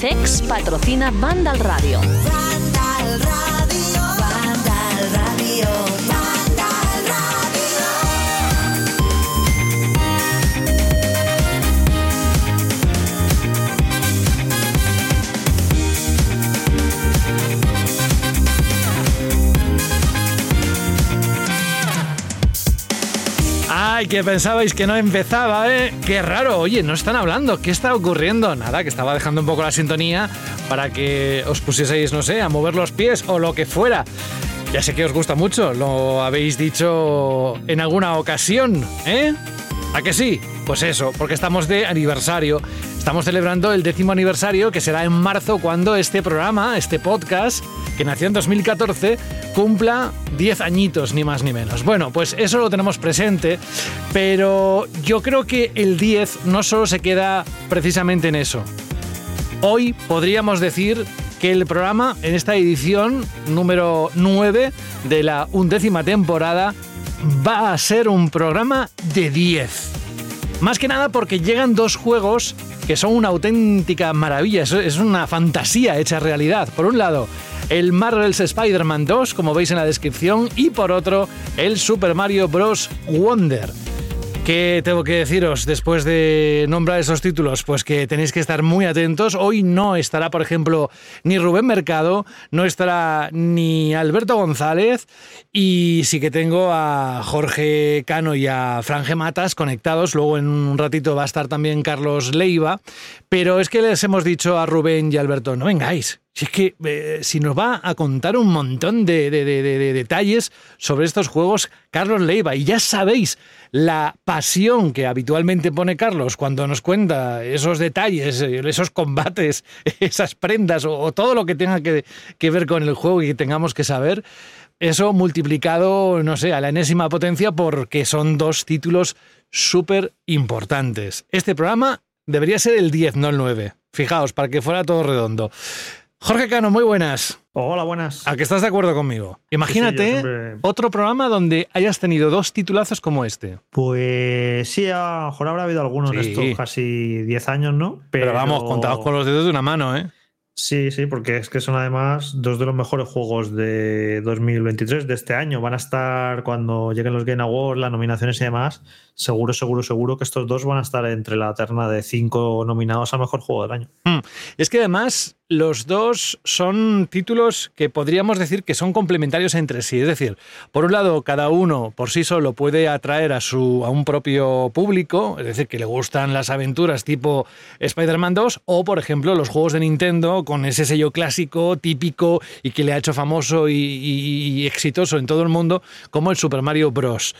CEX patrocina Banda Radio. Que pensabais que no empezaba, ¿eh? Qué raro, oye, no están hablando, ¿qué está ocurriendo? Nada, que estaba dejando un poco la sintonía para que os pusieseis, no sé, a mover los pies o lo que fuera. Ya sé que os gusta mucho, lo habéis dicho en alguna ocasión, ¿eh? ¿A que sí? Pues eso, porque estamos de aniversario. Estamos celebrando el décimo aniversario que será en marzo cuando este programa, este podcast, que nació en 2014, cumpla 10 añitos, ni más ni menos. Bueno, pues eso lo tenemos presente, pero yo creo que el 10 no solo se queda precisamente en eso. Hoy podríamos decir que el programa, en esta edición número 9 de la undécima temporada, va a ser un programa de 10. Más que nada porque llegan dos juegos que son una auténtica maravilla, es una fantasía hecha realidad. Por un lado, el Marvel's Spider-Man 2, como veis en la descripción, y por otro, el Super Mario Bros. Wonder. ¿Qué tengo que deciros después de nombrar esos títulos? Pues que tenéis que estar muy atentos. Hoy no estará, por ejemplo, ni Rubén Mercado, no estará ni Alberto González y sí que tengo a Jorge Cano y a Franje Matas conectados. Luego en un ratito va a estar también Carlos Leiva. Pero es que les hemos dicho a Rubén y Alberto, no vengáis, si es que eh, si nos va a contar un montón de, detalles sobre estos juegos, Carlos Leiva, y ya sabéis la pasión que habitualmente pone Carlos cuando nos cuenta esos detalles, eh, esos combates, esas prendas o, todo lo que tenga que, ver con el juego y que tengamos que saber, eso multiplicado, no sé, a la enésima potencia porque son dos títulos súper importantes. Este programa debería ser el 10, no el 9. Fijaos, para que fuera todo redondo. Jorge Cano, muy buenas. Hola, buenas. ¿A que estás de acuerdo conmigo? Imagínate otro programa donde hayas tenido dos titulazos como este. Pues sí, a lo mejor habrá habido algunos de estos casi 10 años, ¿no? Pero... vamos, contados con los dedos de una mano, ¿eh? Sí, sí, porque es que son además dos de los mejores juegos de 2023, de este año. Van a estar cuando lleguen los Game Awards, las nominaciones y demás. Seguro, seguro, seguro que estos dos van a estar entre la terna de cinco nominados al mejor juego del año. Hmm. Es que además los dos son títulos que podríamos decir que son complementarios entre sí. Es decir, por un lado, cada uno por sí solo puede atraer a, su, a un propio público, es decir, que le gustan las aventuras tipo Spider-Man 2 o, por ejemplo, los juegos de Nintendo con ese sello clásico, típico y que le ha hecho famoso y, y exitoso en todo el mundo, como el Super Mario Bros.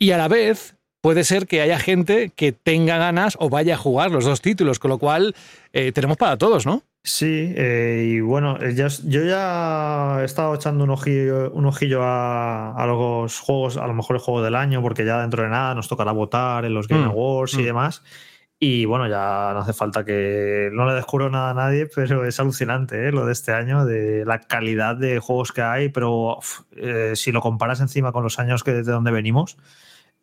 Y a la vez, puede ser que haya gente que tenga ganas o vaya a jugar los dos títulos, con lo cual eh, tenemos para todos, ¿no? Sí, eh, y bueno, eh, yo ya he estado echando un ojillo, un ojillo a, los juegos, a lo mejor el juego del año, porque ya dentro de nada nos tocará votar en los Game mm, Awards y mm. demás. Y bueno, ya no hace falta que no le descubro nada a nadie, pero es alucinante lo de este año, de la calidad de juegos que hay, pero si lo comparas encima con los años que de donde venimos,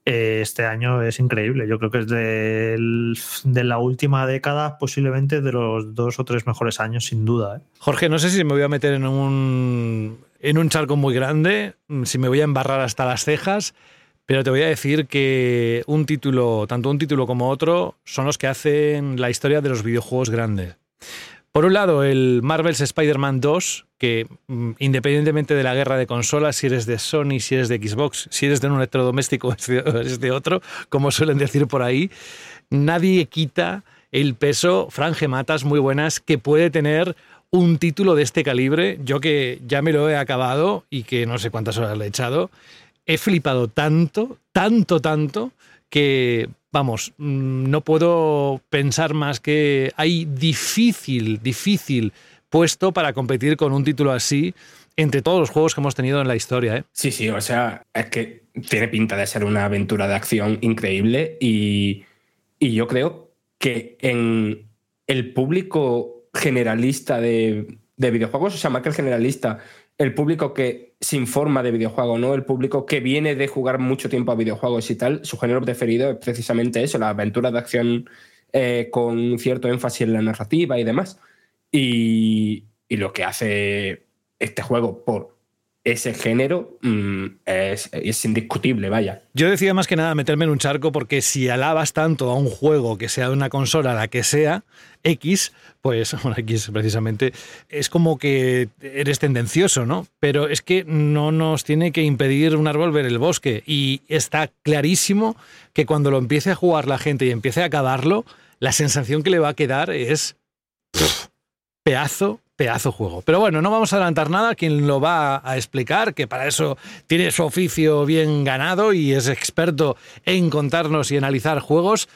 eh, este año es increíble. Yo creo que es de, la última década, posiblemente de los dos o tres mejores años, sin duda. ¿eh? Jorge, no sé si me voy a meter en un, en un charco muy grande, si me voy a embarrar hasta las cejas, pero te voy a decir que un título, tanto un título como otro, son los que hacen la historia de los videojuegos grandes. Por un lado, el Marvel's Spider-Man 2, que mm, independientemente de la guerra de consolas, si eres de Sony, si eres de Xbox, si eres de un electrodoméstico es de otro, como suelen decir por ahí, nadie quita el peso, franje matas muy buenas, que puede tener un título de este calibre. Yo que ya me lo he acabado y que no sé cuántas horas le he echado, he flipado tanto, tanto, tanto, que, vamos, mm, no puedo pensar más que hay difícil, difícil puesto para competir con un título así entre todos los juegos que hemos tenido en la historia. ¿eh? Sí, sí, o sea, es que tiene pinta de ser una aventura de acción increíble y, y yo creo que en el público generalista de, de videojuegos, o sea, más que el generalista, el público que se informa de videojuegos, ¿no? El público que viene de jugar mucho tiempo a videojuegos y tal, su género preferido es precisamente eso, la aventura de acción eh, con cierto énfasis en la narrativa y demás. Y, y lo que hace este juego por ese género mm, es, indiscutible, vaya. Yo decía más que nada meterme en un charco porque si alabas tanto a un juego que sea de una consola, la que sea, X, pues, bueno, X precisamente, es como que eres tendencioso, ¿no? Pero es que no nos tiene que impedir un árbol ver el bosque y está clarísimo que cuando lo empiece a jugar la gente y empiece a acabarlo, la sensación que le va a quedar es pedazo, pedazo juego. Pero bueno, no vamos a adelantar nada. Quien lo va a explicar, que para eso tiene su oficio bien ganado y es experto en contarnos y analizar juegos,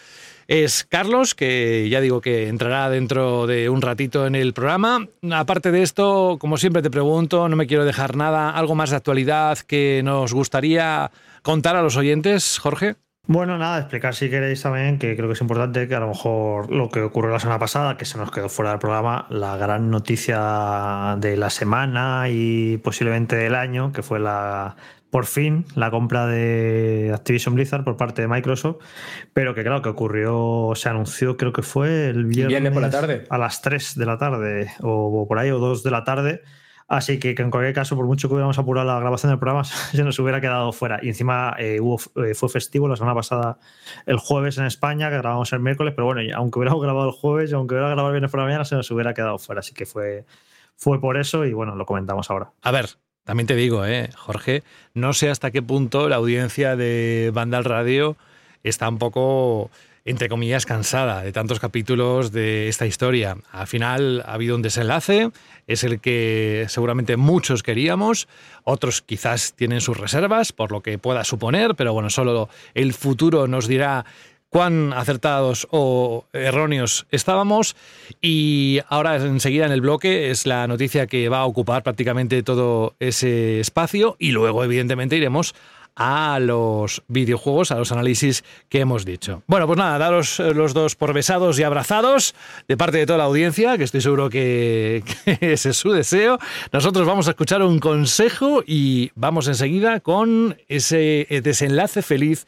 es Carlos, que ya digo que entrará dentro de un ratito en el programa. Aparte de esto, como siempre te pregunto, no me quiero dejar nada, algo más de actualidad que nos gustaría contar a los oyentes, Jorge. Bueno, nada, explicar si queréis también, que creo que es importante que a lo mejor lo que ocurrió la semana pasada, que se nos quedó fuera del programa, la gran noticia de la semana y posiblemente del año, que fue la por fin la compra de Activision Blizzard por parte de Microsoft, pero que claro, que ocurrió, se anunció, creo que fue el viernes, viernes por la tarde. a las 3 de la tarde o por ahí, o 2 de la tarde Así que, en cualquier caso, por mucho que hubiéramos apurado la grabación del programa, se nos hubiera quedado fuera. Y encima eh, eh, fue festivo la semana pasada, el jueves en España, que grabamos el miércoles, pero bueno, aunque hubiéramos grabado el jueves y aunque hubiera grabado el viernes por la mañana, se nos hubiera quedado fuera. Así que fue, fue por eso y bueno, lo comentamos ahora. A ver, también te digo, eh, Jorge, no sé hasta qué punto la audiencia de Vandal Radio está un poco entre comillas, cansada de tantos capítulos de esta historia. Al final ha habido un desenlace, es el que seguramente muchos queríamos, otros quizás tienen sus reservas, por lo que pueda suponer, pero bueno, solo el futuro nos dirá cuán acertados o erróneos estábamos. Y ahora enseguida en el bloque es la noticia que va a ocupar prácticamente todo ese espacio y luego evidentemente iremos a los videojuegos, a los análisis que hemos dicho. Bueno, pues nada, daros los dos por besados y abrazados de parte de toda la audiencia, que estoy seguro que, ese es su deseo. Nosotros vamos a escuchar un consejo y vamos enseguida con ese desenlace feliz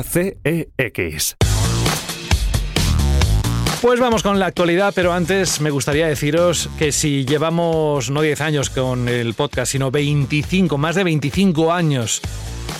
CEX. Pues vamos con la actualidad, pero antes me gustaría deciros que si llevamos no 10 años con el podcast, sino 25, más de 25 años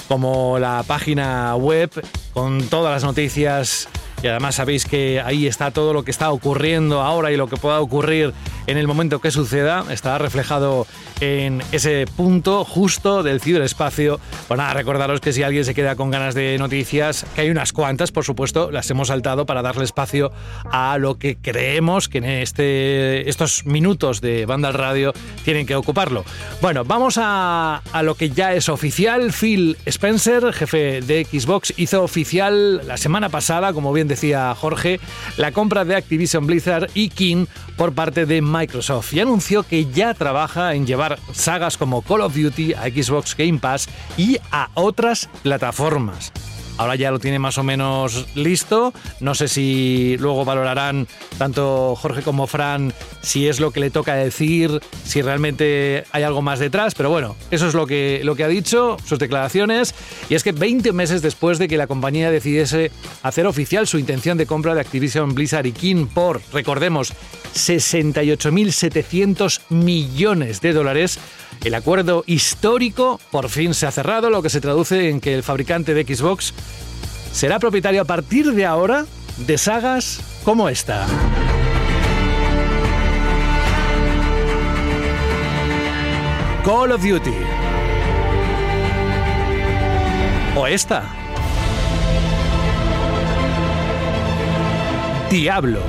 como la página web con todas las noticias y además sabéis que ahí está todo lo que está ocurriendo ahora y lo que pueda ocurrir en el momento que suceda. Está reflejado en ese punto justo del ciberespacio. Pues nada, recordaros que si alguien se queda con ganas de noticias, que hay unas cuantas, por supuesto, las hemos saltado para darle espacio a lo que creemos que en este, estos minutos de banda al radio tienen que ocuparlo. Bueno, vamos a, a lo que ya es oficial. Phil Spencer, jefe de Xbox, hizo oficial la semana pasada, como bien decía Jorge, la compra de Activision Blizzard y King por parte de Microsoft y anunció que ya trabaja en llevar sagas como Call of Duty a Xbox Game Pass y a otras plataformas. Ahora ya lo tiene más o menos listo. No sé si luego valorarán tanto Jorge como Fran si es lo que le toca decir, si realmente hay algo más detrás. Pero bueno, eso es lo que, lo que ha dicho, sus declaraciones. Y es que 20 meses después de que la compañía decidiese hacer oficial su intención de compra de Activision Blizzard y King por, recordemos, 68.700 millones de dólares, el acuerdo histórico por fin se ha cerrado, lo que se traduce en que el fabricante de Xbox será propietario a partir de ahora de sagas como esta. Call of Duty. O esta. Diablo.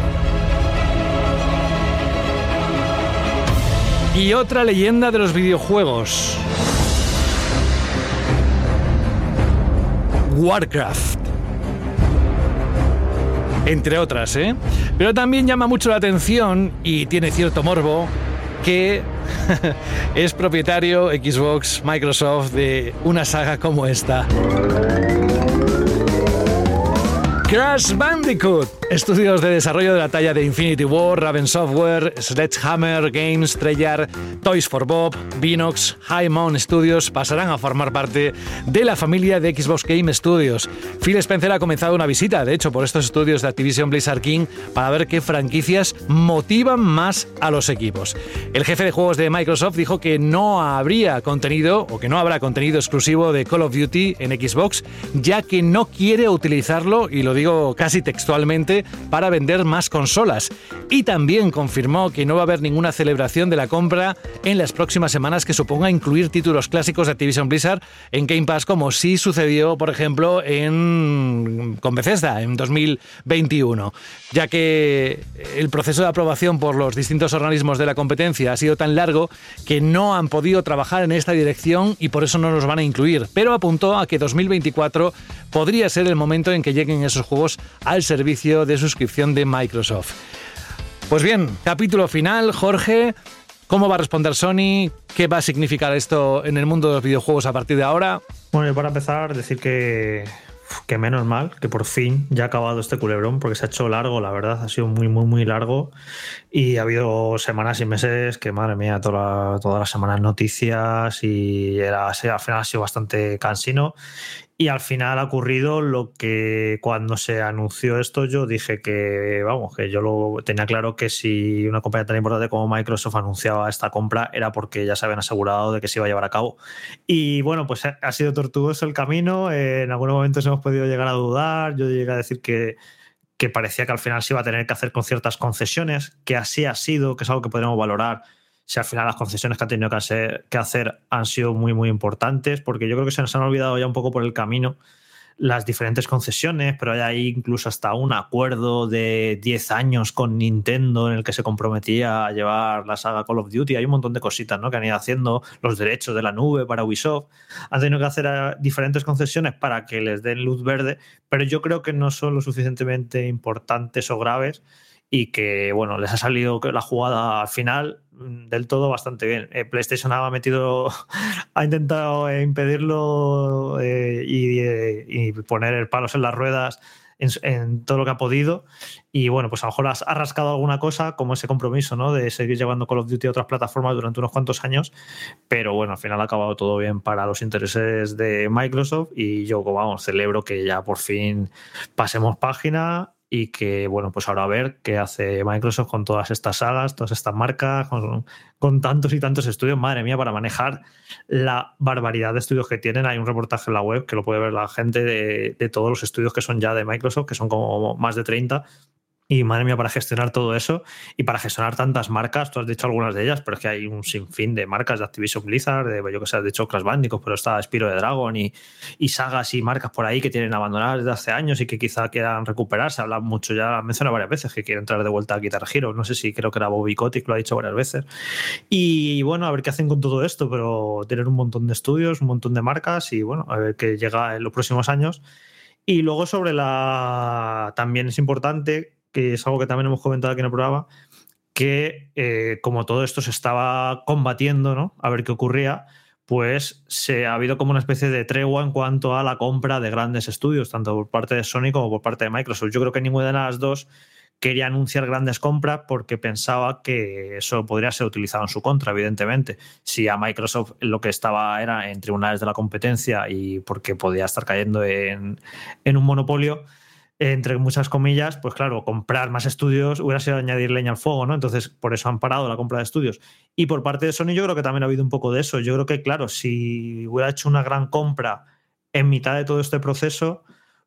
Y otra leyenda de los videojuegos. Warcraft. Entre otras, ¿eh? Pero también llama mucho la atención y tiene cierto morbo que es propietario Xbox Microsoft de una saga como esta. Crash Bandicoot. Estudios de desarrollo de la talla de Infinity War, Raven Software, Sledgehammer Games, Treyarch, Toys for Bob, Vinox, High Mount Studios pasarán a formar parte de la familia de Xbox Game Studios. Phil Spencer ha comenzado una visita, de hecho, por estos estudios de Activision Blizzard King para ver qué franquicias motivan más a los equipos. El jefe de juegos de Microsoft dijo que no habría contenido o que no habrá contenido exclusivo de Call of Duty en Xbox, ya que no quiere utilizarlo, y lo digo casi textualmente, para vender más consolas. Y también confirmó que no va a haber ninguna celebración de la compra en las próximas semanas que suponga incluir títulos clásicos de Activision Blizzard en Game Pass, como sí sucedió, por ejemplo, en, con Bethesda en 2021, ya que el proceso de aprobación por los distintos organismos de la competencia ha sido tan largo que no han podido trabajar en esta dirección y por eso no los van a incluir. Pero apuntó a que 2024 podría ser el momento en que lleguen esos juegos al servicio de suscripción de Microsoft. Pues bien, capítulo final, Jorge. ¿Cómo va a responder Sony? ¿Qué va a significar esto en el mundo de los videojuegos a partir de ahora? Bueno, y para empezar, decir que, que menos mal, que por fin ya ha acabado este culebrón, porque se ha hecho largo, la verdad, ha sido muy, muy, muy largo. Y ha habido semanas y meses que, madre mía, toda, todas las semanas noticias y era, al final ha sido bastante cansino. Y al final ha ocurrido lo que cuando se anunció esto yo dije que, vamos, que yo lo tenía claro que si una compañía tan importante como Microsoft anunciaba esta compra era porque ya se habían asegurado de que se iba a llevar a cabo. Y bueno, pues ha sido tortuoso el camino, en algunos momentos hemos podido llegar a dudar, yo llegué a decir que, que parecía que al final se iba a tener que hacer con ciertas concesiones, que así ha sido, que es algo que podemos valorar si al final las concesiones que han tenido que hacer, que hacer han sido muy, muy importantes, porque yo creo que se nos han olvidado ya un poco por el camino las diferentes concesiones, pero hay incluso hasta un acuerdo de 10 años con Nintendo en el que se comprometía a llevar la saga Call of Duty. Hay un montón de cositas ¿no? que han ido haciendo, los derechos de la nube para Ubisoft. Han tenido que hacer diferentes concesiones para que les den luz verde, pero yo creo que no son lo suficientemente importantes o graves y que, bueno, les ha salido la jugada al final mm, del todo bastante bien. Eh, PlayStation ha metido, ha intentado impedirlo eh, eh, y, poner palos en las ruedas en, todo lo que ha podido. Y bueno, pues a lo mejor ha rascado alguna cosa, como ese compromiso, ¿no? De seguir llevando Call of Duty a otras plataformas durante unos cuantos años. Pero bueno, al final ha acabado todo bien para los intereses de Microsoft. Y yo, vamos, celebro que ya por fin pasemos página y que, bueno, pues ahora a ver qué hace Microsoft con todas estas sagas, todas estas marcas, con, tantos y tantos estudios, madre mía, para manejar la barbaridad de estudios que tienen. Hay un reportaje en la web que lo puede ver la gente de, de todos los estudios que son ya de Microsoft, que son como más de 30, y madre mía, para gestionar todo eso y para gestionar tantas marcas, tú has dicho algunas de ellas, pero es que hay un sinfín de marcas de Activision Blizzard, de yo que sé, has dicho Crash Bandicoot, pero está Spiro de Dragon y, y, sagas y marcas por ahí que tienen abandonadas desde hace años y que quizá quieran recuperar. Se habla mucho, ya mencionado varias veces, que quieren entrar de vuelta a Guitar Hero. No sé si creo que era Bobby Kotick, lo ha dicho varias veces. Y bueno, a ver qué hacen con todo esto, pero tienen un montón de estudios, un montón de marcas y bueno, a ver qué llega en los próximos años. Y luego sobre la... También es importante que es algo que también hemos comentado aquí en el programa, que eh, como todo esto se estaba combatiendo, ¿no? A ver qué ocurría, pues se ha habido como una especie de tregua en cuanto a la compra de grandes estudios, tanto por parte de Sony como por parte de Microsoft. Yo creo que ninguna de las dos quería anunciar grandes compras porque pensaba que eso podría ser utilizado en su contra, evidentemente. Si a Microsoft lo que estaba era en tribunales de la competencia y porque podía estar cayendo en, en un monopolio, entre muchas comillas, pues claro, comprar más estudios hubiera sido añadir leña al fuego, ¿no? Entonces, por eso han parado la compra de estudios. Y por parte de Sony, yo creo que también ha habido un poco de eso. Yo creo que, claro, si hubiera hecho una gran compra en mitad de todo este proceso,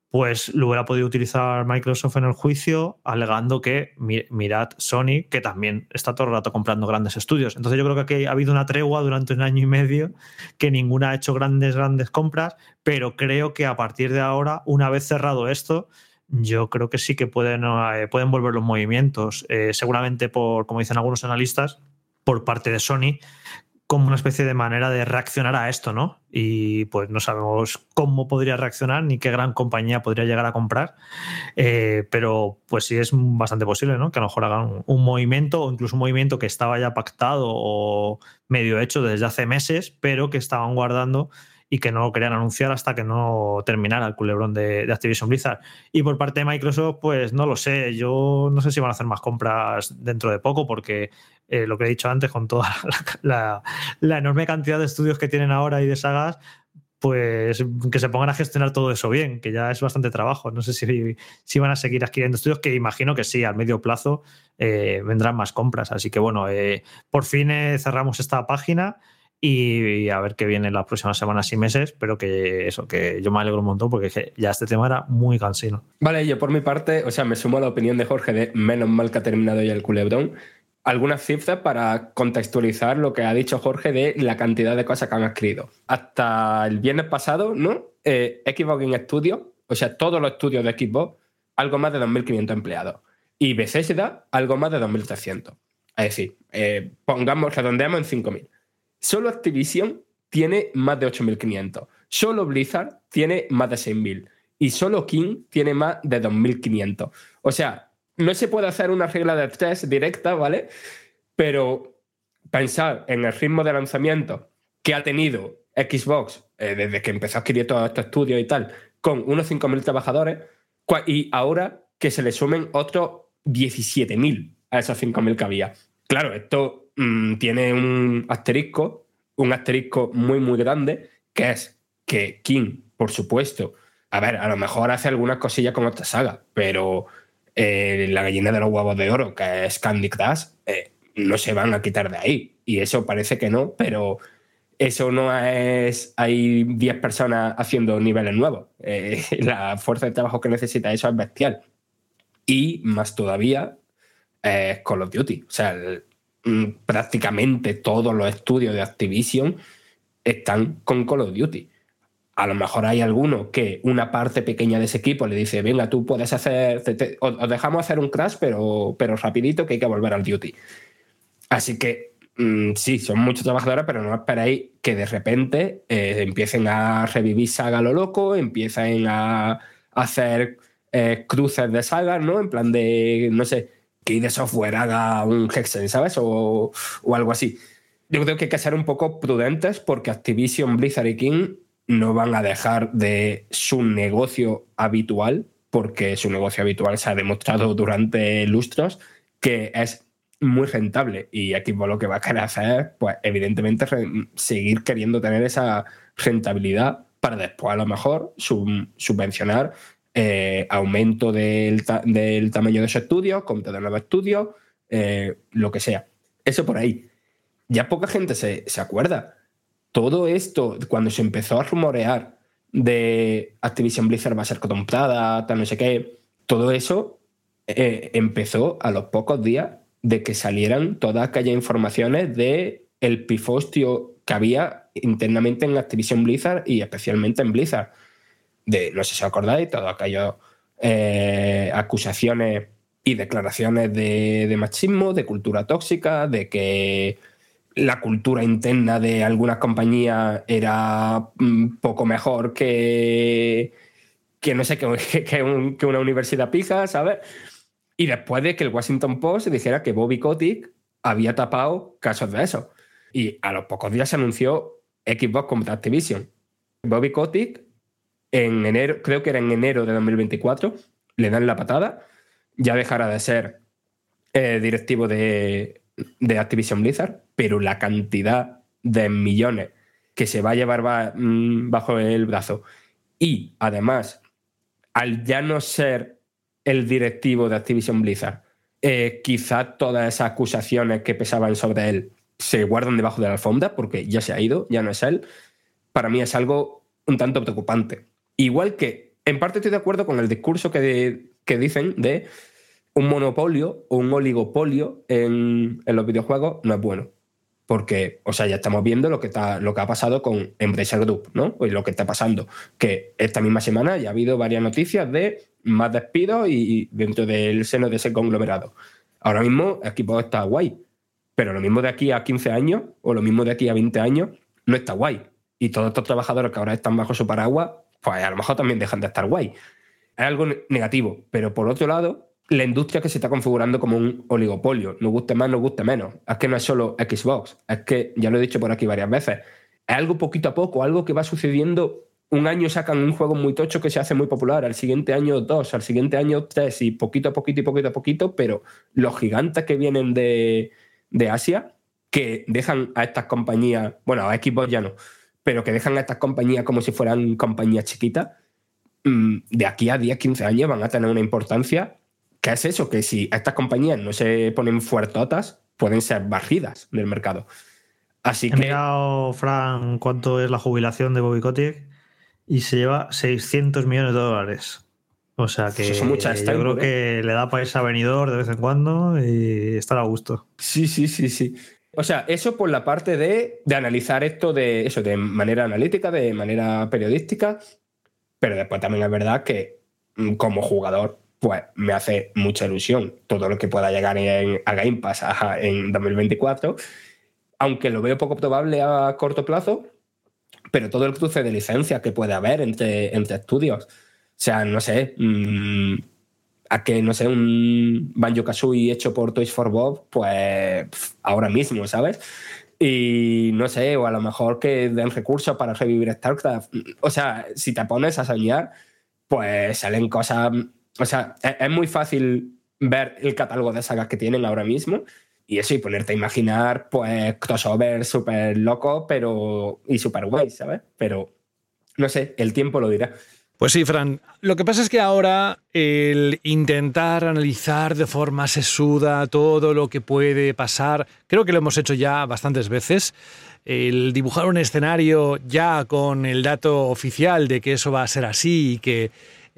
pues lo hubiera podido utilizar Microsoft en el juicio, alegando que mirad Sony, que también está todo el rato comprando grandes estudios. Entonces yo creo que aquí ha habido una tregua durante un año y medio, que ninguna ha hecho grandes, grandes compras, pero creo que a partir de ahora, una vez cerrado esto, yo creo que sí que pueden, eh, pueden volver los movimientos. Eh, seguramente por, como dicen algunos analistas, por parte de Sony, como una especie de manera de reaccionar a esto, ¿no? Y pues no sabemos cómo podría reaccionar ni qué gran compañía podría llegar a comprar, eh, pero pues sí es bastante posible, ¿no? Que a lo mejor hagan un movimiento o incluso un movimiento que estaba ya pactado o medio hecho desde hace meses, pero que estaban guardando y que no querían anunciar hasta que no terminara el culebrón de, Activision Blizzard. Y por parte de Microsoft, pues no lo sé. Yo no sé si van a hacer más compras dentro de poco, porque eh, lo que he dicho antes, con toda la, enorme cantidad de estudios que tienen ahora y de sagas, pues que se pongan a gestionar todo eso bien, que ya es bastante trabajo. No sé si, si van a seguir adquiriendo estudios, que imagino que sí, al medio plazo eh, vendrán más compras. Así que bueno, eh, por fin cerramos esta página y, a ver qué viene las próximas semanas y meses, pero que eso, que yo me alegro un montón porque ya este tema era muy cansino. Vale, yo por mi parte, o sea, me sumo a la opinión de Jorge de menos mal que ha terminado ya el culebrón. Algunas cifras para contextualizar lo que ha dicho Jorge de la cantidad de cosas que han escrito. Hasta el viernes pasado, ¿no? Eh, Xbox Game Studio, o sea, todos los estudios de Xbox, algo más de 2.500 empleados. Y Bethesda, algo más de 2.300. Es decir, eh, pongamos, redondeamos en 5.000. Solo Activision tiene más de 8.500. Solo Blizzard tiene más de 6.000. Y solo King tiene más de 2.500. O sea, no se puede hacer una regla de tres directa, ¿vale? Pero pensar en el ritmo de lanzamiento que ha tenido Xbox eh, desde que empezó a adquirir todos estos estudios y tal, con unos 5.000 trabajadores, y ahora que se le sumen otros 17.000 a esos 5.000 que había. Claro, esto Mm, tiene un asterisco, un asterisco muy, muy grande, que es que King, por supuesto, a ver, a lo mejor hace algunas cosillas con esta saga, pero eh, la gallina de los huevos de oro, que es Candy Crush, eh, no se van a quitar de ahí. Y eso parece que no, pero eso no es. Hay 10 personas haciendo niveles nuevos. Eh, la fuerza de trabajo que necesita eso es bestial. Y más todavía Call of Duty. O sea, Mm, prácticamente todos los estudios de Activision están con Call of Duty. A lo mejor hay alguno que una parte pequeña de ese equipo le dice, venga, tú puedes hacer, os dejamos hacer un crash, pero, pero rapidito que hay que volver al Duty. Así que mm, sí, son muchos trabajadores, pero no esperéis que de repente eh, empiecen a revivir saga lo loco, empiecen a hacer eh, cruces de sagas, ¿no? En plan de, no sé, que de software haga un Hexen, ¿sabes? O, algo así. Yo creo que hay que ser un poco prudentes porque Activision, Blizzard y King no van a dejar de su negocio habitual, porque su negocio habitual se ha demostrado durante lustros que es muy rentable y Xbox lo que va a querer hacer, pues evidentemente seguir queriendo tener esa rentabilidad para después a lo mejor subvencionar eh, aumento del, tamaño de su estudio, compra de nuevos estudios, eh, lo que sea. Eso por ahí. Ya poca gente se, acuerda. Todo esto, cuando se empezó a rumorear de Activision Blizzard va a ser comprada, tal no sé qué, todo eso eh, empezó a los pocos días de que salieran todas aquellas informaciones de el pifostio que había internamente en Activision Blizzard y especialmente en Blizzard de, no sé si os acordáis, todas aquellas eh, acusaciones y declaraciones de, machismo, de cultura tóxica, de que la cultura interna de algunas compañías era mm, poco mejor que, que no sé, que, que, una universidad pija, ¿sabes? Y después de que el Washington Post dijera que Bobby Kotick había tapado casos de eso. Y a los pocos días se anunció Xbox contra Activision. Bobby Kotick en enero, creo que era en enero de 2024, le dan la patada, ya dejará de ser eh, directivo de, Activision Blizzard, pero la cantidad de millones que se va a llevar mm, bajo el brazo. Y además, al ya no ser el directivo de Activision Blizzard, eh, quizá todas esas acusaciones que pesaban sobre él se guardan debajo de la alfombra porque ya se ha ido, ya no es él, para mí es algo un tanto preocupante. Igual que en parte estoy de acuerdo con el discurso que, que dicen de un monopolio o un oligopolio en, en, los videojuegos no es bueno. Porque, o sea, ya estamos viendo lo que, está, lo que ha pasado con Embracer Group, ¿no? Y lo que está pasando. Que esta misma semana ya ha habido varias noticias de más despidos y dentro del seno de ese conglomerado. Ahora mismo equipo está guay, pero lo mismo de aquí a 15 años o lo mismo de aquí a 20 años no está guay. Y todos estos trabajadores que ahora están bajo su paraguas, pues a lo mejor también dejan de estar guay. Es algo negativo, pero por otro lado, la industria que se está configurando como un oligopolio. Nos guste más, nos guste menos. Es que no es solo Xbox, es que, ya lo he dicho por aquí varias veces, es algo poquito a poco, algo que va sucediendo. Un año sacan un juego muy tocho que se hace muy popular, al siguiente año dos, al siguiente año tres, y poquito a poquito y poquito a poquito, pero los gigantes que vienen de, de Asia, que dejan a estas compañías, bueno, a Xbox ya no, pero que dejan a estas compañías como si fueran compañías chiquitas, mm, de aquí a 10, 15 años van a tener una importancia ¿Qué es eso? Que si estas compañías no se ponen fuertotas, pueden ser barridas del mercado. Así He que. mirado, Fran, cuánto es la jubilación de Bobby Kotick y se lleva 600 millones de dólares. O sea que Eso son muchas yo creo Steinberg, que le da para irse a venidor de vez en cuando y estar a gusto. Sí, sí, sí, sí. O sea, eso por la parte de, de analizar esto de eso, de manera analítica, de manera periodística. Pero después también es verdad que mm, como jugador, pues me hace mucha ilusión todo lo que pueda llegar a Game Pass a- en 2024. Aunque lo veo poco probable a corto plazo, pero todo el cruce de licencias que puede haber entre, entre estudios. O sea, no sé, mm, a que, no sé, un Banjo Kazooie hecho por Toys for Bob, pues ahora mismo, ¿sabes? Y no sé, o a lo mejor que den recursos para revivir StarCraft. O sea, si te pones a soñar, pues salen cosas. O sea, es, es muy fácil ver el catálogo de sagas que tienen ahora mismo y eso, y ponerte a imaginar, pues, crossover súper loco, pero. y súper guay, ¿sabes? Pero. No sé, el tiempo lo dirá. Pues sí, Fran. Lo que pasa es que ahora el intentar analizar de forma sesuda todo lo que puede pasar, creo que lo hemos hecho ya bastantes veces. El dibujar un escenario ya con el dato oficial de que eso va a ser así y que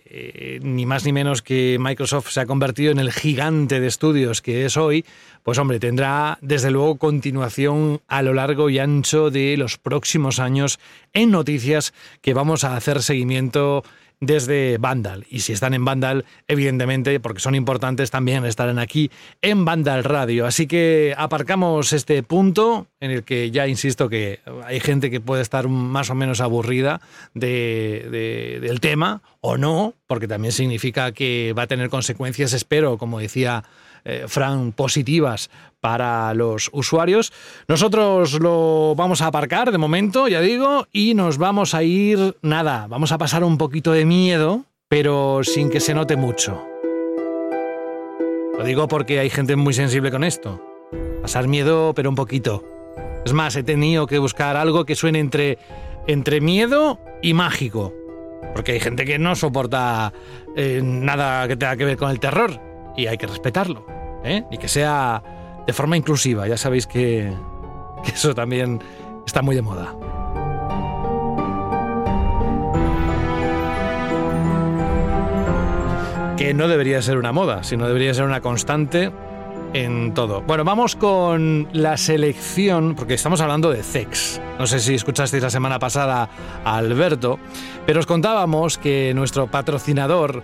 eh, ni más ni menos que Microsoft se ha convertido en el gigante de estudios que es hoy, pues hombre, tendrá desde luego continuación a lo largo y ancho de los próximos años en noticias que vamos a hacer seguimiento desde Vandal. Y si están en Vandal, evidentemente, porque son importantes, también estarán aquí en Vandal Radio. Así que aparcamos este punto en el que ya insisto que hay gente que puede estar más o menos aburrida de, de, del tema o no, porque también significa que va a tener consecuencias, espero, como decía eh, Fran, positivas para los usuarios. Nosotros lo vamos a aparcar de momento, ya digo, y nos vamos a ir, nada, vamos a pasar un poquito de miedo, pero sin que se note mucho. Lo digo porque hay gente muy sensible con esto. Pasar miedo, pero un poquito. Es más, he tenido que buscar algo que suene entre, entre miedo y mágico. Porque hay gente que no soporta eh, nada que tenga que ver con el terror. Y hay que respetarlo. ¿Eh? Y que sea de forma inclusiva. Ya sabéis que, eso también está muy de moda. Que no debería ser una moda, sino debería ser una constante en todo. Bueno, vamos con la selección, porque estamos hablando de CEX. No sé si escuchasteis la semana pasada a Alberto, pero os contábamos que nuestro patrocinador,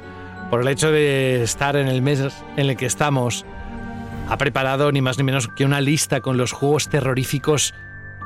por el hecho de estar en el mes en el que estamos, ha preparado ni más ni menos que una lista con los juegos terroríficos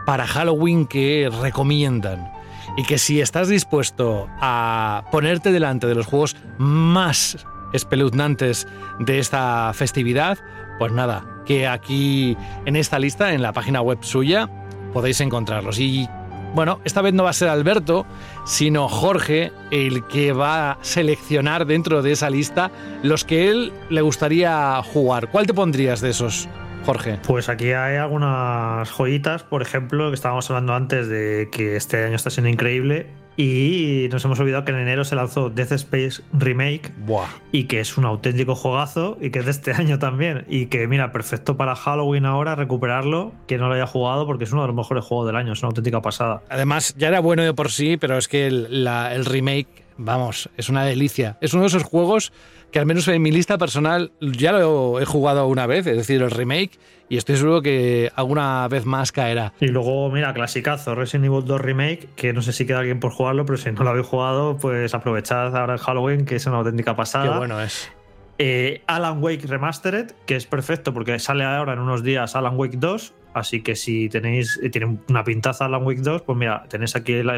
para Halloween que recomiendan. Y que si estás dispuesto a ponerte delante de los juegos más espeluznantes de esta festividad, pues nada, que aquí en esta lista, en la página web suya, podéis encontrarlos. Y bueno, esta vez no va a ser Alberto, sino Jorge el que va a seleccionar dentro de esa lista los que él le gustaría jugar. ¿Cuál te pondrías de esos, Jorge? Pues aquí hay algunas joyitas, por ejemplo, que estábamos hablando antes de que este año está siendo increíble. Y nos hemos olvidado que en enero se lanzó Death Space Remake Buah. y que es un auténtico juegazo y que es de este año también. Y que, mira, perfecto para Halloween ahora recuperarlo, que no lo haya jugado porque es uno de los mejores juegos del año, es una auténtica pasada. Además, ya era bueno de por sí, pero es que el, la- el remake, vamos, es una delicia. Es uno de esos juegos que al menos en mi lista personal ya lo he jugado una vez, es decir, el remake, y estoy seguro que alguna vez más caerá. Y luego, mira, clasicazo, Resident Evil 2 Remake, que no sé si queda alguien por jugarlo, pero si no lo habéis jugado, pues aprovechad ahora el Halloween, que es una auténtica pasada. Qué bueno es. Eh, Alan Wake Remastered, que es perfecto porque sale ahora en unos días Alan Wake 2. Así que si tenéis, eh, tiene una pintaza Alan Wake 2, pues mira, tenéis aquí el,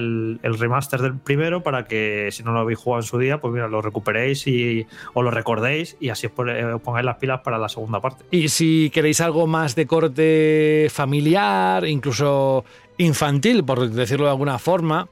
el- remaster del primero para que si no lo habéis jugado en su día, pues mira, lo recuperéis y lo recordéis y así eh, os pongáis las pilas para la segunda parte. Y si queréis algo más de corte familiar, incluso infantil, por decirlo de alguna forma,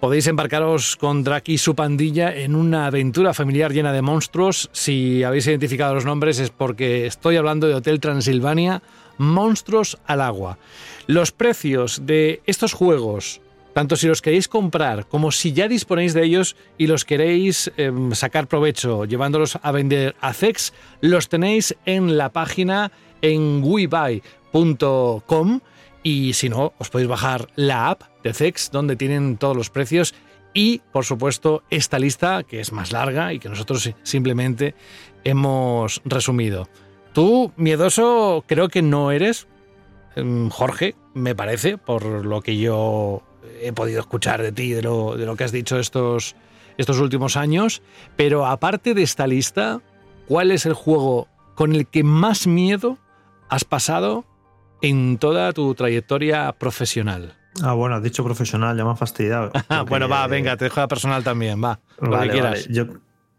podéis embarcaros con Drake y su pandilla en una aventura familiar llena de monstruos. Si habéis identificado los nombres es porque estoy hablando de Hotel Transilvania, Monstruos al Agua. Los precios de estos juegos tanto si los queréis comprar como si ya disponéis de ellos y los queréis em, sacar provecho llevándolos a vender a CEX, los tenéis en la página en webuy.com y si no, os podéis bajar la app de CEX donde tienen todos los precios y, por supuesto, esta lista que es más larga y que nosotros simplemente hemos resumido. Tú, miedoso, creo que no eres, em, Jorge, me parece, por lo que yo he podido escuchar de ti, de lo, de lo que has dicho estos, estos últimos años. Pero aparte de esta lista, ¿cuál es el juego con el que más miedo has pasado en toda tu trayectoria profesional? Ah, bueno, has dicho profesional, ya me has fastidiado. Ah, Porque- bueno, va, venga, te dejo la personal también, va. lo que Vale, quieras. vale. Yo,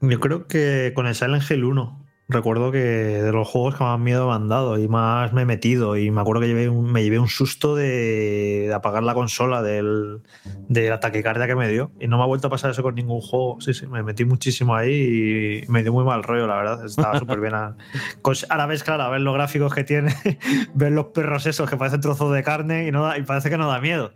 yo creo que con el Silent Hill 1 recuerdo que de los juegos que más miedo me han dado y más me he metido y me acuerdo que llevé un- me llevé un susto de, de apagar la consola del, de la taquicardia que me dio y no me ha vuelto a pasar eso con ningún juego. Sí, sí, me metí muchísimo ahí y me dio muy mal rollo, la verdad. Estaba súper bien. a- Ahora ves, claro, ves los gráficos que tiene, ves los perros esos que parecen trozos de carne y, no da- y parece que no da miedo.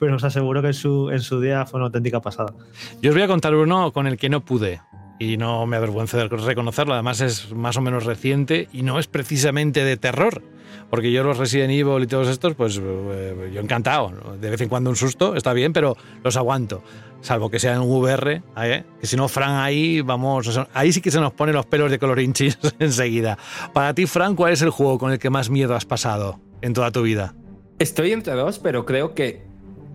Pero os aseguro que en su, en su día fue una auténtica pasada. Yo os voy a contar uno con el que no pude. Y no me avergüenzo de reconocerlo. Además es más o menos reciente y no es precisamente de terror. Porque yo los Resident Evil y todos estos, pues eh, yo encantado. De vez en cuando un susto, está bien, pero los aguanto. Salvo que sea en VR, ¿eh? que si no, Fran, ahí vamos, ahí sí que se nos ponen los pelos de colorinchis enseguida. Para ti, Fran, ¿cuál es el juego con el que más miedo has pasado en toda tu vida? Estoy entre dos, pero creo que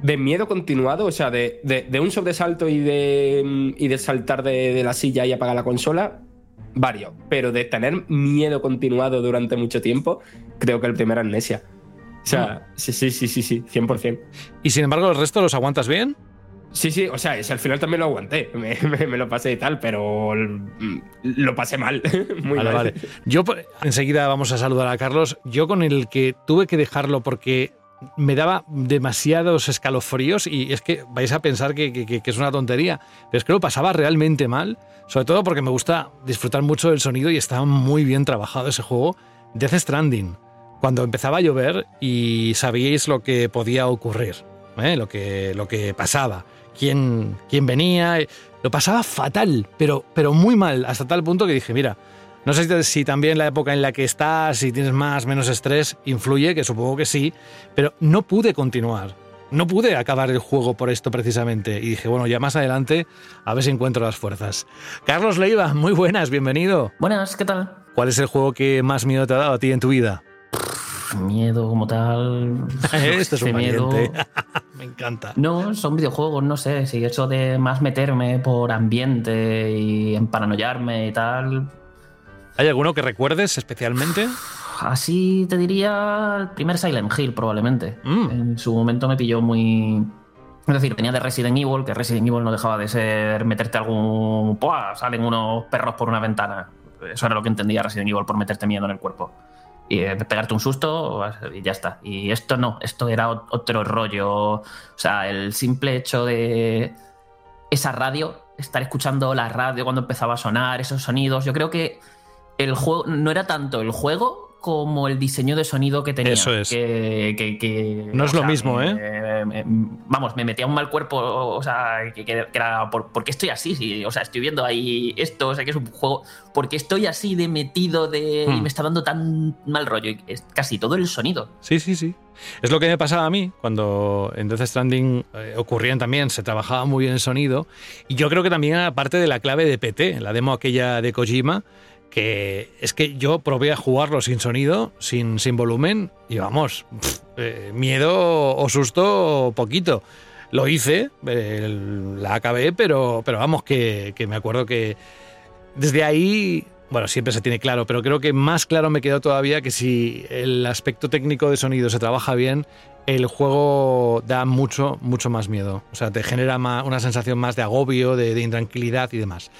de miedo continuado, o sea, de, de- de un sobresalto y de, y de saltar de, de la silla y apagar la consola, varios. Pero de tener miedo continuado durante mucho tiempo, creo que el primero Amnesia. O sea, sí, sí, sí, sí, sí, 100%. Y sin embargo, ¿el resto los aguantas bien? Sí, sí, o sea, ese al final también lo aguanté, me, me- me lo pasé y tal, pero mm, lo pasé mal, muy Vale, mal. vale. Yo enseguida vamos a saludar a Carlos. Yo con el que tuve que dejarlo porque me daba demasiados escalofríos y es que vais a pensar que, que- que- es una tontería, pero es que lo pasaba realmente mal, sobre todo porque me gusta disfrutar mucho del sonido y estaba muy bien trabajado ese juego. Death Stranding, cuando empezaba a llover y sabíais lo que podía ocurrir, ¿eh? lo, que, lo que pasaba, quién, quién venía, lo pasaba fatal, pero, pero muy mal, hasta tal punto que dije, mira, no sé si- también la época en la que estás, si tienes más, menos estrés, influye, que supongo que sí, pero no pude continuar. No pude acabar el juego por esto precisamente. Y dije, bueno, ya más adelante a ver si encuentro las fuerzas. Carlos Leiva, muy buenas, bienvenido. Buenas, ¿qué tal? ¿Cuál es el juego que más miedo te ha dado a ti en tu vida? Miedo como tal. Este es un miedo. Me encanta. No, son videojuegos, no sé, si eso de más meterme por ambiente y en paranoiarme y tal. ¿Hay alguno que recuerdes especialmente? Así te diría el primer Silent Hill, probablemente. Mm. En su momento me pilló muy. Es decir, venía de Resident Evil, que Resident Evil no dejaba de ser meterte algún. ¡Puah! Salen unos perros por una ventana. Eso era lo que entendía Resident Evil por meterte miedo en el cuerpo. Y eh, pegarte un susto y ya está. Y esto no, esto era ot- otro rollo. O sea, el simple hecho de esa radio, estar escuchando la radio cuando empezaba a sonar, esos sonidos. Yo creo que el juego no era tanto el juego como el diseño de sonido que tenía. Eso es. Que, que- que- No es lo mismo, me- ¿eh? me- vamos, me metía un mal cuerpo, o sea, que, que- era, ¿por, por qué estoy así? Sí, o sea, estoy viendo ahí esto, o sea, que es un juego, ¿por qué estoy así de metido de, y Hmm. me está dando tan mal rollo? Es casi todo el sonido. Sí, sí, sí. Es lo que me pasaba a mí cuando en Death Stranding eh, ocurrían también, se trabajaba muy bien el sonido. Y yo creo que también era parte de la clave de PT, la demo aquella de Kojima, que es que yo probé a jugarlo sin sonido, sin, sin volumen, y vamos, eh, miedo o susto poquito. Lo hice, la acabé, pero, pero vamos, que, que me acuerdo que desde ahí, bueno, siempre se tiene claro, pero creo que más claro me quedó todavía que si el aspecto técnico de sonido se trabaja bien, el juego da mucho, mucho más miedo. O sea, te genera una sensación más de agobio, de, intranquilidad y demás.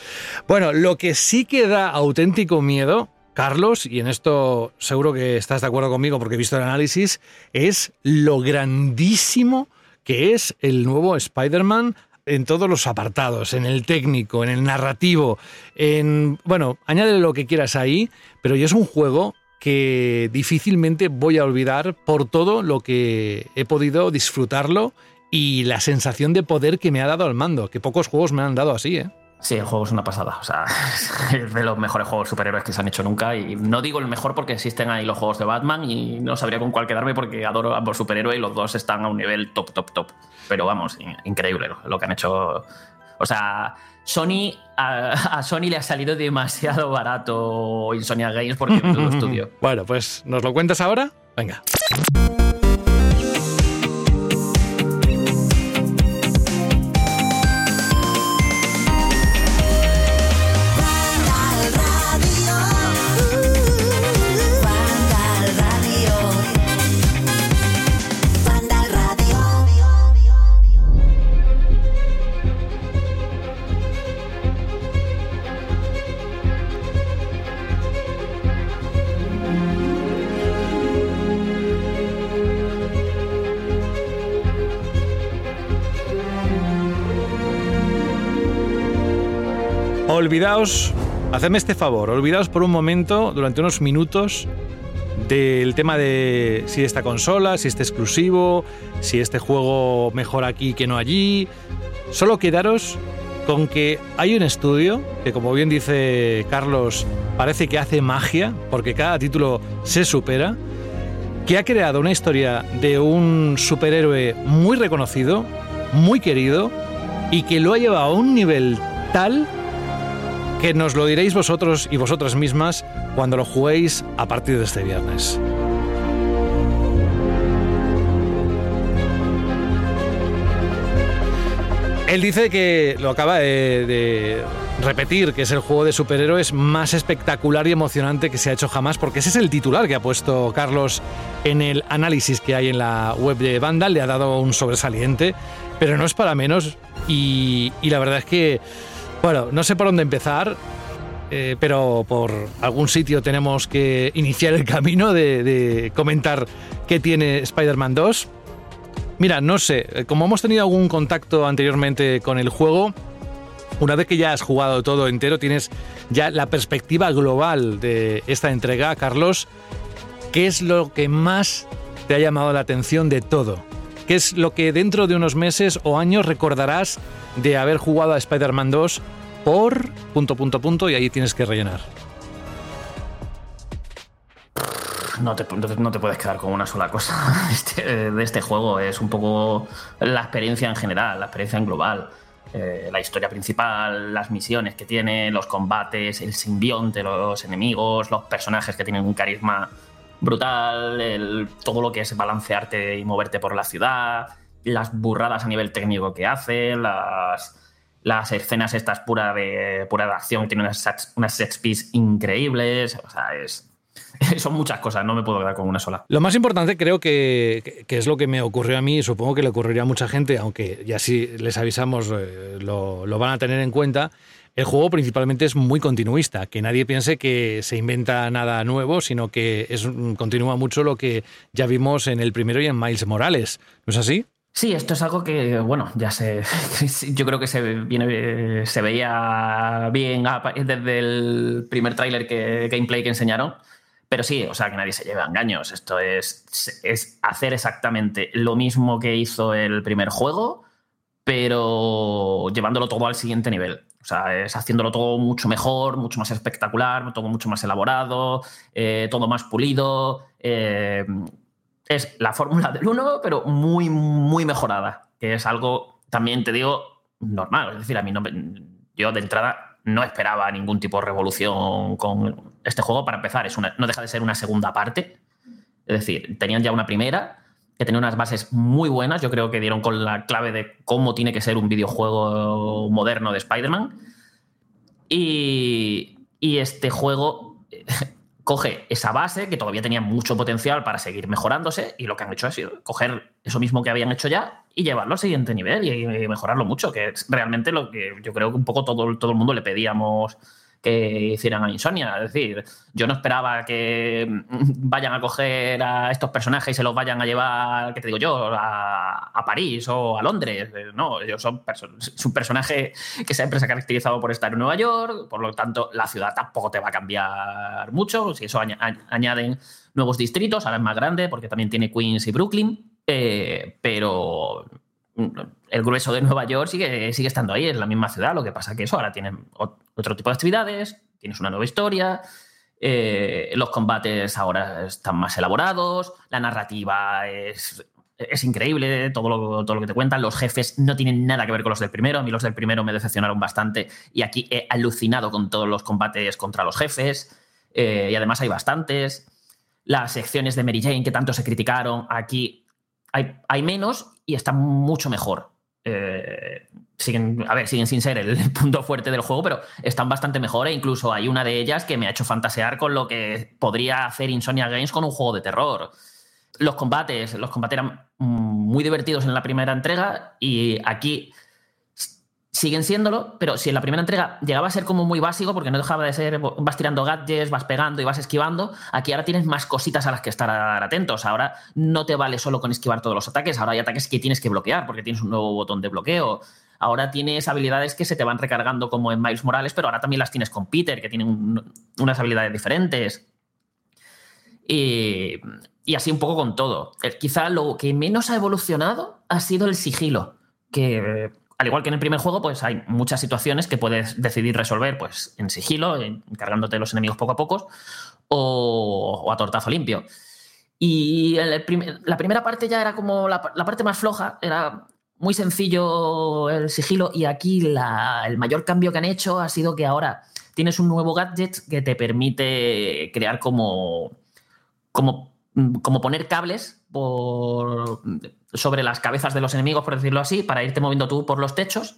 Bueno, lo que sí que da auténtico miedo, Carlos, y en esto seguro que estás de acuerdo conmigo porque he visto el análisis, es lo grandísimo que es el nuevo Spider-Man en todos los apartados, en el técnico, en el narrativo, en... Bueno, añádele lo que quieras ahí, pero ya es un juego que difícilmente voy a olvidar por todo lo que he podido disfrutarlo y la sensación de poder que me ha dado al mando, que pocos juegos me han dado así, ¿eh? Sí, el juego es una pasada. O sea, es de los mejores juegos superhéroes que se han hecho nunca. Y no digo el mejor porque existen ahí los juegos de Batman y no sabría con cuál quedarme porque adoro ambos superhéroes y los dos están a un nivel top, top, top. Pero vamos, in- increíble lo que han hecho. O sea, Sony a, Sony le ha salido demasiado barato Insomnia Games porque es un estudio. Bueno, pues ¿nos lo cuentas ahora? Venga. Olvidaos, hacedme este favor, olvidaos por un momento, durante unos minutos, del tema de si esta consola, si este exclusivo, si este juego mejor aquí que no allí. Solo quedaros con que hay un estudio que, como bien dice Carlos, parece que hace magia, porque cada título se supera, que ha creado una historia de un superhéroe muy reconocido, muy querido, y que lo ha llevado a un nivel tal que nos lo diréis vosotros y vosotras mismas cuando lo juguéis a partir de este viernes. Él dice que lo acaba de, repetir, que es el juego de superhéroes más espectacular y emocionante que se ha hecho jamás, porque ese es el titular que ha puesto Carlos en el análisis que hay en la web de Vandal, le ha dado un sobresaliente, pero no es para menos y la verdad es que, bueno, no sé por dónde empezar, eh, pero por algún sitio tenemos que iniciar el camino de, de comentar qué tiene Spider-Man 2. Mira, no sé, eh, como hemos tenido algún contacto anteriormente con el juego, una vez que ya has jugado todo entero, tienes ya la perspectiva global de esta entrega, Carlos. ¿Qué es lo que más te ha llamado la atención de todo? ¿Qué es lo que dentro de unos meses o años recordarás de haber jugado a Spider-Man 2 por punto, punto, punto y ahí tienes que rellenar? No te, puedes quedar con una sola cosa este- de este juego. Es un poco la experiencia en general, la experiencia en global. Eh, la historia principal, las misiones que tiene, los combates, el simbionte, los enemigos, los personajes que tienen un carisma brutal, todo lo que es balancearte y moverte por la ciudad, las burradas a nivel técnico que hace, las, las escenas estas pura de, pura de acción, tiene unas, unas set increíbles. O sea, es, son muchas cosas, no me puedo quedar con una sola. Lo más importante creo que, que- que es lo que me ocurrió a mí y supongo que le ocurriría a mucha gente, aunque ya si les avisamos eh, lo, lo van a tener en cuenta. El juego principalmente es muy continuista, que nadie piense que se inventa nada nuevo, sino que es, continúa mucho lo que ya vimos en el primero y en Miles Morales. ¿No es así? Sí, esto es algo que, bueno, ya se. Yo creo que se, viene, se veía bien desde el primer tráiler que gameplay que enseñaron. Pero sí, o sea, que nadie se lleve a engaños. Esto es, es hacer exactamente lo mismo que hizo el primer juego, pero llevándolo todo al siguiente nivel. O sea, es haciéndolo todo mucho mejor, mucho más espectacular, todo mucho más elaborado, eh, todo más pulido. eh, es la fórmula del 1, pero muy, muy mejorada. Que es algo, también te digo, normal. Es decir, a mí no yo de entrada no esperaba ningún tipo de revolución con este juego. Para empezar, es una, no deja de ser una segunda parte. Es decir, tenían ya una primera que tenía unas bases muy buenas. Yo creo que dieron con la clave de cómo tiene que ser un videojuego moderno de Spider-Man. Y, este juego coge esa base que todavía tenía mucho potencial para seguir mejorándose y lo que han hecho ha sido coger eso mismo que habían hecho ya y llevarlo al siguiente nivel y mejorarlo mucho, que es realmente lo que yo creo que un poco todo, todo el mundo le pedíamos que hicieran a Insomnia. Es decir, yo no esperaba que mm, vayan a coger a estos personajes y se los vayan a llevar, ¿qué te digo yo?, a, París o a Londres. Eh, No, ellos son perso- un personaje que siempre se ha caracterizado por estar en Nueva York, por lo tanto, la ciudad tampoco te va a cambiar mucho. Si eso aña- añ- añaden nuevos distritos, ahora es más grande, porque también tiene Queens y Brooklyn, eh, pero el grueso de Nueva York sigue, sigue estando ahí, es la misma ciudad. Lo que pasa que eso ahora tienen ot- otro tipo de actividades, tienes una nueva historia, eh, los combates ahora están más elaborados, la narrativa es, es increíble, todo lo, todo lo que te cuentan. Los jefes no tienen nada que ver con los del primero. A mí los del primero me decepcionaron bastante y aquí he alucinado con todos los combates contra los jefes. eh, y además hay bastantes. Las secciones de Mary Jane que tanto se criticaron, aquí hay, hay menos y está mucho mejor. Eh, siguen, a ver, siguen sin ser el punto fuerte del juego, pero están bastante mejor e incluso hay una de ellas que me ha hecho fantasear con lo que podría hacer Insomnia Games con un juego de terror. Los combates, los combates eran muy divertidos en la primera entrega y aquí siguen siéndolo, pero si en la primera entrega llegaba a ser como muy básico, porque no dejaba de ser, vas tirando gadgets, vas pegando y vas esquivando, aquí ahora tienes más cositas a las que estar atentos. Ahora no te vale solo con esquivar todos los ataques, ahora hay ataques que tienes que bloquear porque tienes un nuevo botón de bloqueo. Ahora tienes habilidades que se te van recargando como en Miles Morales, pero ahora también las tienes con Peter, que tienen un- unas habilidades diferentes. Y, y así un poco con todo. Eh, Quizá lo que menos ha evolucionado ha sido el sigilo, que al igual que en el primer juego, pues hay muchas situaciones que puedes decidir resolver pues, en sigilo, en- encargándote de los enemigos poco a poco, o, a tortazo limpio. Y la primera parte ya era como la, parte más floja, era muy sencillo el sigilo y aquí el mayor cambio que han hecho ha sido que ahora tienes un nuevo gadget que te permite crear como, como, como poner cables por, sobre las cabezas de los enemigos, por decirlo así, para irte moviendo tú por los techos.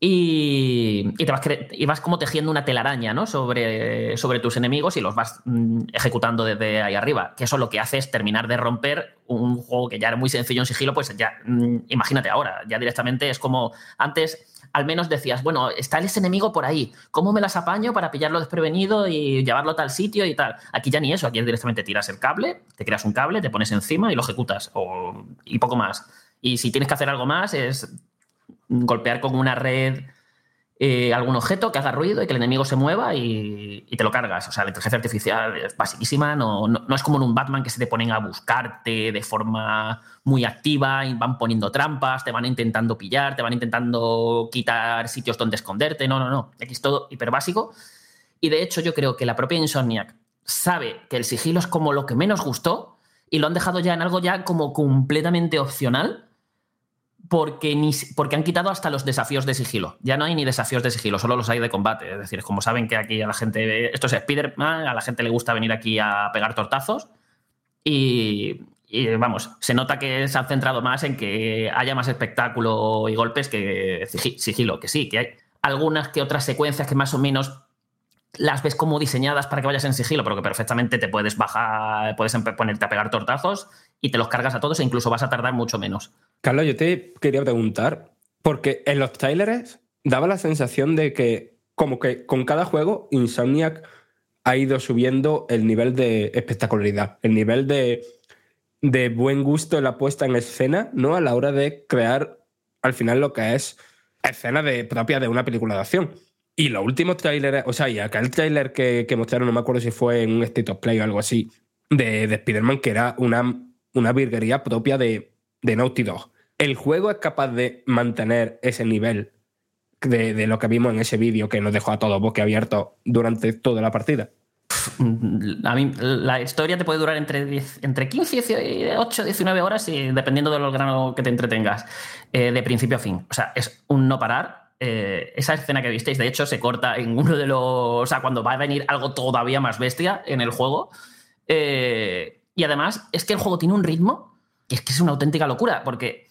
Y, y te vas, y vas como tejiendo una telaraña ¿no? sobre, sobre tus enemigos y los vas mm, ejecutando desde ahí arriba. Que eso lo que hace es terminar de romper un juego que ya era muy sencillo en sigilo, pues ya, mm, imagínate ahora, ya directamente es como antes al menos decías, bueno, está ese enemigo por ahí, ¿cómo me las apaño para pillarlo desprevenido y llevarlo a tal sitio y tal? Aquí ya ni eso, aquí directamente tiras el cable, te creas un cable, te pones encima y lo ejecutas, o- y poco más. Y si tienes que hacer algo más es golpear con una red eh, algún objeto que haga ruido y que el enemigo se mueva y, te lo cargas. O sea, la inteligencia artificial es basiquísima, no, no, no es como en un Batman que se te ponen a buscarte de forma muy activa y van poniendo trampas, te van intentando pillar, te van intentando quitar sitios donde esconderte. No, no, no. Aquí es todo hiper básico. Y de hecho, yo creo que la propia Insomniac sabe que el sigilo es como lo que menos gustó y lo han dejado ya en algo ya como completamente opcional porque, ni, porque han quitado hasta los desafíos de sigilo. Ya no hay ni desafíos de sigilo, solo los hay de combate. Es decir, como saben que aquí a la gente, esto es Spider-Man, a la gente le gusta venir aquí a pegar tortazos y, vamos, se nota que se han centrado más en que haya más espectáculo y golpes que sigi- sigilo, que sí, que hay algunas que otras secuencias que más o menos las ves como diseñadas para que vayas en sigilo, pero que perfectamente te puedes bajar, puedes empe- ponerte a pegar tortazos y te los cargas a todos e incluso vas a tardar mucho menos. Carlos, yo te quería preguntar, porque en los trailers daba la sensación de que, como que con cada juego, Insomniac ha ido subiendo el nivel de espectacularidad, el nivel de, de buen gusto en la puesta en escena, ¿no? A la hora de crear al final lo que es escena de, propia de una película de acción. Y los últimos trailers, o sea, y acá el trailer que, que mostraron, no me acuerdo si fue en un State of Play o algo así, de, de Spider-Man, que era una, una virguería propia de, de Naughty Dog. ¿El juego es capaz de mantener ese nivel de, de lo que vimos en ese vídeo que nos dejó a todos boquiabiertos durante toda la partida? A mí, la historia te puede durar entre, 10 entre 15 y 8, 19 horas, y dependiendo de lo grano que te entretengas, eh, de principio a fin. O sea, es un no parar. Eh, esa escena que visteis, de hecho, se corta en uno de los. O sea, cuando va a venir algo todavía más bestia en el juego. Eh, y además, es que el juego tiene un ritmo que es que es una auténtica locura, porque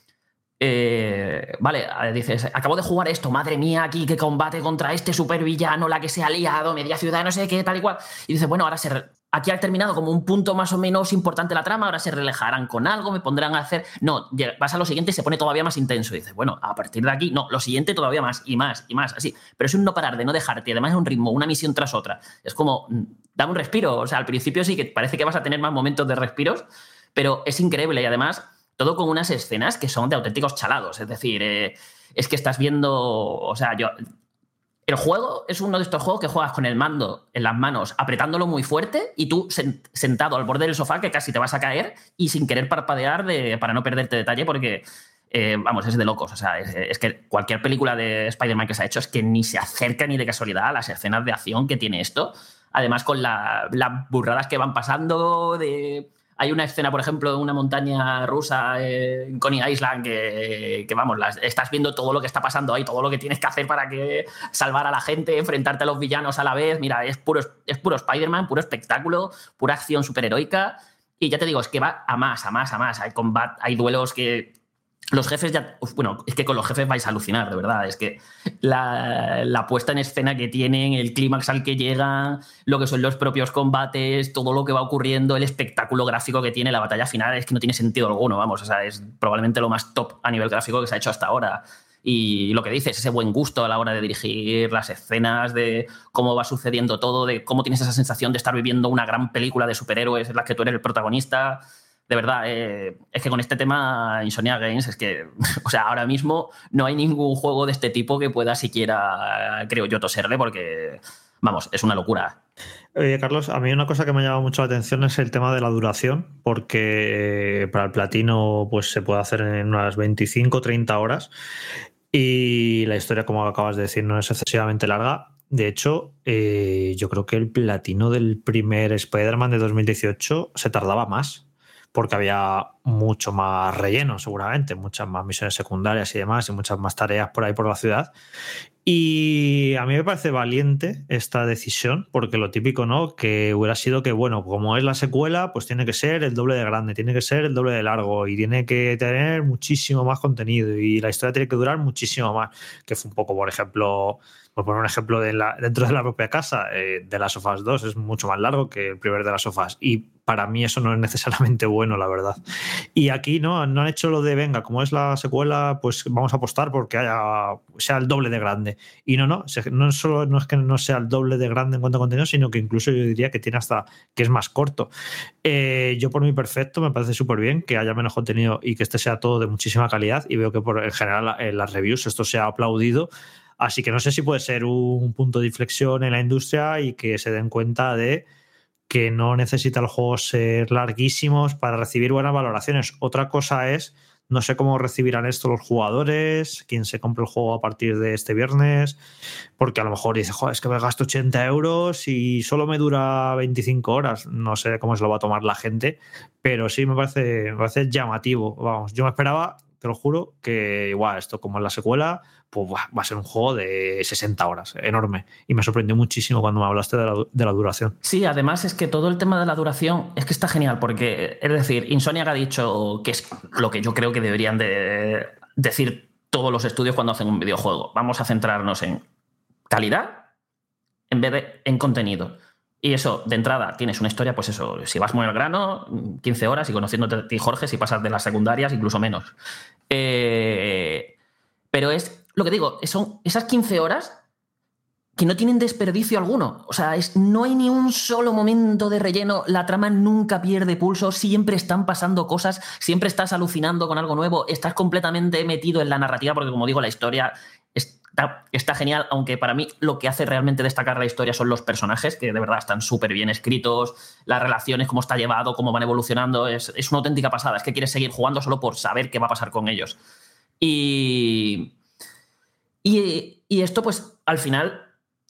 eh, vale, dices, acabo de jugar esto, madre mía, aquí que combate contra este supervillano, la que se ha liado, media ciudad, no sé qué, tal y cual. Y dices, bueno, ahora se aquí ha terminado como un punto más o menos importante la trama, ahora se relajarán con algo, me pondrán a hacer. No, vas a lo siguiente y se pone todavía más intenso. Y dices, bueno, a partir de aquí, no, lo siguiente todavía más y más y más, así. Pero es un no parar de no dejarte, además es un ritmo, una misión tras otra. Es como, mm, dame un respiro. O sea, al principio sí que parece que vas a tener más momentos de respiros, pero es increíble y además todo con unas escenas que son de auténticos chalados. Es decir, eh, es que estás viendo, o sea, yo... El juego es uno de estos juegos que juegas con el mando en las manos, apretándolo muy fuerte y tú sen- sentado al borde del sofá que casi te vas a caer y sin querer parpadear de- para no perderte detalle porque, eh, vamos, es de locos. O sea, es, es que cualquier película de Spider-Man que se ha hecho es que ni se acerca ni de casualidad a las escenas de acción que tiene esto. Además, con la- las burradas que van pasando de... Hay una escena, por ejemplo, de una montaña rusa eh, en Coney Island que, vamos, las- estás viendo todo lo que está pasando ahí, todo lo que tienes que hacer para que salvar a la gente, enfrentarte a los villanos a la vez. Mira, es puro, es puro Spider-Man, puro espectáculo, pura acción superheroica. Y ya te digo, es que va a más, a más, a más. Hay combat, hay duelos que los jefes ya. Bueno, es que con los jefes vais a alucinar, de verdad. Es que la, la puesta en escena que tienen, el clímax al que llegan, lo que son los propios combates, todo lo que va ocurriendo, el espectáculo gráfico que tiene la batalla final, es que no tiene sentido alguno, vamos. O sea, es probablemente lo más top a nivel gráfico que se ha hecho hasta ahora. Y lo que dices, ese buen gusto a la hora de dirigir las escenas, de cómo va sucediendo todo, de cómo tienes esa sensación de estar viviendo una gran película de superhéroes en la que tú eres el protagonista de verdad, eh, es que con este tema Insomnia Games es que, o sea, ahora mismo no hay ningún juego de este tipo que pueda siquiera, creo yo, toserle porque, vamos, es una locura. Oye, Carlos, a mí una cosa que me ha llamado mucho la atención es el tema de la duración, porque eh, para el platino pues se puede hacer en unas 25 30 horas y la historia, como acabas de decir, no es excesivamente larga. De hecho, eh, yo creo que el platino del primer Spider-Man de 2018 se tardaba más, porque había mucho más relleno, seguramente, muchas más misiones secundarias y demás, y muchas más tareas por ahí por la ciudad. Y a mí me parece valiente esta decisión, porque lo típico, ¿no? Que hubiera sido que, bueno, como es la secuela, pues tiene que ser el doble de grande, tiene que ser el doble de largo y tiene que tener muchísimo más contenido y la historia tiene que durar muchísimo más. Que fue un poco, por ejemplo, por poner un ejemplo de la, dentro de la propia casa, eh, de las sofás 2 es mucho más largo que el primer de las sofás. Y para mí eso no es necesariamente bueno, la verdad. Y aquí no, no han hecho lo de, venga, como es la secuela, pues vamos a apostar porque haya, sea el doble de grande. Y no, no, no solo no es que no sea el doble de grande en cuanto a contenido, sino que incluso yo diría que tiene hasta que es más corto. Eh, yo por mi perfecto me parece súper bien que haya menos contenido y que este sea todo de muchísima calidad y veo que por en general en las reviews esto se ha aplaudido. Así que no sé si puede ser un punto de inflexión en la industria y que se den cuenta de que no necesita el juego ser larguísimos para recibir buenas valoraciones. Otra cosa es, no sé cómo recibirán esto los jugadores, quien se compre el juego a partir de este viernes, porque a lo mejor dice, joder, es que me gasto 80 euros y solo me dura 25 horas. No sé cómo se lo va a tomar la gente, pero sí me parece, me parece llamativo. Vamos, yo me esperaba, te lo juro, que igual esto como en la secuela, pues va a ser un juego de 60 horas, enorme. Y me sorprendió muchísimo cuando me hablaste de la, de la duración. Sí, además es que todo el tema de la duración es que está genial, porque, es decir, Insomniac ha dicho que es lo que yo creo que deberían de decir todos los estudios cuando hacen un videojuego. Vamos a centrarnos en calidad en vez de en contenido. Y eso, de entrada, tienes una historia, pues eso, si vas muy al grano, 15 horas y conociéndote a ti, Jorge, si pasas de las secundarias, incluso menos. Eh, pero es lo que digo, son esas 15 horas que no tienen desperdicio alguno. O sea, no hay ni un solo momento de relleno, la trama nunca pierde pulso, siempre están pasando cosas, siempre estás alucinando con algo nuevo, estás completamente metido en la narrativa, porque como digo, la historia es está, genial, aunque para mí lo que hace realmente destacar la historia son los personajes, que de verdad están súper bien escritos, las relaciones, cómo está llevado, cómo van evolucionando, es una auténtica pasada. Es que quieres seguir jugando solo por saber qué va a pasar con ellos. Y, y, esto, pues, al final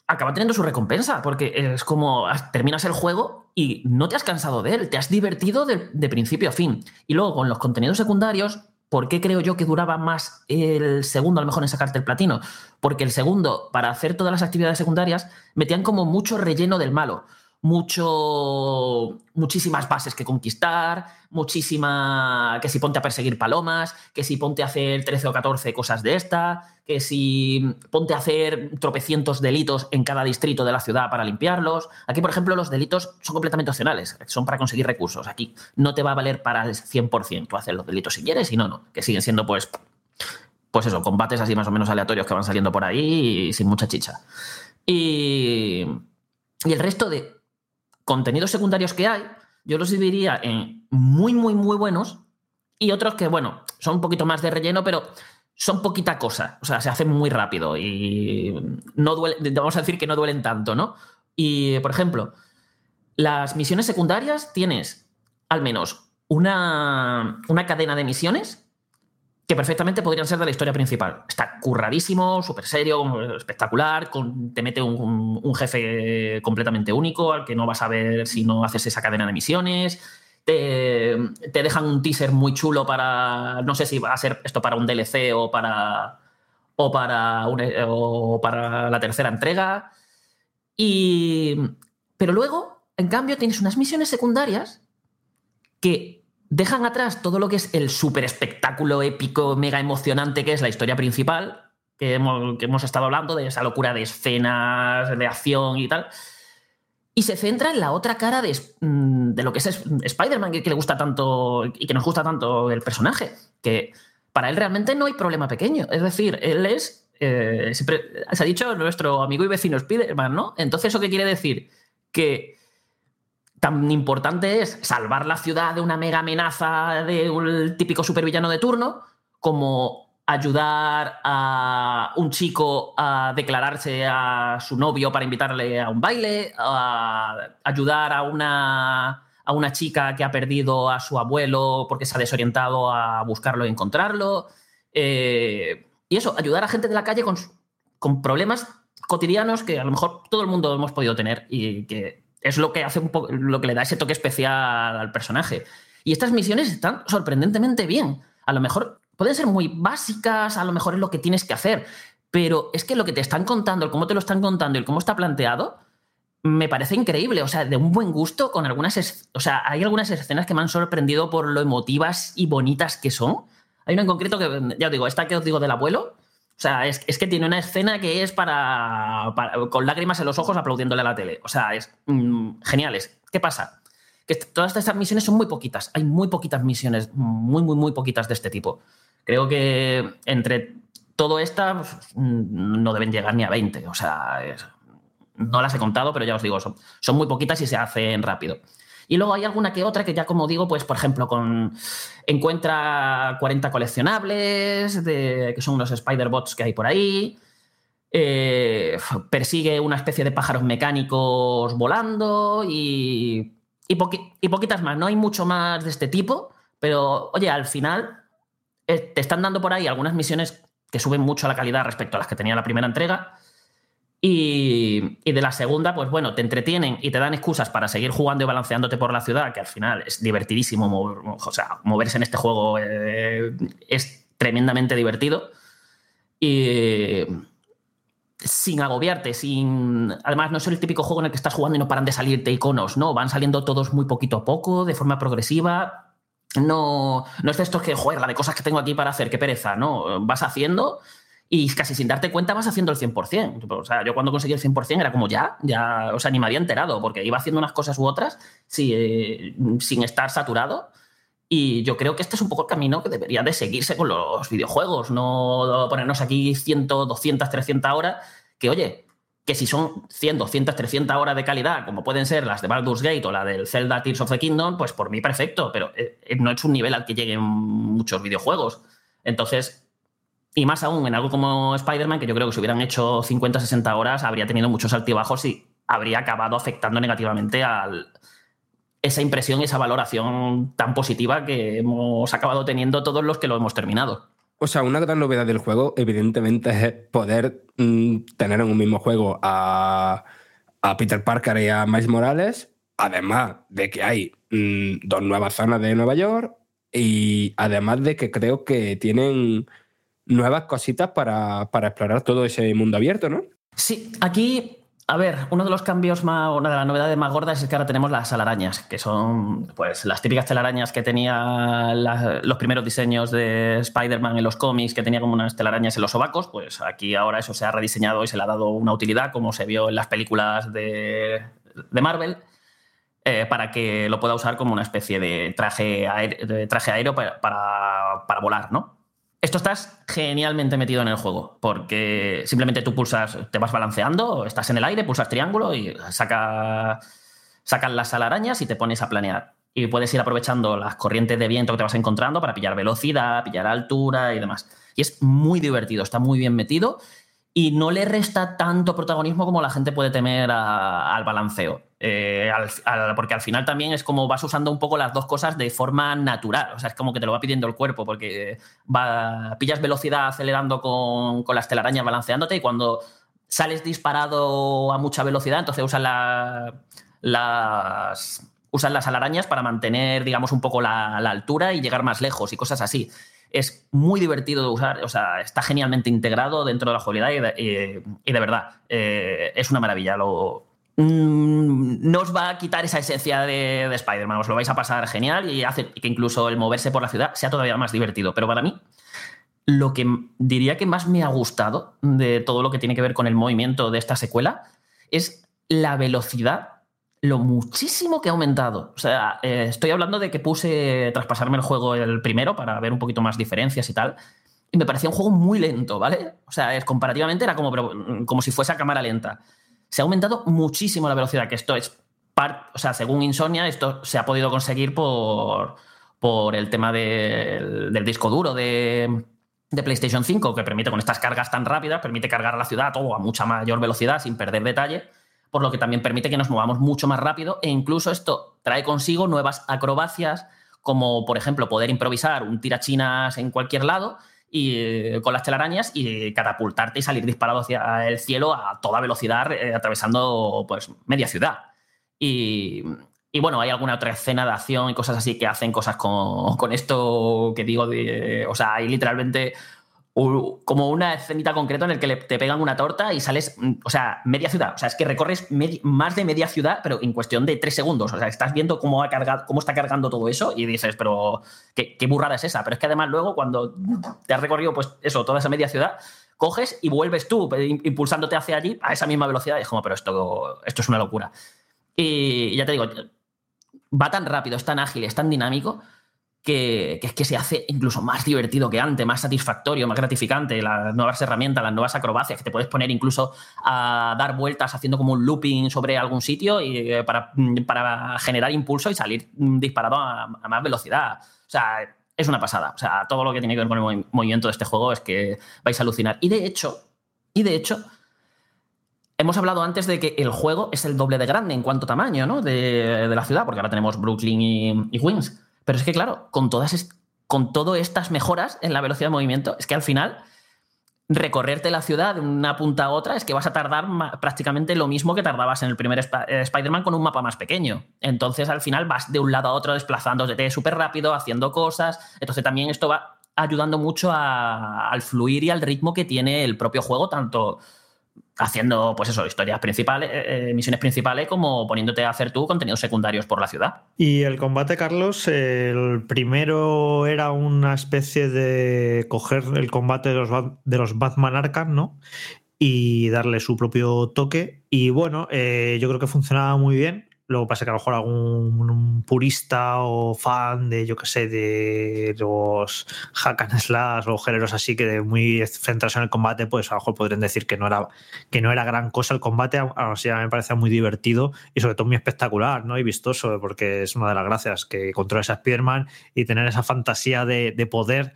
acaba teniendo su recompensa, porque es como terminas el juego y no te has cansado de él, te has divertido de, de principio a fin. Y luego con los contenidos secundarios, ¿por qué creo yo que duraba más el segundo a lo mejor en sacarte el platino? Porque el segundo, para hacer todas las actividades secundarias, metían como mucho relleno del malo. Mucho, muchísimas bases que conquistar, muchísima. que si ponte a perseguir palomas, que si ponte a hacer 13 o 14 cosas de esta, que si ponte a hacer tropecientos delitos en cada distrito de la ciudad para limpiarlos. Aquí, por ejemplo, los delitos son completamente opcionales, son para conseguir recursos. Aquí no te va a valer para el 100%. Tú haces los delitos si quieres y no, no, que siguen siendo pues pues eso, combates así más o menos aleatorios que van saliendo por ahí y sin mucha chicha. Y, y el resto de contenidos secundarios que hay, yo los dividiría en muy, muy, muy buenos y otros que, bueno, son un poquito más de relleno, pero son poquita cosa. O sea, se hacen muy rápido y no duele, vamos a decir que no duelen tanto, ¿no? Y, por ejemplo, las misiones secundarias tienes al menos una, una cadena de misiones que perfectamente podrían ser de la historia principal. Está curradísimo, súper serio, espectacular, te mete un, un- un jefe completamente único al que no vas a ver si no haces esa cadena de misiones. Te, te dejan un teaser muy chulo para, no sé si va a ser esto para un DLC o para, o para, un- o para la tercera entrega. Y, pero luego, en cambio, tienes unas misiones secundarias que dejan atrás todo lo que es el súper espectáculo épico, mega emocionante que es la historia principal, que hemos, que hemos estado hablando, de esa locura de escenas, de acción y tal. Y se centra en la otra cara de, mm, de lo que es es- Spider-Man, que, le gusta tanto y que nos gusta tanto el personaje. Que para él realmente no hay problema pequeño. Es decir, él es. eh, se ha dicho nuestro amigo y vecino Spider-Man, ¿no? Entonces, ¿eso qué quiere decir? Que tan importante es salvar la ciudad de una mega amenaza de un típico supervillano de turno, como ayudar a un chico a declararse a su novio para invitarle a un baile, ayudar a una, a una chica que ha perdido a su abuelo porque se ha desorientado a buscarlo y encontrarlo. Eh, y eso, ayudar a gente de la calle con, con problemas cotidianos que a lo mejor todo el mundo hemos podido tener y que es lo que hace lo que le da ese toque especial al personaje. Y estas misiones están sorprendentemente bien. A lo mejor pueden ser muy básicas, a lo mejor es lo que tienes que hacer, pero es que lo que te están contando, el cómo te lo están contando y el cómo está planteado, me parece increíble, o sea, de un buen gusto con algunas, o sea, hay algunas escenas que me han sorprendido por lo emotivas y bonitas que son. Hay una en concreto que, ya os digo, esta que os digo del abuelo, o sea, es, es que tiene una escena que es para, con lágrimas en los ojos aplaudiéndole a la tele. O sea, es mm, geniales. ¿Qué pasa? Que todas estas misiones son muy poquitas. Hay muy poquitas misiones, muy, muy, muy poquitas de este tipo. Creo que entre todo esta pues, mm, no deben llegar ni a 20. O sea, no las he contado, pero ya os digo, son, son muy poquitas y se hacen rápido. Y luego hay alguna que otra que ya, como digo, pues, por ejemplo, con encuentra 40 coleccionables, que son los Spider-Bots que hay por ahí. eh, persigue una especie de pájaros mecánicos volando y, y, poqui- y poquitas más. No hay mucho más de este tipo, pero oye, al final eh, te están dando por ahí algunas misiones que suben mucho la calidad respecto a las que tenía la primera entrega. Y, y de la segunda, pues bueno, te entretienen y te dan excusas para seguir jugando y balanceándote por la ciudad, que al final es divertidísimo. mover- o sea, moverse en este juego eh, es tremendamente divertido. Y sin agobiarte, sin. Además, no es el típico juego en el que estás jugando y no paran de salirte iconos, ¿no? Van saliendo todos muy poquito a poco, de forma progresiva. No, no es de estos que, joder, la de cosas que tengo aquí para hacer, qué pereza, ¿no? Vas haciendo y casi sin darte cuenta vas haciendo el 100%. O sea, yo cuando conseguí el 100% era como ya, ya, o sea, ni me había enterado, porque iba haciendo unas cosas u otras sí, eh, sin estar saturado. Y yo creo que este es un poco el camino que debería de seguirse con los videojuegos, no ponernos aquí 100, 200, 300 horas, que oye, que si son 100, 200, 300 horas de calidad, como pueden ser las de Baldur's Gate o la del Zelda Tears of the Kingdom, pues por mí perfecto, pero eh, eh, no es un nivel al que lleguen muchos videojuegos. Entonces, Y más aún en algo como Spider-Man, que yo creo que si hubieran hecho 50, 60 horas, habría tenido muchos altibajos y habría acabado afectando negativamente a esa impresión y esa valoración tan positiva que hemos acabado teniendo todos los que lo hemos terminado. O sea, una gran novedad del juego, evidentemente, es poder mm, tener en un mismo juego a, a Peter Parker y a Miles Morales, además de que hay mm, dos nuevas zonas de Nueva York y además de que creo que tienen nuevas cositas para, para explorar todo ese mundo abierto, ¿no? Sí, aquí, a ver, uno de los cambios más, una de las novedades más gordas es que ahora tenemos las alarañas, que son pues las típicas telarañas que tenía los primeros diseños de Spider-Man en los cómics, que tenía como unas telarañas en los sobacos, pues aquí ahora eso se ha rediseñado y se le ha dado una utilidad, como se vio en las películas de, de Marvel. eh, para que lo pueda usar como una especie de traje, de traje aéreo para- para volar, ¿no? Esto estás genialmente metido en el juego, porque simplemente tú pulsas, te vas balanceando, estás en el aire, pulsas triángulo y saca, sacan las alarañas y te pones a planear. Y puedes ir aprovechando las corrientes de viento que te vas encontrando para pillar velocidad, pillar altura y demás. Y es muy divertido, está muy bien metido y no le resta tanto protagonismo como la gente puede temer al balanceo. Eh, al- porque al final también es como vas usando un poco las dos cosas de forma natural. O sea, es como que te lo va pidiendo el cuerpo, porque va, pillas velocidad acelerando con, con las telarañas balanceándote y cuando sales disparado a mucha velocidad, entonces usas la- las. Usan las alarañas para mantener, digamos, un poco la, altura y llegar más lejos y cosas así. Es muy divertido de usar, o sea, está genialmente integrado dentro de la jugabilidad y de, y- y de verdad, eh, es una maravilla. Lo, no os va a quitar esa esencia de, de Spider-Man, os lo vais a pasar genial y hace que incluso el moverse por la ciudad sea todavía más divertido. Pero para mí, lo que diría que más me ha gustado de todo lo que tiene que ver con el movimiento de esta secuela es la velocidad, lo muchísimo que ha aumentado. O sea, eh, estoy hablando de que puse tras pasarme el juego el primero para ver un poquito más diferencias y tal. Y me parecía un juego muy lento, ¿vale? O sea, comparativamente era como, como si fuese a cámara lenta. Se ha aumentado muchísimo la velocidad, que esto es o sea, según Insomnia, esto se ha podido conseguir por, por el tema del- disco duro de, de PlayStation 5, que permite con estas cargas tan rápidas, permite cargar la ciudad todo a mucha mayor velocidad sin perder detalle, por lo que también permite que nos movamos mucho más rápido e incluso esto trae consigo nuevas acrobacias, como por ejemplo poder improvisar un tirachinas en cualquier lado y eh, con las telarañas y catapultarte y salir disparado hacia el cielo a toda velocidad eh, atravesando pues media ciudad. Y, y bueno, hay alguna otra escena de acción y cosas así que hacen cosas con, con esto que digo de. O sea, hay literalmente como una escenita concreta en el que te pegan una torta y sales, mm, o sea, media ciudad. O sea, es que recorres más de media ciudad, pero en cuestión de tres segundos. O sea, estás viendo cómo, está cargando todo eso y dices, pero ¿qué, burrada es esa. Pero es que además luego cuando te has recorrido, pues eso, toda esa media ciudad, coges y vuelves tú im- impulsándote hacia allí a esa misma velocidad. Y es como, pero esto, esto es una locura. Y ya te digo, va tan rápido, es tan ágil, es tan dinámico que, es que se hace incluso más divertido que antes, más satisfactorio, más gratificante. Las nuevas herramientas, las nuevas acrobacias, que te puedes poner incluso a dar vueltas haciendo como un looping sobre algún sitio y, eh, para, para generar impulso y salir mm, disparado a, más velocidad. O sea, es una pasada. O sea, todo lo que tiene que ver con el movi- movimiento de este juego es que vais a alucinar. Y de hecho, y de hecho, Hemos hablado antes de que el juego es el doble de grande en cuanto a tamaño ¿no? de, la ciudad, porque ahora tenemos Brooklyn y, y. Pero es que, claro, con todas, con estas mejoras en la velocidad de movimiento, es que al final recorrerte la ciudad de una punta a otra es que vas a tardar prácticamente lo mismo que tardabas en el primer Sp- eh, Spider-Man con un mapa más pequeño. Entonces, al final vas de un lado a otro desplazándote súper rápido, haciendo cosas. Entonces, también esto va ayudando mucho a- al fluir y al ritmo que tiene el propio juego, tanto haciendo, pues eso, historias principales, eh, eh, misiones principales, como poniéndote a hacer tú contenidos secundarios por la ciudad. Y el combate, Carlos, el primero era una especie de coger el combate de los, de los Batman Arkham, ¿no? Y darle su propio toque. Y bueno, eh, yo creo que funcionaba muy bien. Luego pasa que a lo mejor algún purista o fan de, yo qué sé, de los hack and slash o géneros así que muy centrados en el combate, pues a lo mejor podrían decir que no era, que no era gran cosa el combate, aún así a mí me parece muy divertido y sobre todo muy espectacular ¿no? y vistoso, porque es una de las gracias que controla esa Spider-Man y tener esa fantasía de, de poder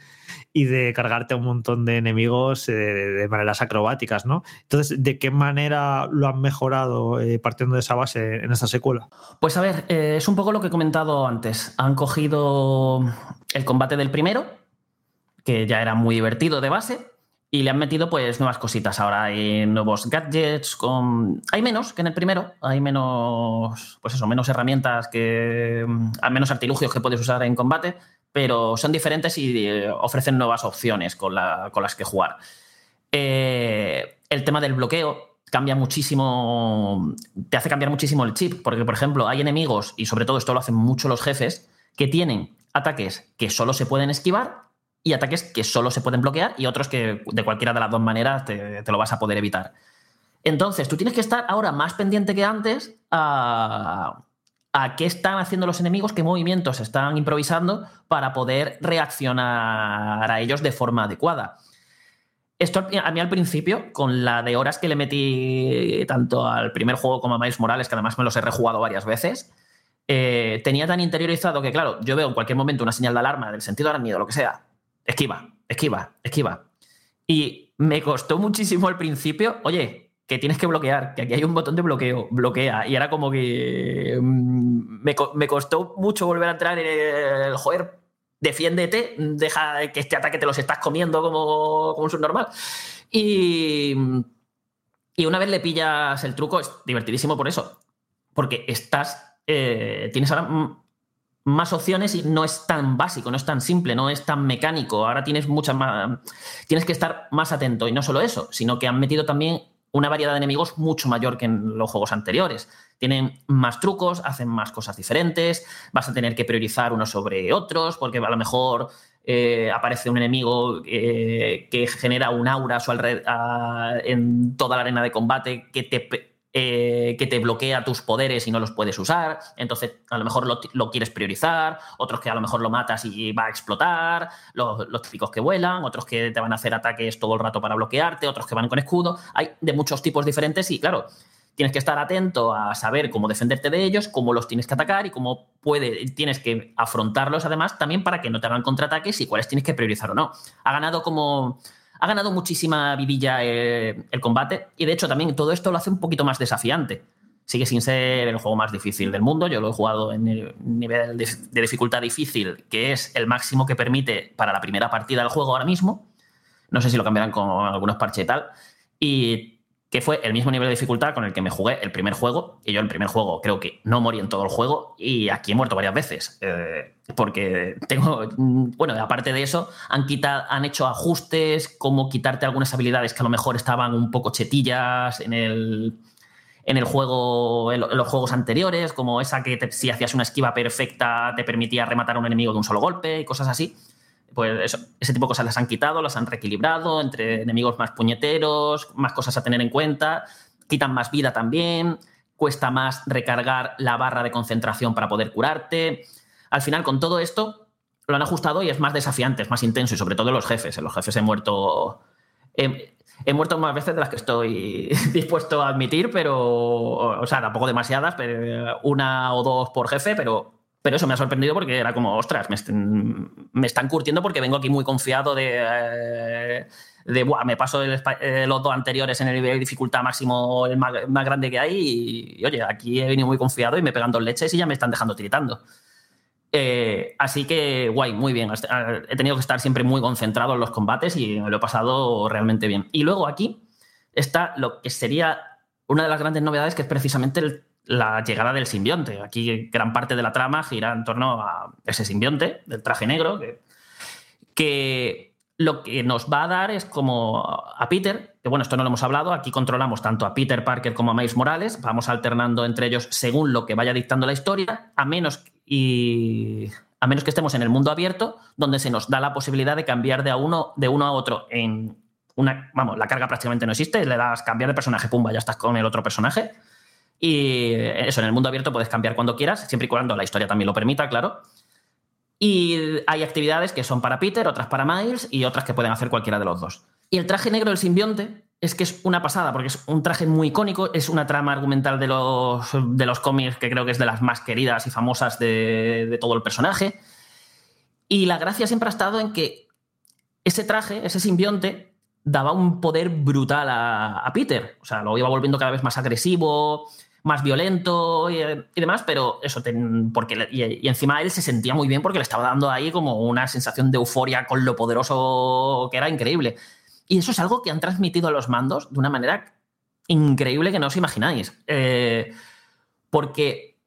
y de cargarte a un montón de enemigos eh, de maneras acrobáticas, ¿no? Entonces, ¿de qué manera lo han mejorado eh, partiendo de esa base en esta secuela? Pues a ver, eh, es un poco lo que he comentado antes. Han cogido el combate del primero, que ya era muy divertido de base, y le han metido pues nuevas cositas. Ahora hay nuevos gadgets, con... hay menos que en el primero, hay menos, pues eso, menos herramientas que, hay menos artilugios que puedes usar en combate, pero son diferentes y eh, ofrecen nuevas opciones con, la- con las que jugar. Eh, el tema del bloqueo cambia muchísimo, te hace cambiar muchísimo el chip, porque por ejemplo hay enemigos, y sobre todo esto lo hacen mucho los jefes, que tienen ataques que solo se pueden esquivar y ataques que solo se pueden bloquear y otros que de cualquiera de las dos maneras te, lo vas a poder evitar. Entonces, tú tienes que estar ahora más pendiente que antes a qué están haciendo los enemigos, qué movimientos están improvisando para poder reaccionar a ellos de forma adecuada. Esto a mí al principio, con la de horas que le metí tanto al primer juego como a Miles Morales, que además me los he rejugado varias veces, eh, tenía tan interiorizado que, claro, yo veo en cualquier momento una señal de alarma del sentido arácnido, lo que sea, esquiva, esquiva, esquiva. Y me costó muchísimo al principio, oye, que tienes que bloquear, que aquí hay un botón de bloqueo, bloquea. Y era como que mm, me, me costó mucho volver a entrar en el, joder, defiéndete, deja que este ataque te los estás comiendo como, como un subnormal. Y, y una vez le pillas el truco, es divertidísimo por eso. Porque estás. eh, tienes ahora más opciones y no es tan básico, no es tan simple, no es tan mecánico. Ahora tienes muchas más. Tienes que estar más atento. Y no solo eso, sino que han metido también una variedad de enemigos mucho mayor que en los juegos anteriores. Tienen más trucos, hacen más cosas diferentes, vas a tener que priorizar unos sobre otros, porque a lo mejor eh, aparece un enemigo eh, que genera un aura su alred- a- en toda la arena de combate que te, eh, que te bloquea tus poderes y no los puedes usar. Entonces, a lo mejor lo, quieres priorizar, otros que a lo mejor lo matas y va a explotar, los, los típicos que vuelan, otros que te van a hacer ataques todo el rato para bloquearte, otros que van con escudo. Hay de muchos tipos diferentes y, claro, tienes que estar atento a saber cómo defenderte de ellos, cómo los tienes que atacar y cómo puede, tienes que afrontarlos además también para que no te hagan contraataques y cuáles tienes que priorizar o no. Ha ganado como ha ganado muchísima vidilla eh, el combate y de hecho también todo esto lo hace un poquito más desafiante. Sigue sin ser el juego más difícil del mundo. Yo lo he jugado en el nivel de, de dificultad difícil, que es el máximo que permite para la primera partida del juego ahora mismo. No sé si lo cambiarán con algunos parches y tal. Y que fue el mismo nivel de dificultad con el que me jugué el primer juego. Y yo el primer juego creo que no morí en todo el juego y aquí he muerto varias veces. eh, porque tengo, mm, bueno, aparte de eso, han, quitado, han hecho ajustes, como quitarte algunas habilidades que a lo mejor estaban un poco chetillas en el, en el juego, en lo- en los juegos anteriores, como esa que te- si hacías una esquiva perfecta te permitía rematar a un enemigo de un solo golpe y cosas así. Pues eso, ese tipo de cosas las han quitado, las han reequilibrado entre enemigos más puñeteros, más cosas a tener en cuenta, quitan más vida también, cuesta más recargar la barra de concentración para poder curarte. Al final, con todo esto, lo han ajustado y es más desafiante, es más intenso y sobre todo los jefes. En los jefes he muerto. He, he muerto más veces de las que estoy dispuesto a admitir, pero. O sea, tampoco demasiadas, pero una o dos por jefe, pero. Pero eso me ha sorprendido porque era como, ostras, me, están- me están curtiendo porque vengo aquí muy confiado de. eh, de "Buah, me paso el eh, los dos anteriores en el nivel de dificultad máximo el más, grande que hay y, y, oye, aquí he venido muy confiado y me pegan dos leches y ya me están dejando tiritando. Eh, así que, guay, muy bien. He tenido que estar siempre muy concentrado en los combates y me lo he pasado realmente bien. Y luego aquí está lo que sería una de las grandes novedades, que es precisamente el- la llegada del simbionte. Aquí gran parte de la trama gira en torno a ese simbionte, del traje negro, que, que lo que nos va a dar es como a Peter, que bueno, esto no lo hemos hablado, aquí controlamos tanto a Peter Parker como a Miles Morales, vamos alternando entre ellos según lo que vaya dictando la historia, a menos y a menos que estemos en el mundo abierto, donde se nos da la posibilidad de cambiar de a uno de uno a otro en una, vamos, la carga prácticamente no existe, le das cambiar de personaje, pumba, ya estás con el otro personaje. Y eso, en el mundo abierto puedes cambiar cuando quieras, siempre y cuando la historia también lo permita, claro. Y hay actividades que son para Peter, otras para Miles y otras que pueden hacer cualquiera de los dos. Y el traje negro del simbionte es que es una pasada, porque es un traje muy icónico, es una trama argumental de los, de los cómics que creo que es de las más queridas y famosas de, de todo el personaje. Y la gracia siempre ha estado en que ese traje, ese simbionte, daba un poder brutal a, a Peter. O sea, lo iba volviendo cada vez más agresivo, más violento y, y demás, pero eso, porque y encima él se sentía muy bien porque le estaba dando ahí como una sensación de euforia con lo poderoso que era increíble. Y eso es algo que han transmitido a los mandos de una manera increíble que no os imagináis. Eh, porque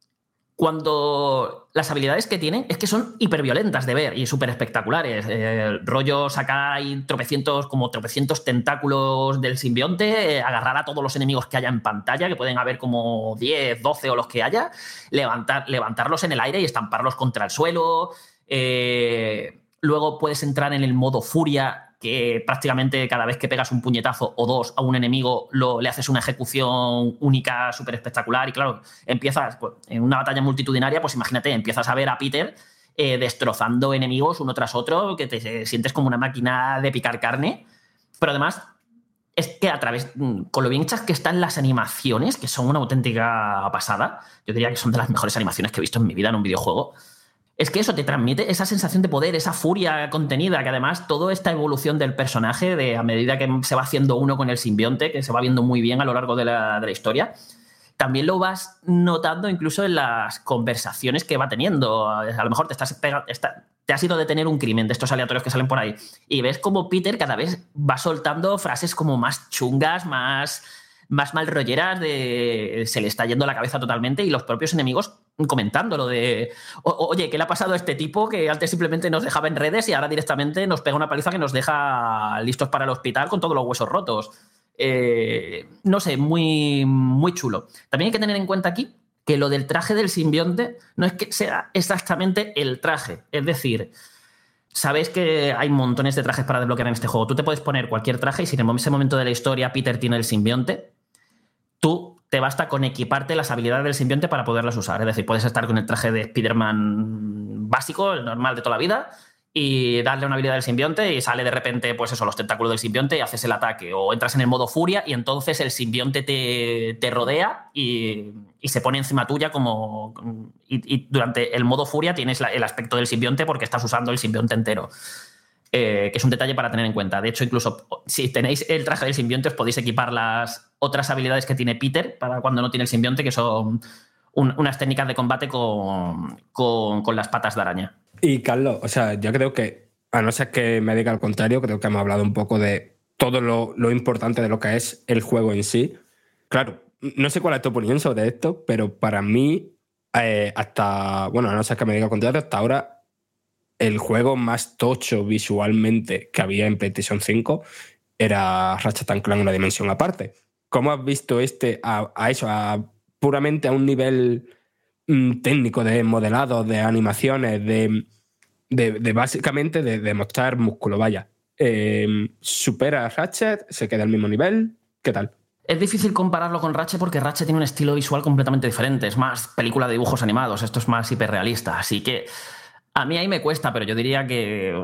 cuando las habilidades que tienen es que son hiperviolentas de ver y súper espectaculares. Eh, rollo sacar ahí tropecientos, como tropecientos tentáculos del simbionte, eh, agarrar a todos los enemigos que haya en pantalla, que pueden haber como 10, 12 o los que haya, levantar, levantarlos en el aire y estamparlos contra el suelo. Eh, luego puedes entrar en el modo furia, que prácticamente cada vez que pegas un puñetazo o dos a un enemigo lo, le haces una ejecución única, súper espectacular. Y claro, empiezas pues, en una batalla multitudinaria, pues imagínate, empiezas a ver a Peter eh, destrozando enemigos uno tras otro, que te sientes como una máquina de picar carne. Pero además, es que a través, mm, con lo bien hechas que están las animaciones, que son una auténtica pasada, yo diría que son de las mejores animaciones que he visto en mi vida en un videojuego. Es que eso te transmite esa sensación de poder, esa furia contenida, que además toda esta evolución del personaje, de a medida que se va haciendo uno con el simbionte, que se va viendo muy bien a lo largo de la, de la historia, también lo vas notando incluso en las conversaciones que va teniendo. A lo mejor te, estás te has ido a detener un crimen de estos aleatorios que salen por ahí y ves como Peter cada vez va soltando frases como más chungas, más, más mal rolleras, de se le está yendo la cabeza totalmente y los propios enemigos comentándolo de "O- o- oye, ¿qué le ha pasado a este tipo que antes simplemente nos dejaba en redes y ahora directamente nos pega una paliza que nos deja listos para el hospital con todos los huesos rotos? Eh, no sé, muy, muy chulo. También hay que tener en cuenta aquí que lo del traje del simbionte no es que sea exactamente el traje. Es decir, sabéis que hay montones de trajes para desbloquear en este juego. Tú te puedes poner cualquier traje y si en ese momento de la historia Peter tiene el simbionte, tú te basta con equiparte las habilidades del simbionte para poderlas usar. Es decir, puedes estar con el traje de Spider-Man básico, el normal de toda la vida, y darle una habilidad del simbionte y sale de repente, pues eso, los tentáculos del simbionte y haces el ataque. O entras en el modo furia y entonces el simbionte te, te rodea y, y se pone encima tuya como... Y, durante el modo furia tienes el aspecto del simbionte porque estás usando el simbionte entero. Eh, que es un detalle para tener en cuenta. De hecho, incluso si tenéis el traje del simbionte, os podéis equipar las otras habilidades que tiene Peter para cuando no tiene el simbionte, que son un- unas técnicas de combate con, con- con las patas de araña. Y Carlos, o sea, yo creo que, a no ser que me diga al contrario, creo que hemos hablado un poco de todo lo, lo importante de lo que es el juego en sí. Claro, no sé cuál es tu opinión sobre esto, pero para mí, eh, hasta, bueno, a no ser que me diga al contrario, hasta ahora, el juego más tocho visualmente que había en PlayStation 5 era Ratchet Clank una dimensión aparte. ¿Cómo has visto este a, eso, a puramente a un nivel mm, técnico de modelado, de animaciones, de, de, básicamente de, mostrar músculo, vaya. Eh, supera a Ratchet, se queda al mismo nivel. ¿Qué tal? Es difícil compararlo con Ratchet porque Ratchet tiene un estilo visual completamente diferente. Es más película de dibujos animados, esto es más hiperrealista. Así que a mí ahí me cuesta, pero yo diría que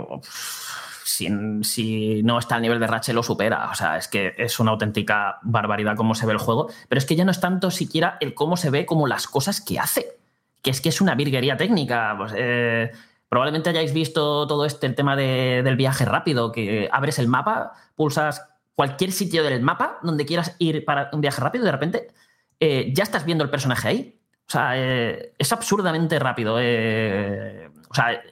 si no está al nivel de Ratchet lo supera. O sea, es que es una auténtica barbaridad cómo se ve el juego. Pero es que ya no es tanto siquiera el cómo se ve como las cosas que hace. Que es que es una virguería técnica. Pues, eh, probablemente hayáis visto todo este el tema de- del viaje rápido, que abres el mapa, pulsas cualquier sitio del mapa donde quieras ir para un viaje rápido y de repente eh, ya estás viendo el personaje ahí. O sea, eh, es absurdamente rápido. eh, o sea,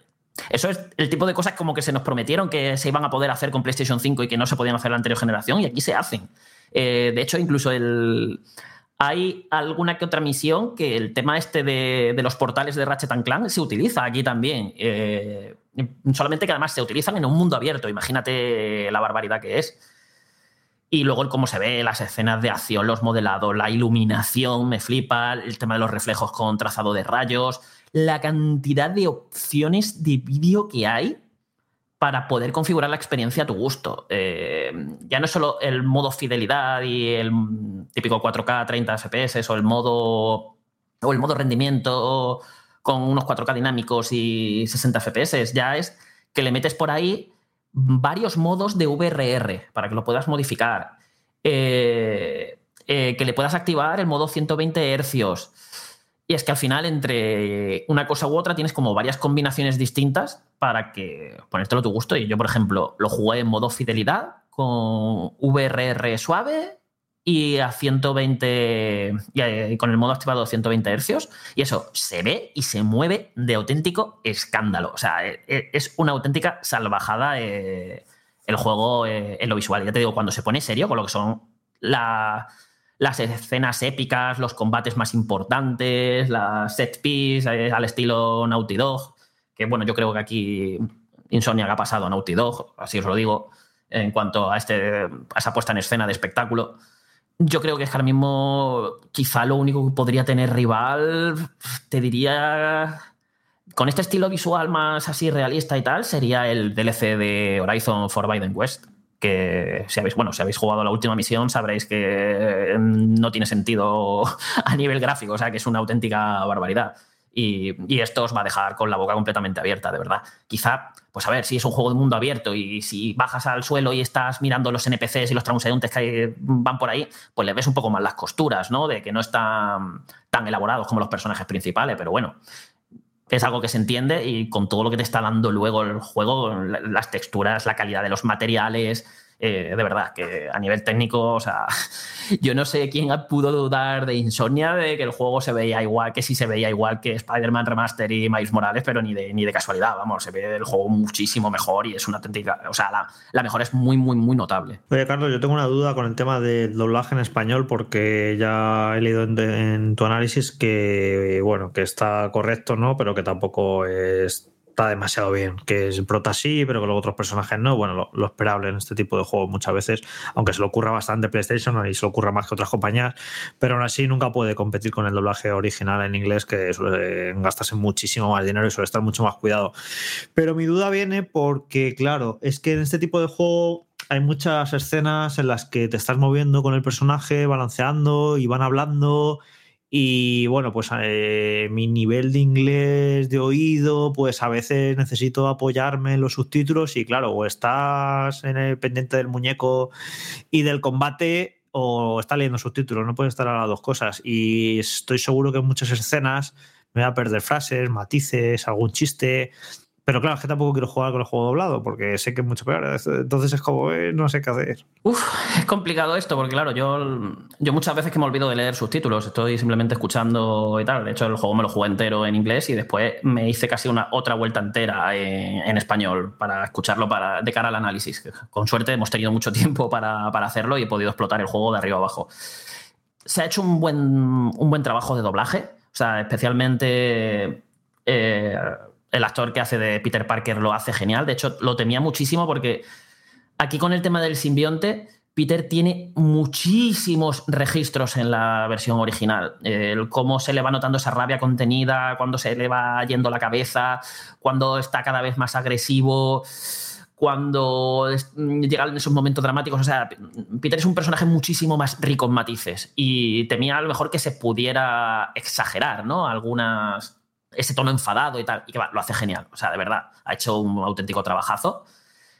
eso es el tipo de cosas como que se nos prometieron que se iban a poder hacer con PlayStation 5 y que no se podían hacer en la anterior generación y aquí se hacen. Eh, de hecho, incluso el... Hay alguna que otra misión que el tema este de, de los portales de Ratchet and Clank se utiliza aquí también. Eh, solamente que además se utilizan en un mundo abierto. Imagínate la barbaridad que es. Y luego cómo se ve, las escenas de acción, los modelados, la iluminación, me flipa, el tema de los reflejos con trazado de rayos, la cantidad de opciones de vídeo que hay para poder configurar la experiencia a tu gusto. Eh, ya no es solo el modo fidelidad y el típico 4K 30 FPS o el modo o el modo rendimiento con unos 4K dinámicos y 60 FPS, ya es que le metes por ahí varios modos de VRR para que lo puedas modificar. Eh, eh, que le puedas activar el modo 120 hercios. Y es que al final, entre una cosa u otra, tienes como varias combinaciones distintas para que ponértelo a tu gusto. Y yo, por ejemplo, lo jugué en modo fidelidad con VRR suave y a 120 y eh, con el modo activado a 120 Hz y eso se ve y se mueve de auténtico escándalo. O sea, eh, eh, es una auténtica salvajada eh, el juego eh, en lo visual. Ya te digo, cuando se pone serio con lo que son la- las escenas épicas, los combates más importantes, las set piece eh, al estilo Naughty Dog, que bueno, yo creo que aquí Insomnia ha pasado a Naughty Dog, así os lo digo, en cuanto a, este, a esa puesta en escena de espectáculo. Yo creo que es que ahora mismo quizá lo único que podría tener rival, te diría, con este estilo visual más así realista y tal, sería el DLC de Horizon Forbidden West. Que si habéis, bueno, si habéis jugado la última misión sabréis que no tiene sentido a nivel gráfico, o sea que es una auténtica barbaridad. Y, esto os va a dejar con la boca completamente abierta, de verdad. Quizá, pues a ver, si es un juego de mundo abierto y si bajas al suelo y estás mirando los NPCs y los transeúntes que van por ahí, pues le ves un poco más las costuras, ¿no? De que no están tan elaborados como los personajes principales, pero bueno, es algo que se entiende y con todo lo que te está dando luego el juego, la- las texturas, la calidad de los materiales, eh, de verdad, que a nivel técnico, o sea, yo no sé quién pudo dudar de Insomnia de que el juego se veía igual, que sí se veía igual que Spider-Man Remaster y Miles Morales, pero ni de, ni de casualidad, vamos, se ve el juego muchísimo mejor y es una auténtica, o sea, la, la mejora es muy, muy, muy notable. Oye, Carlos, yo tengo una duda con el tema del doblaje en español porque ya he leído en, en tu análisis que, bueno, que está correcto, ¿no? Pero que tampoco está demasiado bien. Que es prota sí, pero que luego otros personajes no. Bueno, lo, lo esperable en este tipo de juegos muchas veces, aunque se le ocurra bastante PlayStation y se le ocurra más que otras compañías, pero aún así nunca puede competir con el doblaje original en inglés que suele gastarse muchísimo más dinero y suele estar mucho más cuidado. Pero mi duda viene porque, claro, es que en este tipo de juego hay muchas escenas en las que te estás moviendo con el personaje, balanceando y van hablando. Y bueno, pues eh, mi nivel de inglés de oído, pues a veces necesito apoyarme en los subtítulos y claro, o estás en el pendiente del muñeco y del combate o estás leyendo subtítulos, no puedes estar a las dos cosas. Y estoy seguro que en muchas escenas me voy a perder frases, matices, algún chiste. Pero claro, es que tampoco quiero jugar con el juego doblado porque sé que es mucho peor. Entonces es como, eh, no sé qué hacer. Uf, es complicado esto porque, claro, yo, yo muchas veces que me olvido de leer subtítulos, estoy simplemente escuchando y tal. De hecho, el juego me lo jugué entero en inglés y después me hice casi una otra vuelta entera en, español para escucharlo para, de cara al análisis. Con suerte hemos tenido mucho tiempo para, para hacerlo y he podido explotar el juego de arriba abajo. Se ha hecho un buen, un buen trabajo de doblaje, o sea, especialmente. Eh, el actor que hace de Peter Parker lo hace genial. De hecho, lo temía muchísimo porque aquí con el tema del simbionte, Peter tiene muchísimos registros en la versión original. El cómo se le va notando esa rabia contenida, cuando se le va yendo la cabeza, cuando está cada vez más agresivo, cuando llegan esos momentos dramáticos. O sea, Peter es un personaje muchísimo más rico en matices y temía a lo mejor que se pudiera exagerar, ¿no? Algunas ese tono enfadado y tal, y que va, lo hace genial. O sea, de verdad, ha hecho un auténtico trabajazo.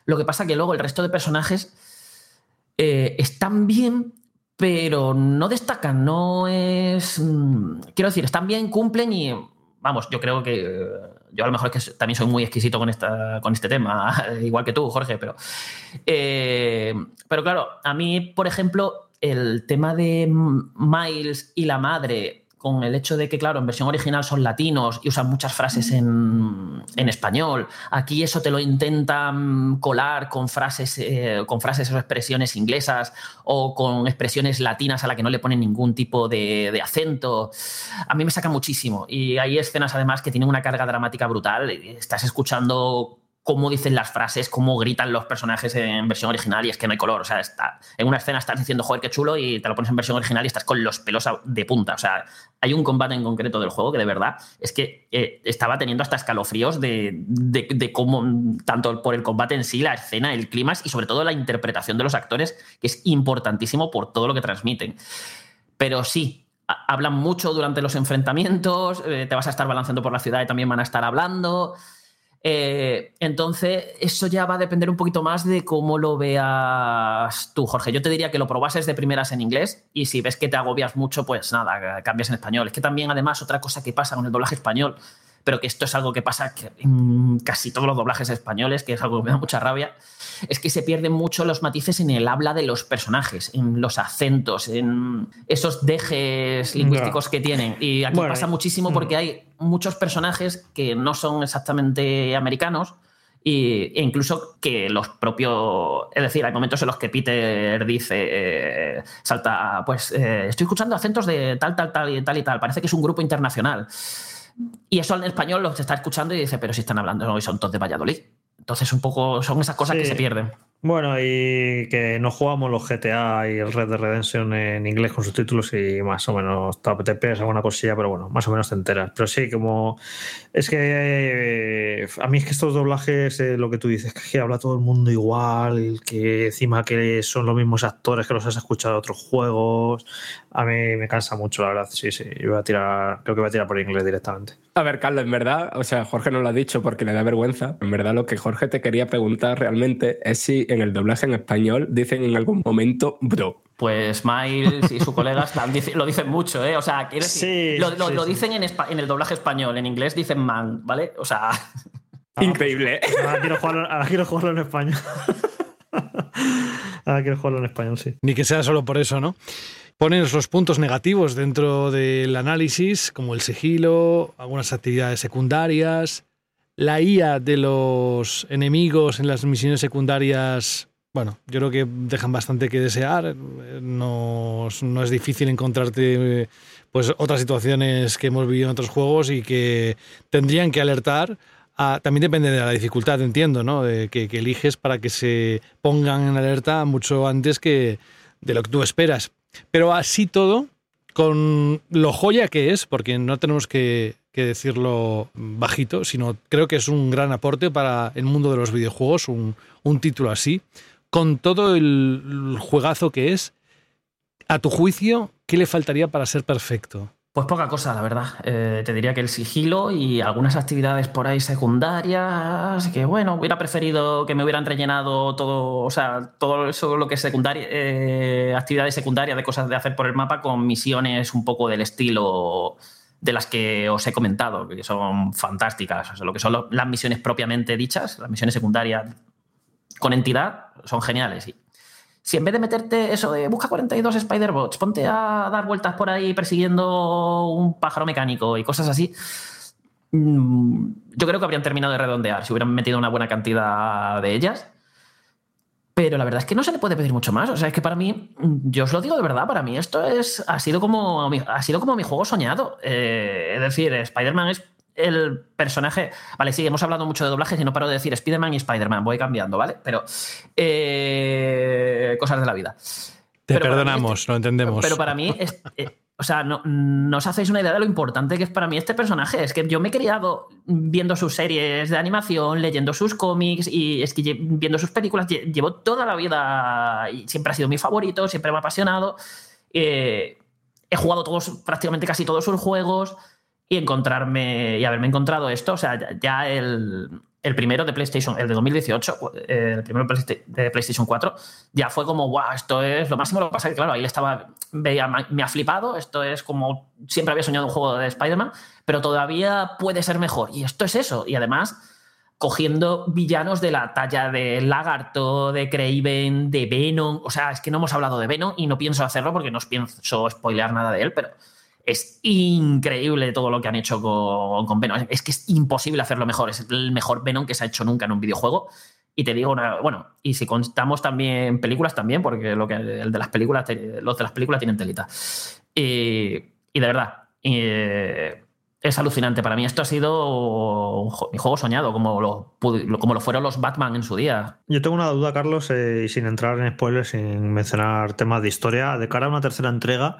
Lo que pasa que luego el resto de personajes eh, están bien, pero no destacan, no es... mm, Quiero decir, están bien, cumplen y... Vamos, yo creo que... Yo a lo mejor es que también soy muy exquisito con, esta, con este tema, igual que tú, Jorge, pero... eh, pero claro, a mí, por ejemplo, el tema de Miles y la madre con el hecho de que, claro, en versión original son latinos y usan muchas frases en, en español. Aquí eso te lo intentan colar con frases, eh, con frases o expresiones inglesas o con expresiones latinas a la que no le ponen ningún tipo de, de acento. A mí me saca muchísimo. Y hay escenas además que tienen una carga dramática brutal. Estás escuchando cómo dicen las frases, cómo gritan los personajes en versión original y es que no hay color. O sea, está, en una escena estás diciendo, joder, qué chulo, y te lo pones en versión original y estás con los pelos de punta. O sea, hay un combate en concreto del juego que de verdad es que eh, estaba teniendo hasta escalofríos de, de, de, cómo, tanto por el combate en sí, la escena, el clima y sobre todo la interpretación de los actores, que es importantísimo por todo lo que transmiten. Pero sí, hablan mucho durante los enfrentamientos, eh, te vas a estar balanceando por la ciudad y también van a estar hablando. Eh, entonces, eso ya va a depender un poquito más de cómo lo veas tú, Jorge. Yo te diría que lo probases de primeras en inglés y si ves que te agobias mucho, pues nada, cambias en español. Es que también, además, otra cosa que pasa con el doblaje español, pero que esto es algo que pasa en casi todos los doblajes españoles, que es algo que me da mucha rabia, es que se pierden mucho los matices en el habla de los personajes, en los acentos, en esos dejes lingüísticos que tienen. Y aquí Bueno, pasa muchísimo mm. porque hay muchos personajes que no son exactamente americanos. Y, e incluso que los propios. Es decir, hay momentos en los que Peter dice. eh, salta. Pues eh, estoy escuchando acentos de tal, tal, tal y tal y tal. Parece que es un grupo internacional. Y eso en español los está escuchando y dice, pero si están hablando y son todos de Valladolid. Entonces, un poco son esas cosas que se pierden. Bueno, y que no jugamos los GTA y el Red Dead Redemption en inglés con subtítulos y más o menos te pierdes alguna cosilla, pero bueno, más o menos te enteras. Pero sí, como es que eh, a mí es que estos doblajes, eh, lo que tú dices, que habla todo el mundo igual, que encima que son los mismos actores que los has escuchado en otros juegos, a mí me cansa mucho, la verdad. Sí, sí, yo voy a tirar, creo que voy a tirar por inglés directamente. A ver, Carlos, en verdad, o sea, Jorge no lo ha dicho porque le da vergüenza. En verdad, lo que Jorge te quería preguntar realmente es si en el doblaje en español dicen en algún momento bro. Pues Miles y sus colegas lo dicen mucho, ¿eh? O sea, quiero decir, Sí, lo, lo- sí, lo sí. dicen en, en el doblaje español, en inglés dicen man, ¿vale? O sea, Increíble. ¿eh? Ahora quiero jugarlo, ahora quiero jugarlo en español. ahora quiero jugarlo en español, sí. Ni que sea solo por eso, ¿no? Pones los puntos negativos dentro del análisis, como el sigilo, algunas actividades secundarias, la IA de los enemigos en las misiones secundarias. Bueno, yo creo que dejan bastante que desear. No, no es difícil encontrarte pues, otras situaciones que hemos vivido en otros juegos y que tendrían que alertar. a- también depende de la dificultad, entiendo, ¿no? De que, que eliges para que se pongan en alerta mucho antes que de lo que tú esperas. Pero así todo, con lo joya que es, porque no tenemos que, decirlo bajito, sino creo que es un gran aporte para el mundo de los videojuegos, un, un título así, con todo el, el juegazo que es, a tu juicio, ¿qué le faltaría para ser perfecto? pues poca cosa, la verdad. Eh, te diría que el sigilo y algunas actividades por ahí secundarias, que bueno, hubiera preferido que me hubieran rellenado todo, o sea, todo eso lo que es secundaria, eh, actividades secundarias de cosas de hacer por el mapa con misiones un poco del estilo de las que os he comentado, que son fantásticas. O sea, lo que son las misiones propiamente dichas, las misiones secundarias con entidad, son geniales. Y si en vez de meterte eso de busca 42 Spider-Bots, ponte a dar vueltas por ahí persiguiendo un pájaro mecánico y cosas así, mm, yo creo que habrían terminado de redondear si hubieran metido una buena cantidad de ellas. Pero la verdad es que no se le puede pedir mucho más. O sea, es que para mí, yo os lo digo de verdad, para mí esto es, ha, sido como, ha sido como mi juego soñado. Eh, es decir, Spider-Man es el personaje. Vale, sí, hemos hablado mucho de doblajes y no paro de decir Spider-Man y Spider-Man. Voy cambiando, ¿vale? Pero. eh, cosas de la vida. Te Pero para mí perdonamos, lo entendemos. Pero para mí, es- eh, o sea, no, no os hacéis una idea de lo importante que es para mí este personaje. Es que yo me he criado viendo sus series de animación, leyendo sus cómics y es que viendo sus películas. lle- Llevo toda la vida y siempre ha sido mi favorito, siempre me ha apasionado. Eh, he jugado todos, prácticamente casi todos sus juegos y encontrarme y haberme encontrado esto, o sea, ya, ya el, el primero de PlayStation, el de 2018, eh, el primero de Playsta- de PlayStation 4, ya fue como, wow, esto es lo máximo. Lo que pasa es que, claro, ahí estaba, me ha flipado, esto es como, siempre había soñado un juego de Spider-Man, pero todavía puede ser mejor. Y esto es eso. Y además, cogiendo villanos de la talla de Lagarto, de Craven, de Venom. O sea, es que no hemos hablado de Venom y no pienso hacerlo porque no pienso spoilear nada de él, pero es increíble todo lo que han hecho con, Venom. Es que es imposible hacerlo mejor. Es el mejor Venom que se ha hecho nunca en un videojuego. Y te digo una, bueno, y si contamos también películas también, porque lo que el de las películas, los de las películas tienen telita. Y, de verdad, es alucinante. Para mí esto ha sido mi juego soñado, como lo, como lo fueron los Batman en su día. Yo tengo una duda, Carlos, eh, sin entrar en spoilers, sin mencionar temas de historia, de cara a una tercera entrega,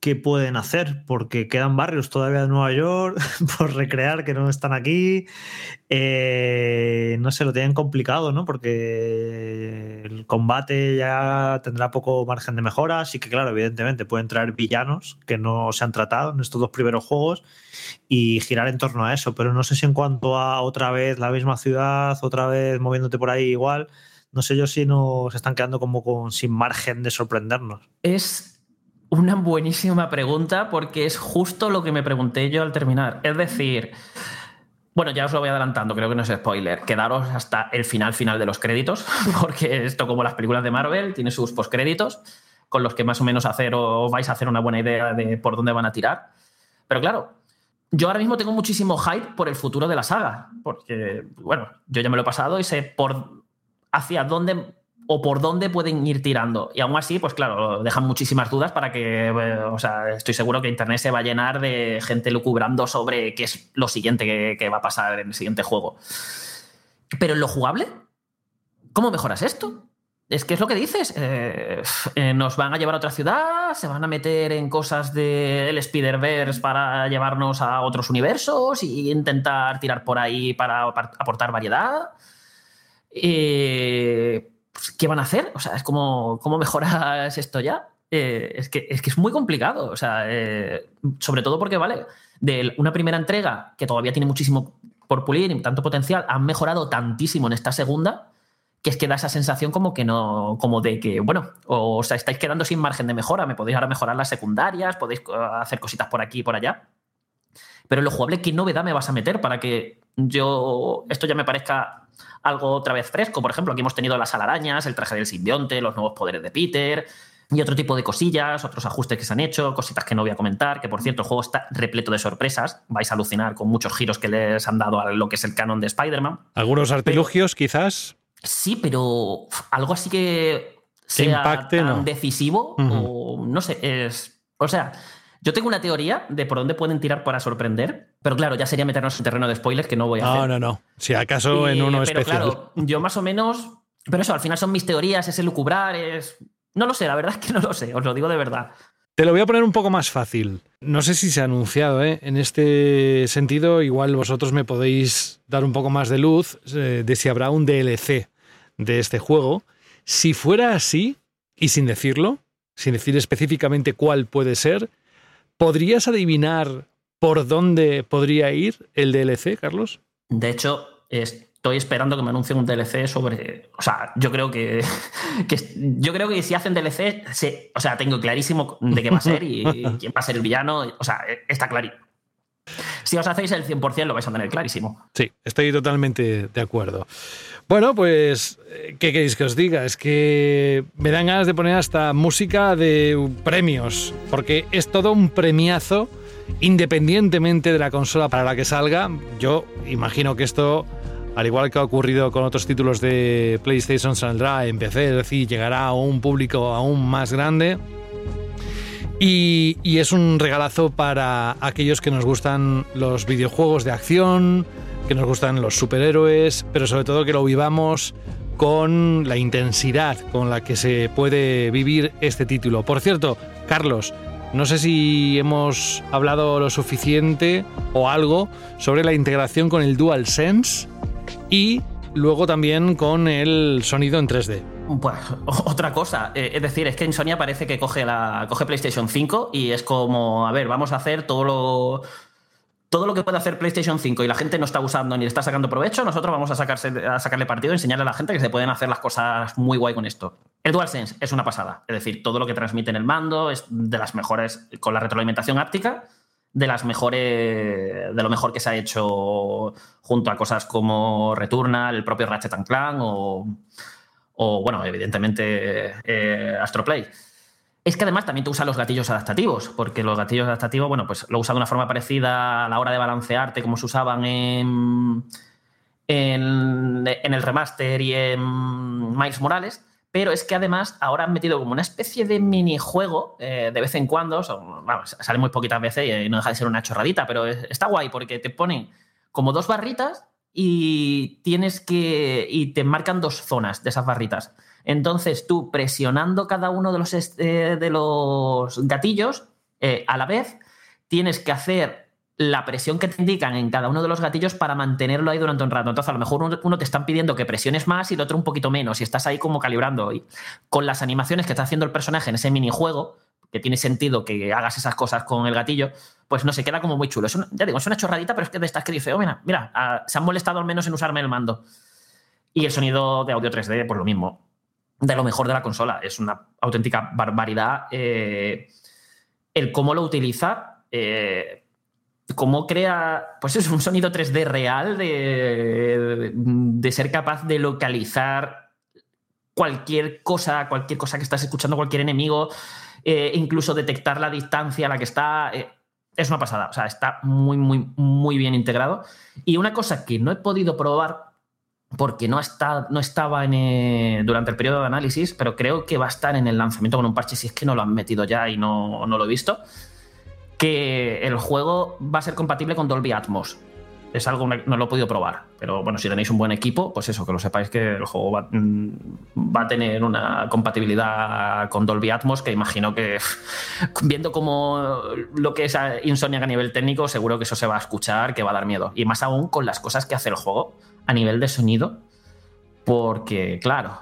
¿qué pueden hacer? Porque quedan barrios todavía de Nueva York por recrear que no están aquí. Eh, no sé, lo tienen complicado, ¿no? Porque el- combate ya tendrá poco margen de mejora, así que claro, evidentemente pueden traer villanos que no se han tratado en estos dos primeros juegos y girar en torno a eso, pero no sé si en cuanto a otra vez la misma ciudad, otra vez moviéndote por ahí igual, no sé yo si nos están quedando como con, sin margen de sorprendernos. Es una buenísima pregunta porque es justo lo que me pregunté yo al terminar. Es decir, bueno, ya os lo voy adelantando, creo que no es spoiler. Quedaros hasta el final final de los créditos, porque esto como las películas de Marvel tiene sus postcréditos con los que más o menos hacer o vais a hacer una buena idea de por dónde van a tirar. Pero claro, yo ahora mismo tengo muchísimo hype por el futuro de la saga, porque bueno, yo ya me lo he pasado y sé por hacia dónde o por dónde pueden ir tirando. Y aún así, pues claro, dejan muchísimas dudas para que, eh, o sea, estoy seguro que Internet se va a llenar de gente lucubrando sobre qué es lo siguiente que, va a pasar en el siguiente juego. Pero en lo jugable, ¿cómo mejoras esto? Es que es lo que dices. eh, eh, nos van a llevar a otra ciudad, se van a meter en cosas del Spider-Verse para llevarnos a otros universos y intentar tirar por ahí para aportar variedad. Eh, ¿Qué van a hacer? O sea, es como, ¿cómo mejoras esto ya? Eh, es, que, es que es muy complicado. O sea, eh, sobre todo porque, vale, de una primera entrega que todavía tiene muchísimo por pulir y tanto potencial, han mejorado tantísimo en esta segunda que es que da esa sensación como que no, como de que, bueno, o, sea, estáis quedando sin margen de mejora, me podéis ahora mejorar las secundarias, podéis eh, hacer cositas por aquí y por allá. Pero lo jugable, ¿qué novedad me vas a meter para que yo esto ya me parezca algo otra vez fresco? Por ejemplo, aquí hemos tenido las alarañas, el traje del simbionte, los nuevos poderes de Peter y otro tipo de cosillas, otros ajustes que se han hecho, cositas que no voy a comentar, que por cierto el juego está repleto de sorpresas, vais a alucinar con muchos giros que les han dado a lo que es el canon de Spider-Man. Algunos artilugios, quizás. Sí, pero algo así que sea impacte, tan no. decisivo o no sé, es o sea, yo tengo una teoría de por dónde pueden tirar para sorprender, pero claro, ya sería meternos en terreno de spoilers que no voy a No, hacer. no, no. Si acaso en uno pero especial. claro, yo más o menos, pero eso, al final son mis teorías, es lucubrar, es no lo sé, la verdad es que no lo sé, os lo digo de verdad. Te lo voy a poner un poco más fácil. No sé si se ha anunciado, ¿eh? En este sentido, igual vosotros me podéis dar un poco más de luz eh, de si habrá un DLC de este juego. Si fuera así, y sin decirlo, sin decir específicamente cuál puede ser, ¿podrías adivinar por dónde podría ir el DLC, Carlos? De hecho, estoy esperando que me anuncien un DLC sobre. O sea, yo creo que. que- yo creo que si hacen DLC, se- o sea, tengo clarísimo de qué va a ser y, y quién va a ser el villano. O sea, está clarísimo. Si os hacéis el 100%, lo vais a tener clarísimo. Sí, estoy totalmente de acuerdo. Bueno, pues, eh, ¿qué queréis que os diga? Es que me dan ganas de poner hasta música de premios, porque es todo un premiazo, independientemente de la consola para la que salga. Yo imagino que esto, al igual que ha ocurrido con otros títulos de PlayStation, saldrá en PC, es decir, llegará a un público aún más grande. Y, y es un regalazo para aquellos que nos gustan los videojuegos de acción, que nos gustan los superhéroes, pero sobre todo que lo vivamos con la intensidad con la que se puede vivir este título. Por cierto, Carlos, no sé si hemos hablado lo suficiente o algo sobre la integración con el DualSense y luego también con el sonido en 3D. Pues otra cosa, eh, es decir, es que Insomnia parece que coge, la, coge PlayStation 5 y es como, a ver, vamos a hacer todo lo, todo lo que puede hacer PlayStation 5 y la gente no está usando ni le está sacando provecho, nosotros vamos a, sacarse, a sacarle partido y enseñarle a la gente que se pueden hacer las cosas muy guay con esto. El DualSense es una pasada, es decir, todo lo que transmite en el mando es de las mejores, con la retroalimentación áptica, de las mejores, de lo mejor que se ha hecho junto a cosas como Returnal, el propio Ratchet Clank o, o bueno, evidentemente eh, Astroplay. Es que además también te usa los gatillos adaptativos, porque los gatillos adaptativos, bueno, pues lo usa de una forma parecida a la hora de balancearte como se usaban en, en, el remaster y en Miles Morales, pero es que además ahora han metido como una especie de minijuego eh, de vez en cuando, son- sale muy poquitas veces y no deja de ser una chorradita, pero es- está guay porque te ponen como dos barritas y tienes que. y te marcan dos zonas de esas barritas. Entonces tú presionando cada uno de los, eh, de los gatillos eh, a la vez, tienes que hacer la presión que te indican en cada uno de los gatillos para mantenerlo ahí durante un rato. Entonces, a lo mejor uno, uno te están pidiendo que presiones más y el otro un poquito menos, y estás ahí como calibrando. Y con las animaciones que está haciendo el personaje en ese minijuego, que tiene sentido que hagas esas cosas con el gatillo, pues no se queda como muy chulo. Es una- ya digo, es una chorradita, pero es que de estas que dice, oh, mira, mira, ah, se han molestado al menos en usarme el mando. Y el sonido de audio 3D, pues lo mismo. De lo mejor de la consola. Es una auténtica barbaridad. eh, el cómo lo utiliza. eh, cómo crea, pues es un sonido 3D real de, de ser capaz de localizar cualquier cosa, cualquier cosa que estás escuchando, cualquier enemigo, eh, incluso detectar la distancia a la que está. es una pasada, o sea, está muy, muy, muy bien integrado. Y una cosa que no he podido probar porque no, está, no estaba en, eh, durante el periodo de análisis, pero creo que va a estar en el lanzamiento con un parche si es que no lo han metido ya y no, no lo he visto, que el juego va a ser compatible con Dolby Atmos. Es algo que no lo he podido probar, pero bueno, si tenéis un buen equipo, pues eso, que lo sepáis que el juego va, mm, va a tener una compatibilidad con Dolby Atmos que imagino que viendo como lo que es Insomniac a nivel técnico, seguro que eso se va a escuchar, que va a dar miedo. Y más aún con las cosas que hace el juego a nivel de sonido, porque claro,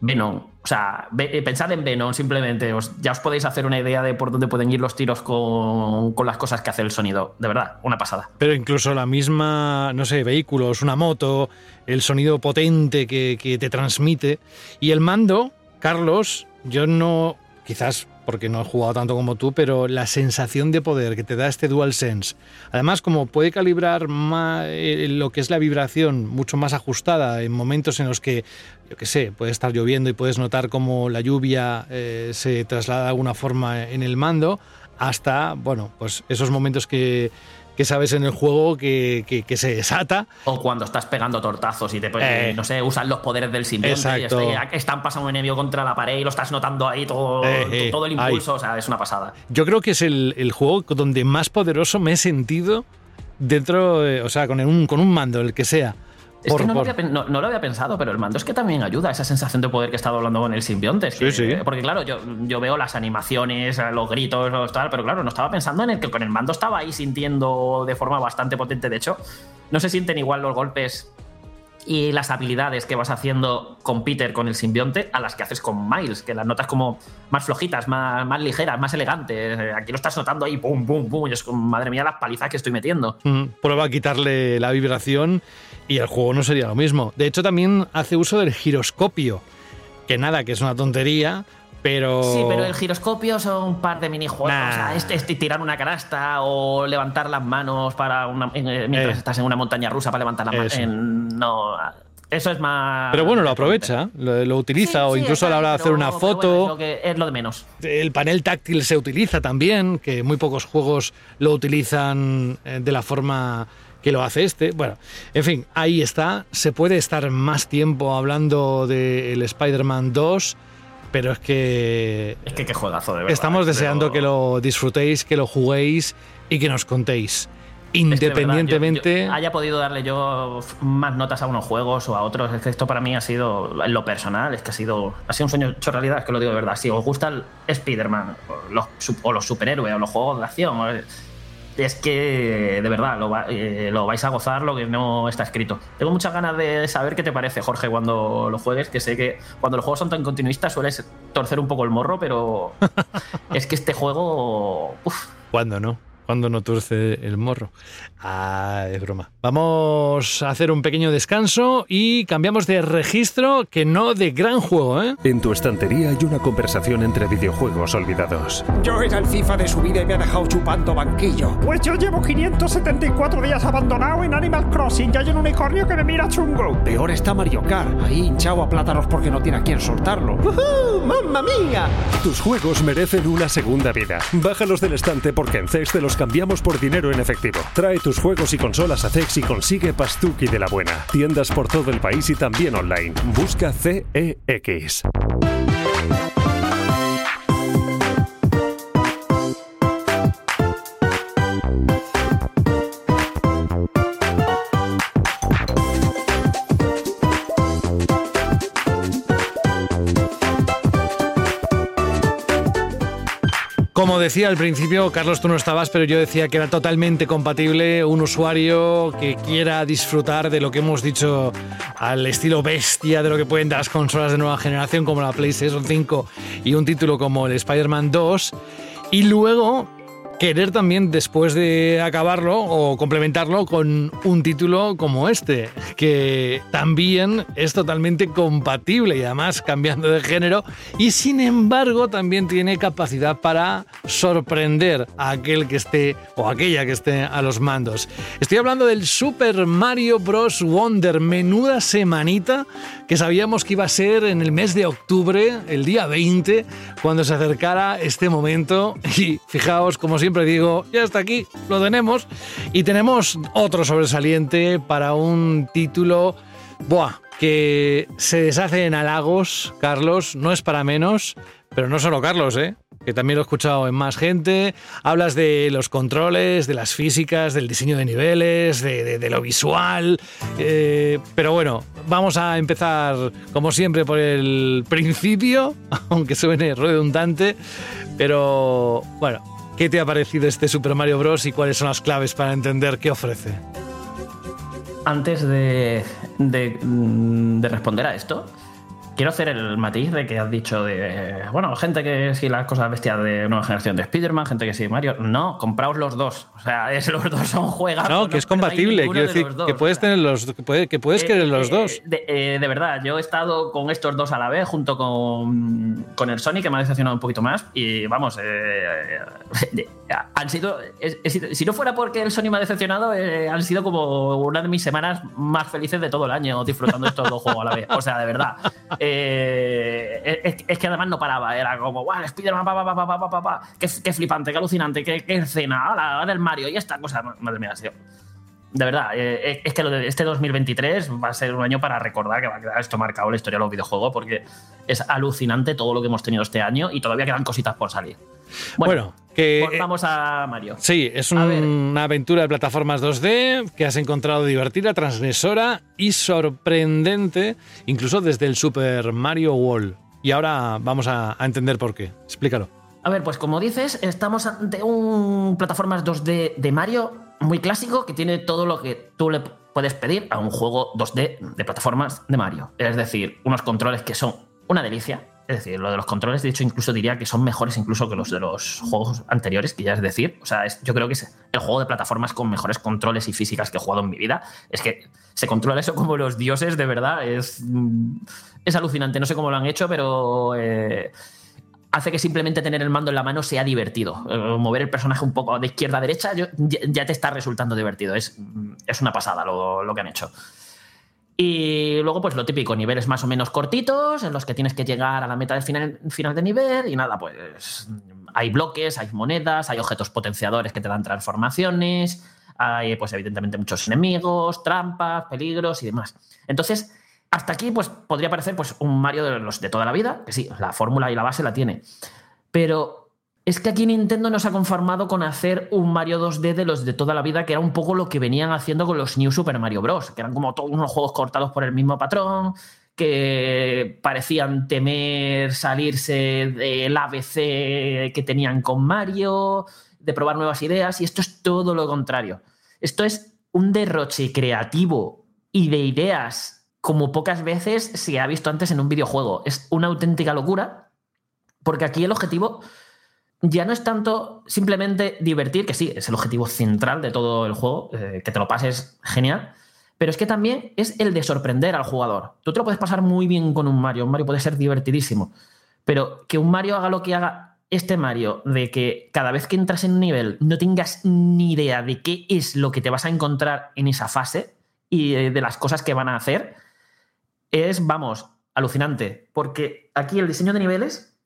Venom, o sea, eh, pensad en Venom simplemente, os- ya os podéis hacer una idea de por dónde pueden ir los tiros con, con las cosas que hace el sonido. De verdad, una pasada. Pero incluso la misma, no sé, vehículos, una moto, el sonido potente que, que te transmite. Y el mando, Carlos, yo no, quizás porque no he jugado tanto como tú, pero la sensación de poder que te da este DualSense, además como puede calibrar ma- eh, lo que es la vibración mucho más ajustada en momentos en los que, yo qué sé, puede estar lloviendo y puedes notar cómo la lluvia eh, se traslada de alguna forma en el mando, hasta, bueno, pues esos momentos que, que sabes en el juego que, que- que se desata. O cuando estás pegando tortazos y te, Eh. no sé, usan los poderes del simbionte Exacto. y está- están pasando un enemigo contra la pared y lo estás notando ahí todo, Eh, eh, todo el impulso, o sea, es una pasada. Yo creo que es el, el juego donde más poderoso me he sentido dentro, de- o sea, con un, con un mando, el que sea. Es Por- que no, lo había, pen- no- no lo había pensado, pero el mando es que también ayuda a esa sensación de poder que he estado hablando con el simbionte. Sí, sí. Porque claro, yo, yo veo las animaciones, los gritos, los tal, pero claro, no estaba pensando en el que con el mando estaba ahí sintiendo de forma bastante potente. De hecho, no se sienten igual los golpes y las habilidades que vas haciendo con Peter, con el simbionte, a las que haces con Miles, que las notas como más flojitas, más, más ligeras, más elegantes. Eh, Aquí lo estás notando ahí, pum, pum, pum, y es madre mía, las palizas que estoy metiendo. Mm, Prueba a quitarle la vibración y el juego no sería lo mismo. De hecho, también hace uso del giroscopio, que nada, que es una tontería, pero... Sí, pero el giroscopio son un par de minijuegos. Nah. O sea, este, este tirar una canasta o levantar las manos para una, en- mientras Eh. estás en una montaña rusa para levantar las manos. No, eso es más. Pero bueno, lo aprovecha, lo, lo utiliza o incluso a la hora de hacer una foto. es, lo que- es lo de menos. El panel táctil se utiliza también, que muy pocos juegos lo utilizan eh, de la forma que lo hace este. Bueno, en fin, ahí está. Se puede estar más tiempo hablando del Spider-Man 2, pero es que Es que qué juegazo, de verdad. estamos Pero- deseando que lo disfrutéis, que lo juguéis y que nos contéis. Es que, de verdad, yo- Independientemente... yo haya podido darle yo más notas a unos juegos o a otros, es que esto para mí ha sido, en lo personal, es que ha sido, ha sido un sueño hecho realidad, es que lo digo de verdad. Si os gusta el Spider-Man o los, o los superhéroes o los juegos de acción, es que de verdad lo, va- eh, lo vais a gozar lo que no está escrito. Tengo muchas ganas de saber qué te parece, Jorge, cuando lo juegues, que sé que cuando los juegos son tan continuistas sueles torcer un poco el morro, pero es que este juego... uf, ¿Cuándo no? ¿Cuándo no tuerce el morro? Ah, es broma. Vamos a hacer un pequeño descanso y cambiamos de registro, que no de gran juego, ¿eh? En tu estantería hay una conversación entre videojuegos olvidados. Yo era el FIFA de su vida y me ha dejado chupando banquillo. Pues yo llevo 574 días abandonado en Animal Crossing y hay un unicornio que me mira chungo. Peor está Mario Kart, ahí hinchado a plátanos porque no tiene a quién soltarlo. ¡Uhú! ¡Mamma mía! Tus juegos merecen una segunda vida. Bájalos del estante porque en te los cambiamos por dinero en efectivo. Trae tus juegos y consolas a CEX y consigue Pastuki de la buena. Tiendas por todo el país y también online. Busca CEX. Como decía al principio, Carlos, tú no estabas, pero yo decía que era totalmente compatible un usuario que quiera disfrutar de lo que hemos dicho al estilo bestia de lo que pueden dar las consolas de nueva generación como la PlayStation 5 y un título como el Spider-Man 2. Y luego querer también después de acabarlo o complementarlo con un título como este, que también es totalmente compatible y además cambiando de género y sin embargo también tiene capacidad para sorprender a aquel que esté o aquella que esté a los mandos. Estoy hablando del Super Mario Bros. Wonder, menuda semanita que sabíamos que iba a ser en el mes de octubre, el día 20, cuando se acercara este momento y fijaos como siempre digo, ya está aquí, lo tenemos. Y tenemos otro sobresaliente para un título, que se deshace en halagos, Carlos, no es para menos, pero no solo Carlos, ¿eh? que también lo he escuchado en más gente. Hablas de los controles, de las físicas, del diseño de niveles, de lo visual. eh, pero bueno, vamos a empezar, como siempre, por el principio, aunque suene redundante. Pero bueno, ¿qué te ha parecido este Super Mario Bros. y cuáles son las claves para entender qué ofrece? Antes de, de, mm, de responder a esto, quiero hacer el matiz de que has dicho de, bueno, gente que sí las cosas bestias de nueva generación de Spider-Man, gente que sí Mario. No, compraos los dos. O sea, es, los dos son juegazos. No, que es compatible, quiero de decir dos. que puedes tener los que, puede- que puedes Eh, querer los eh, dos. De, eh, de verdad, yo he estado con estos dos a la vez, junto con, con el Sony, que me ha decepcionado un poquito más. Y vamos, han sido, si no fuera porque el Sony me ha decepcionado, eh, han sido como una de mis semanas más felices de todo el año disfrutando estos dos juegos a la vez. O sea, de verdad. Eh, es, que además no paraba, era como, ¡guau! Spider-Man, pa, pa, pa. Qué, flipante, qué alucinante, qué, qué escena, la del Mario y esta cosa. Madre mía, tío de verdad, eh, es que lo de este 2023 va a ser un año para recordar que va a quedar esto marcado en la historia de los videojuegos porque es alucinante todo lo que hemos tenido este año y todavía quedan cositas por salir. Bueno, que pues vamos a Mario. Sí, es un- una aventura de plataformas 2D que has encontrado divertida, transgresora y sorprendente, incluso desde el Super Mario World. Y ahora vamos a, a entender por qué. Explícalo. A ver, pues como dices, estamos ante un plataformas 2D de Mario muy clásico que tiene todo lo que tú le puedes pedir a un juego 2D de plataformas de Mario. Es decir, unos controles que son una delicia. Es decir, lo de los controles, de hecho, incluso diría que son mejores incluso que los de los juegos anteriores, que ya es decir, o sea, es- yo creo que es el juego de plataformas con mejores controles y físicas que he jugado en mi vida. Es que se controla eso como los dioses, de verdad, es, mm, es alucinante. No sé cómo lo han hecho, pero eh, hace que simplemente tener el mando en la mano sea divertido. Eh, mover el personaje un poco de izquierda a derecha ya, te está resultando divertido. Es, es una pasada lo, lo que han hecho. Y luego, pues lo típico, niveles más o menos cortitos, en los que tienes que llegar a la meta del final, final de nivel. Y nada, pues hay bloques, hay monedas, hay objetos potenciadores que te dan transformaciones, hay, pues evidentemente, muchos enemigos, trampas, peligros y demás. Entonces, hasta aquí, pues podría parecer pues, un Mario de los de toda la vida, que sí, la fórmula y la base la tiene. Pero es que aquí Nintendo nos ha conformado con hacer un Mario 2D de los de toda la vida, que era un poco lo que venían haciendo con los New Super Mario Bros., que eran como todos unos juegos cortados por el mismo patrón, que parecían temer salirse del ABC que tenían con Mario, de probar nuevas ideas, y esto es todo lo contrario. Esto es un derroche creativo y de ideas como pocas veces se ha visto antes en un videojuego. Es una auténtica locura, porque aquí el objetivo ya no es tanto simplemente divertir, que sí, es el objetivo central de todo el juego, eh, que te lo pases genial, pero es que también es el de sorprender al jugador. Tú te lo puedes pasar muy bien con un Mario, un Mario puede ser divertidísimo, pero que un Mario haga lo que haga este Mario, de que cada vez que entras en un nivel no tengas ni idea de qué es lo que te vas a encontrar en esa fase y eh, de las cosas que van a hacer, es, vamos, alucinante, porque aquí el diseño de niveles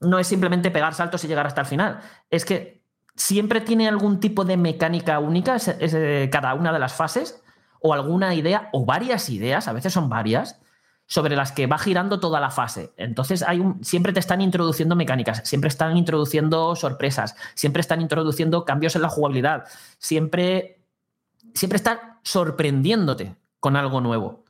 no es simplemente pegar saltos y llegar hasta el final. Es que siempre tiene algún tipo de mecánica única, eh, cada una de las fases, o alguna idea, o varias ideas, a veces son varias, sobre las que va girando toda la fase. Entonces hay un, siempre te están introduciendo mecánicas, siempre están introduciendo sorpresas, siempre están introduciendo cambios en la jugabilidad, siempre, siempre están sorprendiéndote con algo nuevo.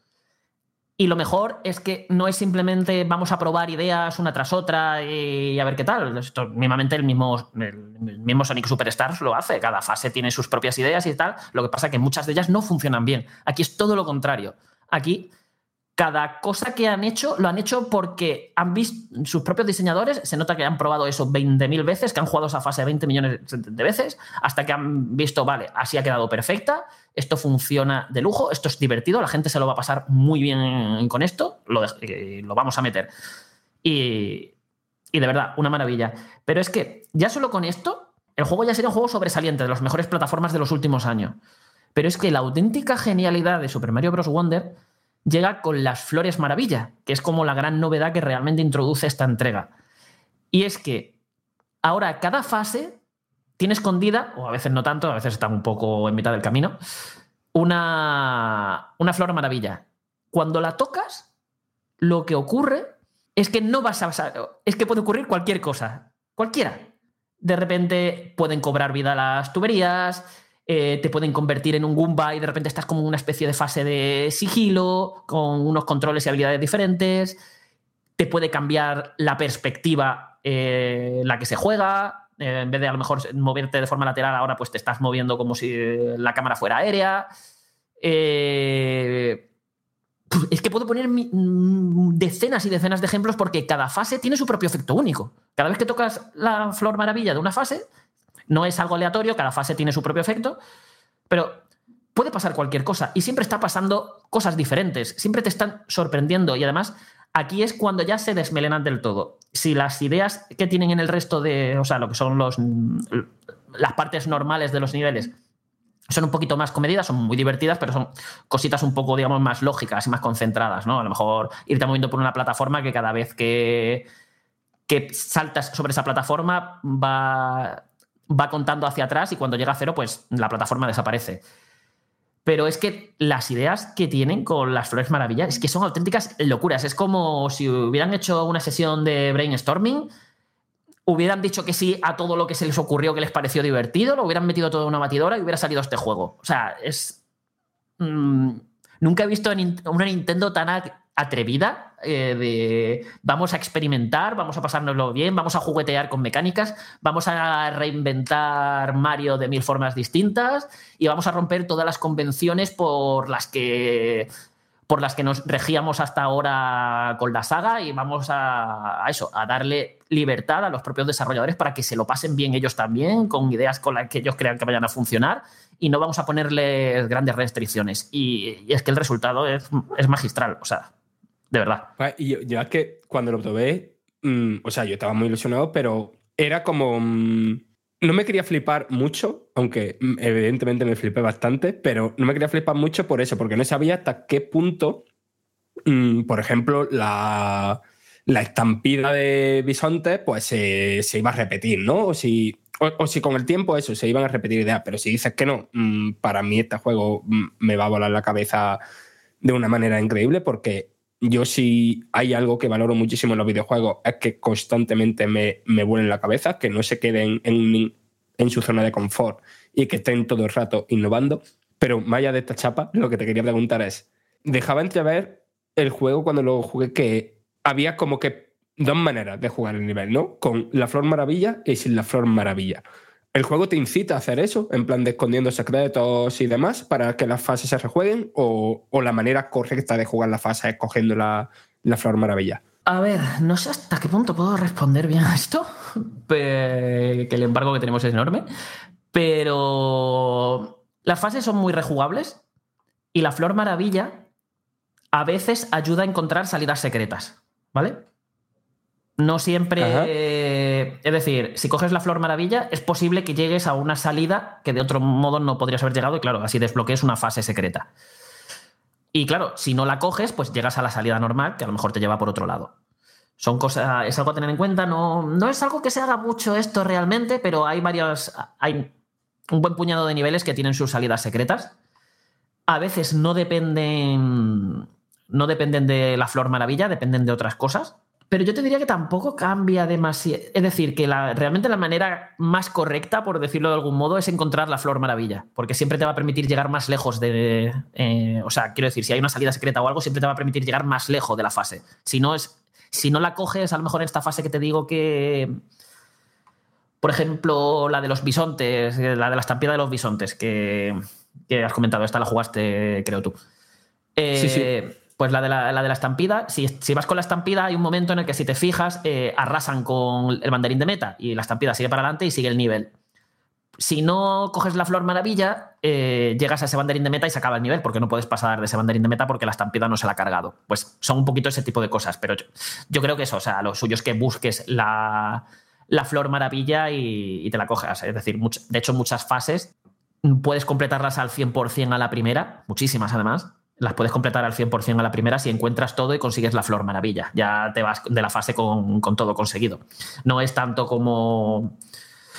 Y lo mejor es que no es simplemente vamos a probar ideas una tras otra y a ver qué tal. Esto, mismamente el mismo, el mismo Sonic Superstars lo hace. Cada fase tiene sus propias ideas y tal. Lo que pasa es que muchas de ellas no funcionan bien. Aquí es todo lo contrario. Aquí cada cosa que han hecho lo han hecho porque han visto sus propios diseñadores, se nota que han probado eso 20.000 veces, que han jugado esa fase 20 millones de veces, hasta que han visto, vale, así ha quedado perfecta, esto funciona de lujo, esto es divertido, la gente se lo va a pasar muy bien con esto, eh, lo vamos a meter. Y, y de verdad, una maravilla. Pero es que ya solo con esto, el juego ya sería un juego sobresaliente, de las mejores plataformas de los últimos años. Pero es que la auténtica genialidad de Super Mario Bros. Wonder llega con las Flores Maravilla, que es como la gran novedad que realmente introduce esta entrega. Y es que ahora cada fase tiene escondida, o a veces no tanto, a veces está un poco en mitad del camino, una, una Flor Maravilla. Cuando la tocas, lo que ocurre es que no vas a... Es que puede ocurrir cualquier cosa, cualquiera. De repente pueden cobrar vida las tuberías, eh, te pueden convertir en un Goomba y de repente estás como en una especie de fase de sigilo, con unos controles y habilidades diferentes. Te puede cambiar la perspectiva eh, en la que se juega. Eh, en vez de a lo mejor moverte de forma lateral, ahora pues te estás moviendo como si eh, la cámara fuera aérea. Eh, es que puedo poner mm, decenas y decenas de ejemplos porque cada fase tiene su propio efecto único. Cada vez que tocas la flor maravilla de una fase, no es algo aleatorio, cada fase tiene su propio efecto, pero puede pasar cualquier cosa y siempre está pasando cosas diferentes, siempre te están sorprendiendo y además aquí es cuando ya se desmelenan del todo. Si las ideas que tienen en el resto de, o sea, lo que son los, las partes normales de los niveles son un poquito más comedidas, son muy divertidas, pero son cositas un poco, digamos, más lógicas y más concentradas, ¿no? A lo mejor irte moviendo por una plataforma que cada vez que, que saltas sobre esa plataforma va, va contando hacia atrás y cuando llega a cero, pues la plataforma desaparece. Pero es que las ideas que tienen con las Flores Maravilla es que son auténticas locuras. Es como si hubieran hecho una sesión de brainstorming, hubieran dicho que sí a todo lo que se les ocurrió que les pareció divertido, lo hubieran metido todo en una batidora y hubiera salido este juego. O sea, es. mm, nunca he visto una Nintendo tan atrevida eh, de vamos a experimentar, vamos a pasárnoslo bien, vamos a juguetear con mecánicas, vamos a reinventar Mario de mil formas distintas y vamos a romper todas las convenciones por las que por las que nos regíamos hasta ahora con la saga y vamos a, eso, a darle libertad a los propios desarrolladores para que se lo pasen bien ellos también, con ideas con las que ellos crean que vayan a funcionar y no vamos a ponerles grandes restricciones. Y, y es que el resultado es, es magistral, o sea, de verdad. Ah, Y yo, es que cuando lo probé, mm, o sea, yo estaba muy ilusionado, pero era como. mm, no me quería flipar mucho, aunque mm, evidentemente me flipé bastante, pero no me quería flipar mucho por eso, porque no sabía hasta qué punto, por ejemplo, la, la estampida de bisontes, pues se, iba a repetir, ¿no? O si, o, si con el tiempo eso, se iban a repetir ideas, pero si dices que no, para mí este juego me va a volar la cabeza de una manera increíble porque yo si hay algo que valoro muchísimo en los videojuegos es que constantemente me, me vuelen la cabeza, que no se queden en, en su zona de confort y que estén todo el rato innovando. Pero más allá de esta chapa, lo que te quería preguntar es, dejaba entrever el juego cuando lo jugué que había como que dos maneras de jugar el nivel, ¿no? Con la flor maravilla y sin la flor maravilla. ¿El juego te incita a hacer eso, en plan de escondiendo secretos y demás, para que las fases se rejueguen? ¿O, la manera correcta de jugar la fase es cogiendo la, la flor maravilla? A ver, no sé hasta qué punto puedo responder bien a esto, que el embargo que tenemos es enorme, pero las fases son muy rejugables y la Flor Maravilla a veces ayuda a encontrar salidas secretas, ¿vale? No siempre... Eh, es decir, si coges la Flor Maravilla, es posible que llegues a una salida que de otro modo no podrías haber llegado y claro, así desbloquees una fase secreta. Y claro, si no la coges, pues llegas a la salida normal, que a lo mejor te lleva por otro lado. Son cosas, es algo a tener en cuenta. No, no es algo que se haga mucho esto realmente, pero hay varios. Hay un buen puñado de niveles que tienen sus salidas secretas. A veces no dependen. No dependen de la flor maravilla, dependen de otras cosas. Pero yo te diría que tampoco cambia demasiado. Es decir, que la- realmente la manera más correcta, por decirlo de algún modo, es encontrar la flor maravilla. Porque siempre te va a permitir llegar más lejos de. eh, o sea, quiero decir, si hay una salida secreta o algo, siempre te va a permitir llegar más lejos de la fase. Si no es. Si no la coges, a lo mejor en esta fase que te digo que. Por ejemplo, la de los bisontes, eh, la de la estampida de los bisontes, que, que has comentado, esta la jugaste, creo tú. Eh, Sí, sí. Pues la de la, la de la estampida, si, si vas con la estampida, hay un momento en el que, si te fijas, eh, arrasan con el banderín de meta y la estampida sigue para adelante y sigue el nivel. Si no coges la flor maravilla, eh, llegas a ese banderín de meta y se acaba el nivel, porque no puedes pasar de ese banderín de meta porque la estampida no se la ha cargado. Pues son un poquito ese tipo de cosas, pero yo, creo que eso, o sea, lo suyo es que busques la, la flor maravilla y, te la cojas. Es decir, de hecho, muchas fases puedes completarlas al 100% a la primera, muchísimas además. Las puedes completar al 100% a la primera si encuentras todo y consigues la flor maravilla. Ya te vas de la fase con, con todo conseguido. No es tanto como...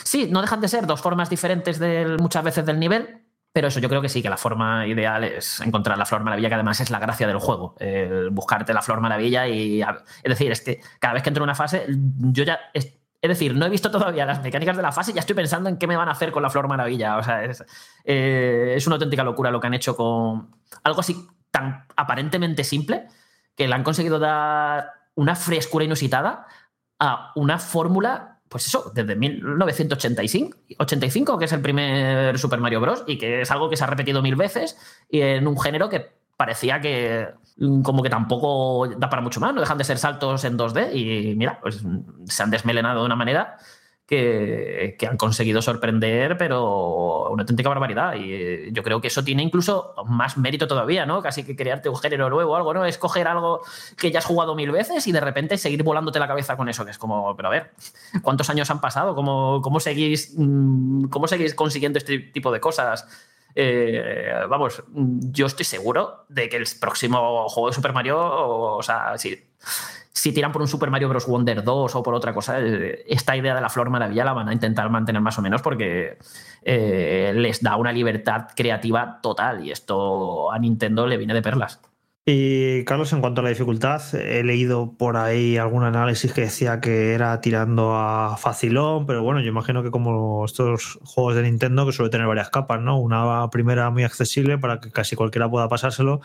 Sí, no dejan de ser dos formas diferentes del, muchas veces del nivel, pero eso yo creo que sí, que la forma ideal es encontrar la flor maravilla, que además es la gracia del juego, el buscarte la flor maravilla y... Es decir, es que cada vez que entro en una fase, yo ya... es decir, no he visto todavía las mecánicas de la fase ya estoy pensando en qué me van a hacer con la flor maravilla. O sea, es, eh, es una auténtica locura lo que han hecho con algo así tan aparentemente simple que le han conseguido dar una frescura inusitada a una fórmula, pues eso, desde 1985, 85, que es el primer Super Mario Bros. y que es algo que se ha repetido mil veces y en un género que parecía que como que tampoco da para mucho más, no dejan de ser saltos en 2D y mira, pues se han desmelenado de una manera que, que han conseguido sorprender, pero una auténtica barbaridad. Y eh, yo creo que eso tiene incluso más mérito todavía, ¿no? Casi que crearte un género nuevo o algo, ¿no? Es coger algo que ya has jugado mil veces y de repente seguir volándote la cabeza con eso, que es como, pero a ver, ¿cuántos años han pasado? ¿Cómo, cómo, seguís, mm, cómo seguís consiguiendo este tipo de cosas? Eh, vamos, yo estoy seguro de que el próximo juego de Super Mario, o, sea, si, tiran por un Super Mario Bros. Wonder 2 o por otra cosa, esta idea de la Flor Maravilla la van a intentar mantener más o menos porque eh, les da una libertad creativa total y esto a Nintendo le viene de perlas. Y Carlos, en cuanto a la dificultad, he leído por ahí algún análisis que decía que era tirando a facilón, pero bueno, yo imagino que como estos juegos de Nintendo que suele tener varias capas, ¿no? Una primera muy accesible para que casi cualquiera pueda pasárselo,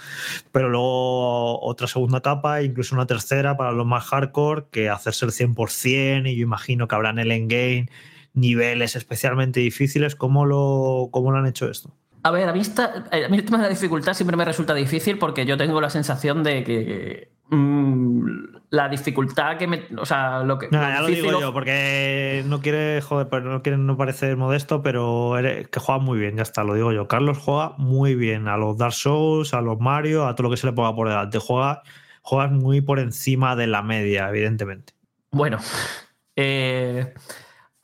pero luego otra segunda capa, incluso una tercera para los más hardcore, que hacerse el 100% y yo imagino que habrá en el endgame niveles especialmente difíciles. ¿Cómo lo, cómo lo han hecho esto? A ver, a mí, esta- a mí el tema de la dificultad siempre me resulta difícil porque yo tengo la sensación de que mm, la dificultad que me. O sea, lo que. No, lo ya lo digo yo, porque no quiere, joder, pero no quiere no parecer modesto, pero eres- que juega muy bien, ya está, lo digo yo. Carlos juega muy bien a los Dark Souls, a los Mario, a todo lo que se le ponga por delante. Juega, juegas muy por encima de la media, evidentemente. Bueno, eh,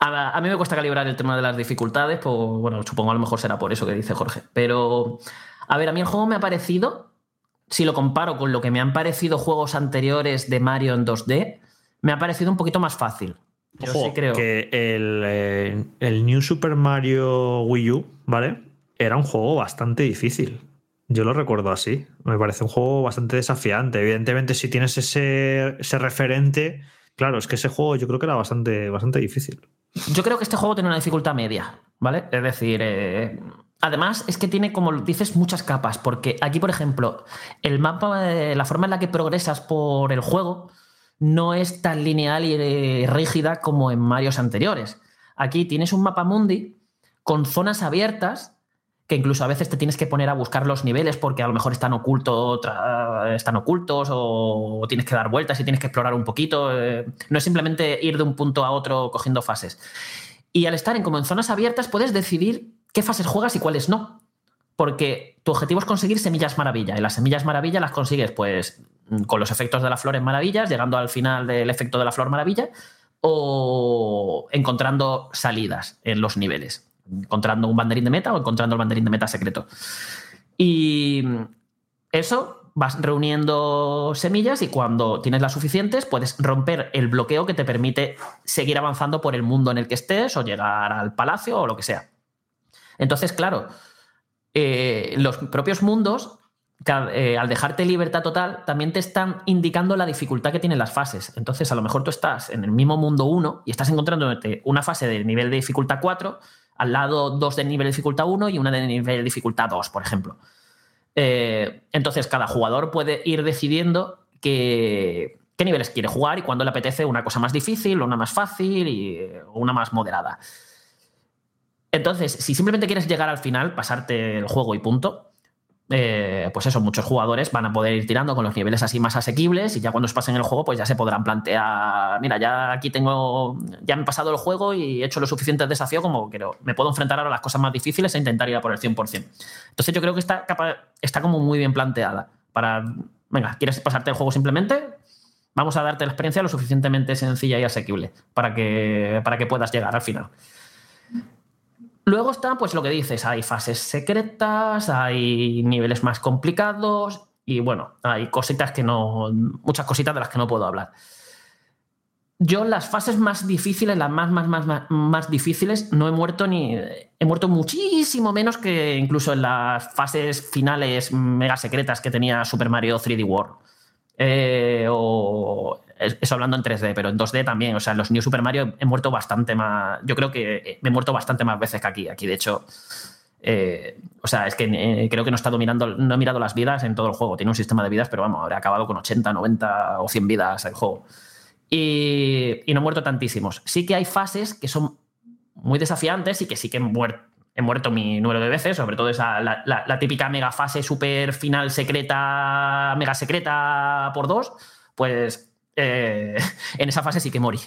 a, a mí me cuesta calibrar el tema de las dificultades, pues bueno, supongo a lo mejor será por eso que dice Jorge. Pero, a ver, a mí el juego me ha parecido, si lo comparo con lo que me han parecido juegos anteriores de Mario en 2D, me ha parecido un poquito más fácil. Yo Ojo, sí creo. que el, eh, el New Super Mario Wii U, ¿vale? Era un juego bastante difícil. Yo lo recuerdo así. Me parece un juego bastante desafiante. Evidentemente, si tienes ese, ese referente, claro, es que ese juego yo creo que era bastante, bastante difícil. Yo creo que este juego tiene una dificultad media, ¿vale? Es decir, eh, además es que tiene, como dices, muchas capas, porque aquí, por ejemplo, el mapa, eh, la forma en la que progresas por el juego no es tan lineal y eh, rígida como en Marios anteriores. Aquí tienes un mapa mundi con zonas abiertas que incluso a veces te tienes que poner a buscar los niveles porque a lo mejor están, están ocultos o tienes que dar vueltas y tienes que explorar un poquito. eh, No es simplemente ir de un punto a otro cogiendo fases. Y al estar en, como en zonas abiertas puedes decidir qué fases juegas y cuáles no. Porque tu objetivo es conseguir semillas maravilla. Y las semillas maravilla las consigues pues con los efectos de las flores maravillas, llegando al final del efecto de la flor maravilla, o encontrando salidas en los niveles. Encontrando un banderín de meta o encontrando el banderín de meta secreto. Y eso vas reuniendo semillas y cuando tienes las suficientes puedes romper el bloqueo que te permite seguir avanzando por el mundo en el que estés o llegar al palacio o lo que sea. Entonces, claro, eh, los propios mundos eh, al dejarte libertad total, también te están indicando la dificultad que tienen las fases. Entonces, a lo mejor tú estás en el mismo mundo 1 y estás encontrándote una fase de nivel de dificultad 4, al lado dos de nivel dificultad 1 y una de nivel dificultad 2, por ejemplo. Eh, entonces, cada jugador puede ir decidiendo qué, niveles quiere jugar y cuándo le apetece una cosa más difícil, una más fácil y o una más moderada. Entonces, si simplemente quieres llegar al final, pasarte el juego y punto, eh, pues eso, muchos jugadores van a poder ir tirando con los niveles así más asequibles y ya cuando os pasen el juego, pues ya se podrán plantear, mira, ya aquí tengo, ya me he pasado el juego y he hecho lo suficiente desafío como que me puedo enfrentar ahora a las cosas más difíciles e intentar ir a por el 100%. Entonces yo creo que capa está como muy bien planteada para, venga, ¿quieres pasarte el juego simplemente? Vamos a darte la experiencia lo suficientemente sencilla y asequible para que, para que puedas llegar al final. Luego está, pues lo que dices, hay fases secretas, hay niveles más complicados y bueno, hay cositas que no, muchas cositas de las que no puedo hablar. Yo las fases más difíciles, las más, más, más, más, difíciles, no he muerto ni... He muerto muchísimo menos que incluso en las fases finales mega secretas que tenía Super Mario 3D World. Eh, o eso hablando en 3D, pero en 2D también. O sea, en los New Super Mario he muerto bastante más. Yo creo que me he muerto bastante más veces que aquí. Aquí, de hecho, eh, o sea, es que eh, creo que no he estado mirando, no he mirado las vidas en todo el juego. Tiene un sistema de vidas, pero vamos, habré acabado con 80, 90 o 100 vidas el juego. Y, y no he muerto tantísimos. Sí que hay fases que son muy desafiantes y que sí que he muerto he muerto mi número de veces, sobre todo esa, la, típica mega fase super final secreta, mega secreta por dos, pues eh, en esa fase sí que morí.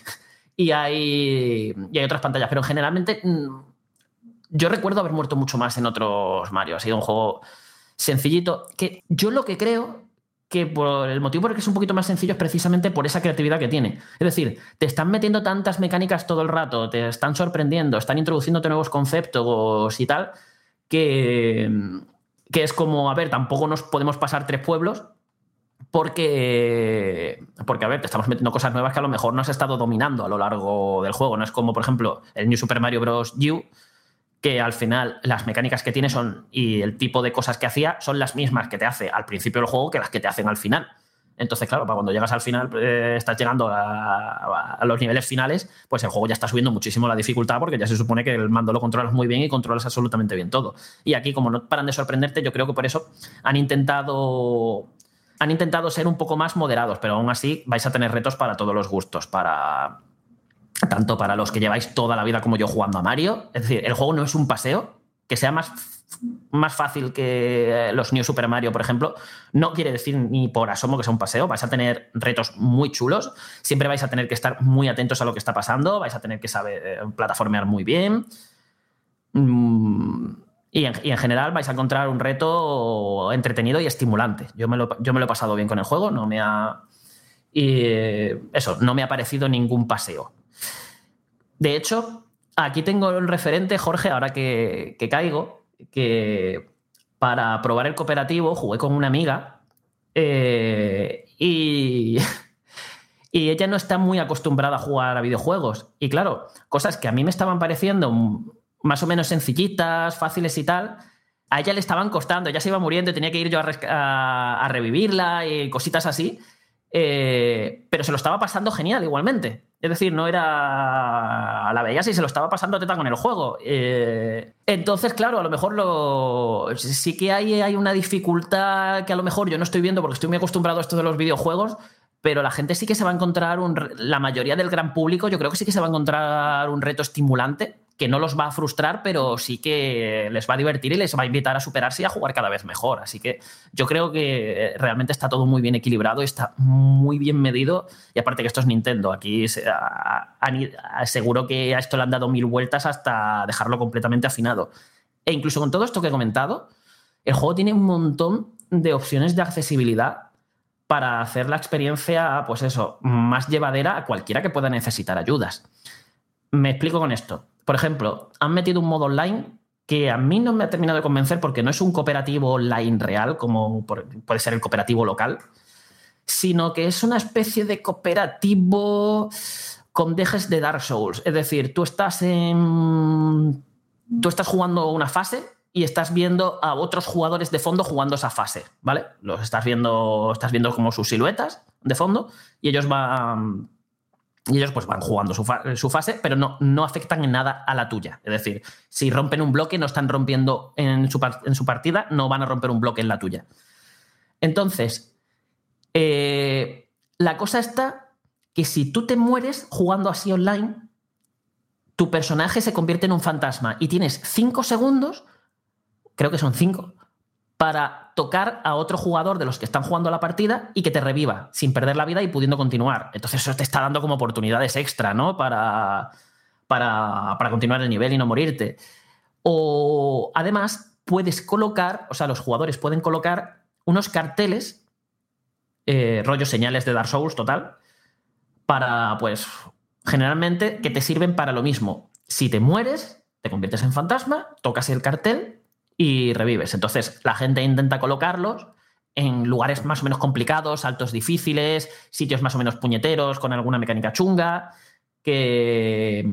Y hay, y hay otras pantallas, pero generalmente mm, yo recuerdo haber muerto mucho más en otros Mario. Ha sido un juego sencillito, que yo lo que creo que por el motivo por el que es un poquito más sencillo es precisamente por esa creatividad que tiene. Es decir, te están metiendo tantas mecánicas todo el rato, te están sorprendiendo, están introduciéndote nuevos conceptos y tal, que, que es como, a ver, tampoco nos podemos pasar tres pueblos, porque, porque, a ver, te estamos metiendo cosas nuevas que a lo mejor no has estado dominando a lo largo del juego. No es como, por ejemplo, el New Super Mario Bros. U, que al final las mecánicas que tiene son y el tipo de cosas que hacía son las mismas que te hace al principio del juego que las que te hacen al final. Entonces, claro, para cuando llegas al final, eh, estás llegando a, a, los niveles finales, pues el juego ya está subiendo muchísimo la dificultad porque ya se supone que el mando lo controlas muy bien y controlas absolutamente bien todo. Y aquí, como no paran de sorprenderte, yo creo que por eso han intentado han intentado ser un poco más moderados, pero aún así vais a tener retos para todos los gustos, para tanto para los que lleváis toda la vida como yo jugando a Mario. Es decir, el juego no es un paseo, que sea más, más fácil que los New Super Mario, por ejemplo, no quiere decir ni por asomo que sea un paseo. Vais a tener retos muy chulos. Siempre vais a tener que estar muy atentos a lo que está pasando. Vais a tener que saber eh, plataformear muy bien. Mm, y, en, general vais a encontrar un reto entretenido y estimulante. Yo me lo, yo me lo he pasado bien con el juego. No me ha. Y eso, no me ha parecido ningún paseo. De hecho, aquí tengo el referente, Jorge, ahora que, que caigo, que para probar el cooperativo jugué con una amiga eh, y, y, ella no está muy acostumbrada a jugar a videojuegos. Y claro, cosas que a mí me estaban pareciendo más o menos sencillitas, fáciles y tal, a ella le estaban costando, ella se iba muriendo y tenía que ir yo a, revivirla y cositas así. Eh, pero se lo estaba pasando genial igualmente. Es decir, no era. A la veías y se lo estaba pasando teta con el juego. Eh, entonces, claro, a lo mejor lo. Sí que hay, hay una dificultad que a lo mejor yo no estoy viendo porque estoy muy acostumbrado a esto de los videojuegos, pero la gente sí que se va a encontrar un. La mayoría del gran público, yo creo que sí que se va a encontrar un reto estimulante que no los va a frustrar, pero sí que les va a divertir y les va a invitar a superarse y a jugar cada vez mejor. Así que yo creo que realmente está todo muy bien equilibrado, está muy bien medido. Y aparte que esto es Nintendo, aquí seguro que a esto le han dado mil vueltas hasta dejarlo completamente afinado. E incluso con todo esto que he comentado, el juego tiene un montón de opciones de accesibilidad para hacer la experiencia, pues eso, más llevadera a cualquiera que pueda necesitar ayudas. Me explico con esto. Por ejemplo, han metido un modo online que a mí no me ha terminado de convencer porque no es un cooperativo online real, como puede ser el cooperativo local, sino que es una especie de cooperativo con dejes de Dark Souls. Es decir, tú estás en. Tú estás jugando una fase y estás viendo a otros jugadores de fondo jugando esa fase, ¿vale? Los estás viendo, estás viendo como sus siluetas de fondo y ellos van y ellos pues van jugando su, fa- su fase, pero no, no afectan en nada a la tuya. Es decir, si rompen un bloque, no están rompiendo en su, en su partida, no van a romper un bloque en la tuya. Entonces, eh, la cosa está que si tú te mueres jugando así online, tu personaje se convierte en un fantasma y tienes cinco segundos, creo que son cinco, para tocar a otro jugador de los que están jugando la partida y que te reviva sin perder la vida y pudiendo continuar. Entonces eso te está dando como oportunidades extra, ¿no? Para, para, para continuar el nivel y no morirte. O además puedes colocar, o sea, los jugadores pueden colocar unos carteles, eh, rollos señales de Dark Souls total, para, pues, generalmente que te sirven para lo mismo. Si te mueres, te conviertes en fantasma, tocas el cartel y revives. Entonces, la gente intenta colocarlos en lugares más o menos complicados, saltos difíciles, sitios más o menos puñeteros, con alguna mecánica chunga, que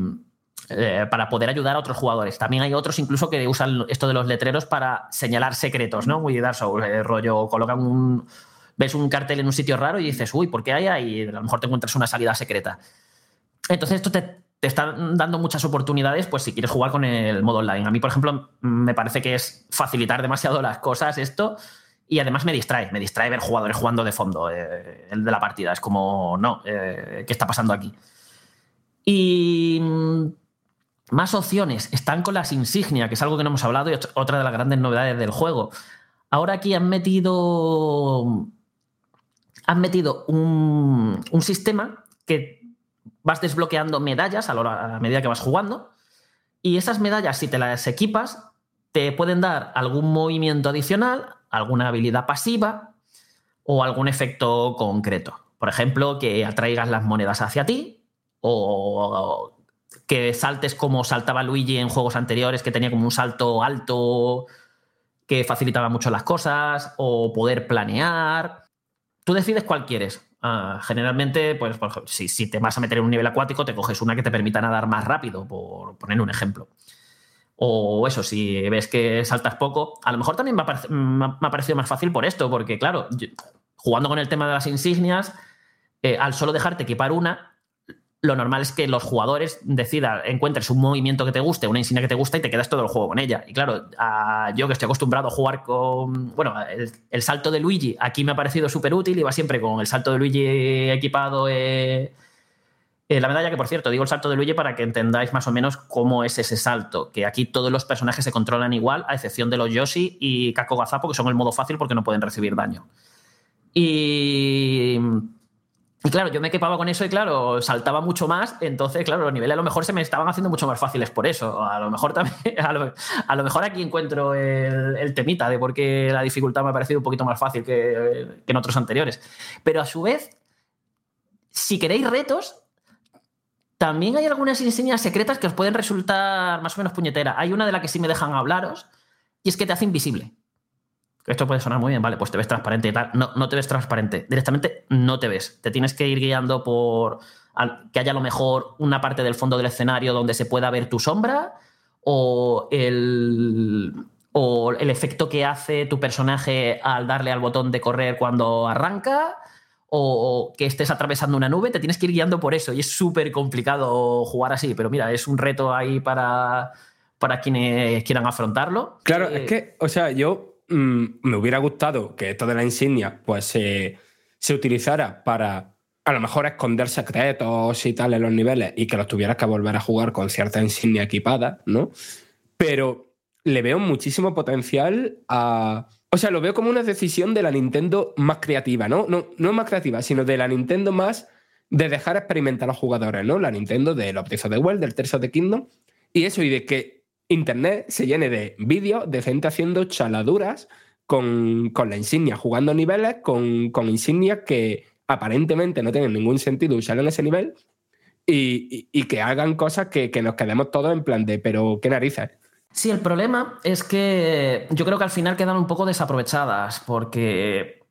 eh, para poder ayudar a otros jugadores. También hay otros incluso que usan esto de los letreros para señalar secretos, ¿no? Muy Dark eh, rollo, colocan un... Ves un cartel en un sitio raro y dices, uy, ¿por qué hay? Y a lo mejor te encuentras una salida secreta. Entonces esto te, te está dando muchas oportunidades, pues si quieres jugar con el modo online. A mí, por ejemplo, me parece que es facilitar demasiado las cosas esto y además me distrae, me distrae ver jugadores jugando de fondo eh, el de la partida. Es como, no, eh, ¿qué está pasando aquí? Y mm, más opciones. Están con las insignias, que es algo que no hemos hablado y ot- otra de las grandes novedades del juego. Ahora aquí han metido. Han metido un, un sistema que vas desbloqueando medallas a, la a medida que vas jugando. Y esas medallas, si te las equipas, te pueden dar algún movimiento adicional, alguna habilidad pasiva o algún efecto concreto. Por ejemplo, que atraigas las monedas hacia ti o que saltes como saltaba Luigi en juegos anteriores, que tenía como un salto alto que facilitaba mucho las cosas, o poder planear. Tú decides cuál quieres. Ah, generalmente, pues, por si, te vas a meter en un nivel acuático, te coges una que te permita nadar más rápido, por poner un ejemplo. O eso, si ves que saltas poco, a lo mejor también me ha, parecido más fácil por esto, porque claro, jugando con el tema de las insignias, eh, al solo dejarte equipar una, lo normal es que los jugadores decidan, encuentres un movimiento que te guste, una insignia que te gusta y te quedas todo el juego con ella. Y claro, yo que estoy acostumbrado a jugar con. Bueno, el, el salto de Luigi aquí me ha parecido súper útil y va siempre con el salto de Luigi equipado. eh, eh, la medalla, que por cierto, digo el salto de Luigi para que entendáis más o menos cómo es ese salto. Que aquí todos los personajes se controlan igual, a excepción de los Yoshi y Kako Gazapo, que son el modo fácil porque no pueden recibir daño. Y. Y claro, yo me equipaba con eso y claro, saltaba mucho más, entonces claro, los niveles a lo mejor se me estaban haciendo mucho más fáciles por eso. A lo mejor también, a lo, a lo mejor aquí encuentro el, el temita de por qué la dificultad me ha parecido un poquito más fácil que, que en otros anteriores. Pero a su vez, si queréis retos, también hay algunas insignias secretas que os pueden resultar más o menos puñetera. Hay una de la que sí me dejan hablaros y es que te hace invisible. Esto puede sonar muy bien, vale, pues te ves transparente y tal. No, no te ves transparente. Directamente no te ves. Te tienes que ir guiando por al- que haya a lo mejor una parte del fondo del escenario donde se pueda ver tu sombra o el, o el efecto que hace tu personaje al darle al botón de correr cuando arranca o que estés atravesando una nube, te tienes que ir guiando por eso y es súper complicado jugar así, pero mira, es un reto ahí para, para quienes quieran afrontarlo. Claro, Eh, es que, o sea, yo mm, me hubiera gustado que esto de la insignia pues se- utilizara para a lo mejor esconder secretos y tal en los niveles y que los tuvieras que volver a jugar con cierta insignia equipada, ¿no? Pero le veo muchísimo potencial a... O sea, lo veo como una decisión de la Nintendo más creativa, ¿no? No, no más creativa, sino de la Nintendo más de dejar experimentar a los jugadores, ¿no? La Nintendo de los Breath of the del Tears of the Kingdom, y eso, y de que Internet se llene de vídeos de gente haciendo chaladuras con, con la insignia, jugando niveles con, con insignias que aparentemente no tienen ningún sentido usar en ese nivel y, y- que hagan cosas que, que nos quedemos todos en plan de, pero qué narices. Sí, el problema es que yo creo que al final quedan un poco desaprovechadas porque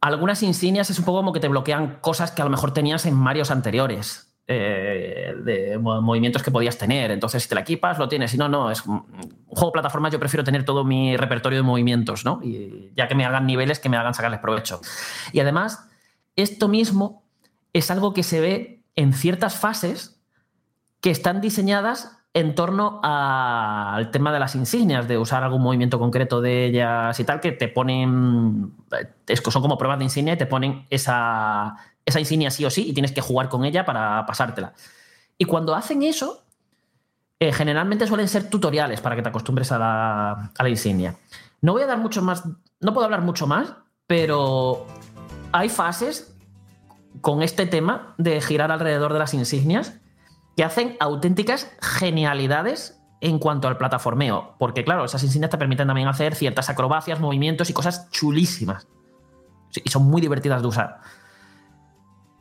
algunas insignias es un poco como que te bloquean cosas que a lo mejor tenías en Marios anteriores. Eh, de mo- movimientos que podías tener. Entonces, si te la equipas, lo tienes. Si no, no. Es un juego de plataforma, yo prefiero tener todo mi repertorio de movimientos, ¿no? Y ya que me hagan niveles que me hagan sacarles provecho. Y además, esto mismo es algo que se ve en ciertas fases que están diseñadas en torno al tema de las insignias, de usar algún movimiento concreto de ellas y tal, que te ponen, es que son como pruebas de insignia y te ponen esa, esa insignia sí o sí y tienes que jugar con ella para pasártela. Y cuando hacen eso, eh, generalmente suelen ser tutoriales para que te acostumbres a la, a insignia. No voy a dar mucho más, no puedo hablar mucho más, pero hay fases con este tema de girar alrededor de las insignias que hacen auténticas genialidades en cuanto al plataformeo. Porque, claro, esas insignias te permiten también hacer ciertas acrobacias, movimientos y cosas chulísimas. Y son muy divertidas de usar.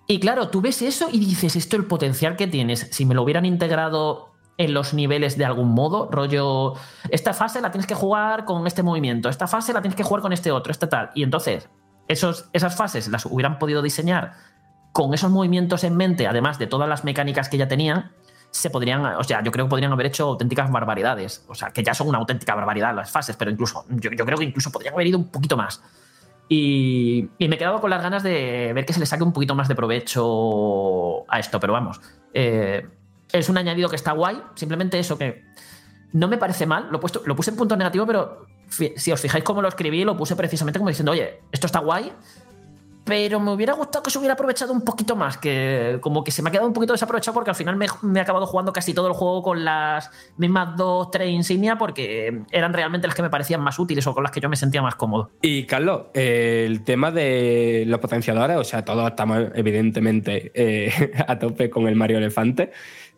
Y claro, tú ves eso y dices, esto el potencial que tienes, si me lo hubieran integrado en los niveles de algún modo, rollo, esta fase la tienes que jugar con este movimiento, esta fase la tienes que jugar con este otro, este tal. Y entonces, esos, esas fases las hubieran podido diseñar con esos movimientos en mente, además de todas las mecánicas que ya tenían, se podrían, o sea, yo creo que podrían haber hecho auténticas barbaridades. O sea, que ya son una auténtica barbaridad las fases, pero incluso, yo, yo creo que incluso podrían haber ido un poquito más. Y, me he quedado con las ganas de ver que se le saque un poquito más de provecho a esto, pero vamos. eh, es un añadido que está guay, simplemente eso que no me parece mal, lo, puesto, lo puse en punto negativo, pero si os fijáis cómo lo escribí, lo puse precisamente como diciendo, oye, esto está guay, pero me hubiera gustado que se hubiera aprovechado un poquito más, que como que se me ha quedado un poquito desaprovechado porque al final me, he acabado jugando casi todo el juego con las mismas dos, tres insignias porque eran realmente las que me parecían más útiles o con las que yo me sentía más cómodo. Y Carlos, el tema de los potenciadores, o sea, todos estamos evidentemente eh, a tope con el Mario Elefante,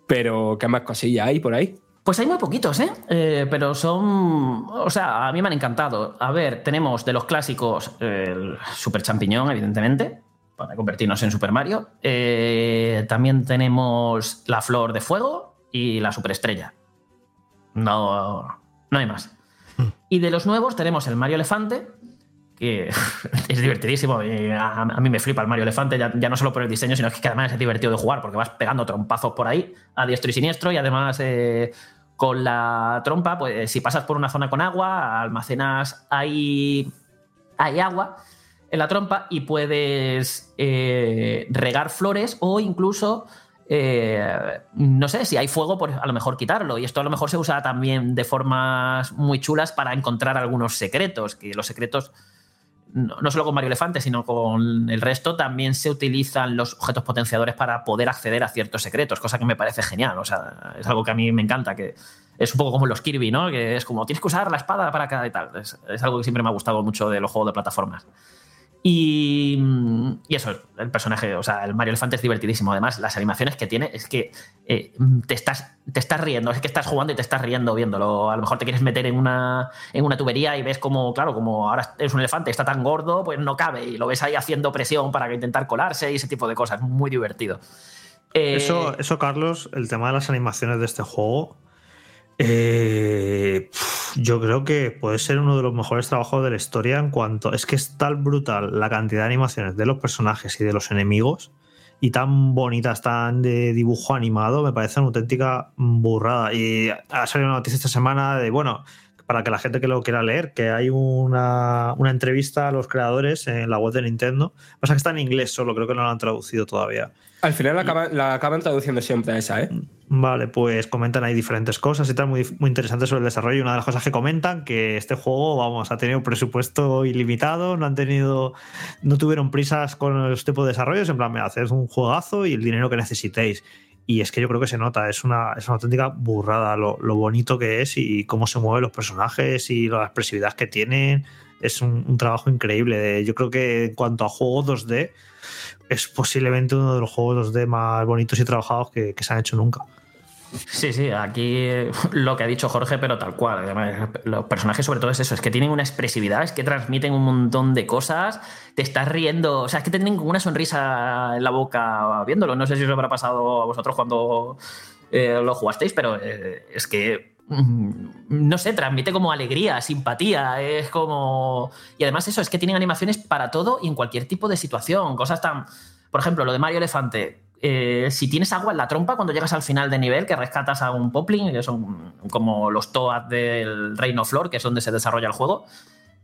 pero ¿qué más cosillas hay por ahí? Pues hay muy poquitos, ¿eh? Eh, Pero son. O sea, a mí me han encantado. A ver, tenemos de los clásicos el Super Champiñón, evidentemente, para convertirnos en Super Mario. Eh, también tenemos la Flor de Fuego y la Superestrella. No, no hay más. Y de los nuevos tenemos el Mario Elefante, que es divertidísimo. y A, a mí me flipa el Mario Elefante, ya, ya no solo por el diseño, sino que además es divertido de jugar, porque vas pegando trompazos por ahí, a diestro y siniestro, y además eh, con la trompa, pues si pasas por una zona con agua, almacenas ahí, hay agua en la trompa y puedes eh, regar flores o incluso eh, no sé, si hay fuego, pues a lo mejor quitarlo. Y esto a lo mejor se usa también de formas muy chulas para encontrar algunos secretos, que los secretos, no, solo con Mario Elefante, sino con el resto, también se utilizan los objetos potenciadores para poder acceder a ciertos secretos, cosa que me parece genial. O sea, es algo que a mí me encanta, que es un poco como los Kirby, ¿no? Que es como, tienes que usar la espada para cada y tal. Es algo que siempre me ha gustado mucho de los juegos de plataformas. Y, y eso, el personaje, o sea, el Mario Elefante es divertidísimo. Además, las animaciones que tiene es que eh, te, estás, te estás riendo, es que estás jugando y te estás riendo viéndolo. A lo mejor te quieres meter en una, en una tubería y ves como, claro, como ahora es un elefante, está tan gordo, pues no cabe. Y lo ves ahí haciendo presión para intentar colarse y ese tipo de cosas. Muy divertido. Eh, Eso, eso, Carlos, el tema de las animaciones de este juego, eh, yo creo que puede ser uno de los mejores trabajos de la historia en cuanto. Es que es tan brutal la cantidad de animaciones de los personajes y de los enemigos y tan bonitas, tan de dibujo animado, me parece una auténtica burrada. Y ha salido una noticia esta semana de, bueno, para que la gente que lo quiera leer, que hay una, una entrevista a los creadores en la web de Nintendo. Pasa que está en inglés solo, creo que no lo han traducido todavía. Al final la acaban, la acaban traduciendo siempre a esa, ¿eh? Vale, pues comentan ahí diferentes cosas y tal, muy, muy interesantes sobre el desarrollo. Una de las cosas que comentan que este juego, vamos, ha tenido un presupuesto ilimitado, no han tenido, no tuvieron prisas con los tipos de desarrollos, en plan, me haces un juegazo y el dinero que necesitéis. Y es que yo creo que se nota, es una, es una auténtica burrada lo, lo bonito que es y cómo se mueven los personajes y la expresividad que tienen. Es un, trabajo increíble. Yo creo que en cuanto a juegos 2D, es posiblemente uno de los juegos 2D más bonitos y trabajados que se han hecho nunca. Sí, sí, aquí lo que ha dicho Jorge, pero tal cual. Los personajes, sobre todo, es eso: es que tienen una expresividad, es que transmiten un montón de cosas, te estás riendo, o sea, es que tienen como una sonrisa en la boca viéndolo. No sé si os habrá pasado a vosotros cuando eh, lo jugasteis, pero eh, es que. mm, No sé, transmite como alegría, simpatía, es como. Y además, eso, es que tienen animaciones para todo y en cualquier tipo de situación. Cosas tan. Por ejemplo, lo de Mario Elefante. Eh, si tienes agua en la trompa cuando llegas al final de nivel, que rescatas a un Poplin, que son como los Toads del Reino Flor, que es donde se desarrolla el juego,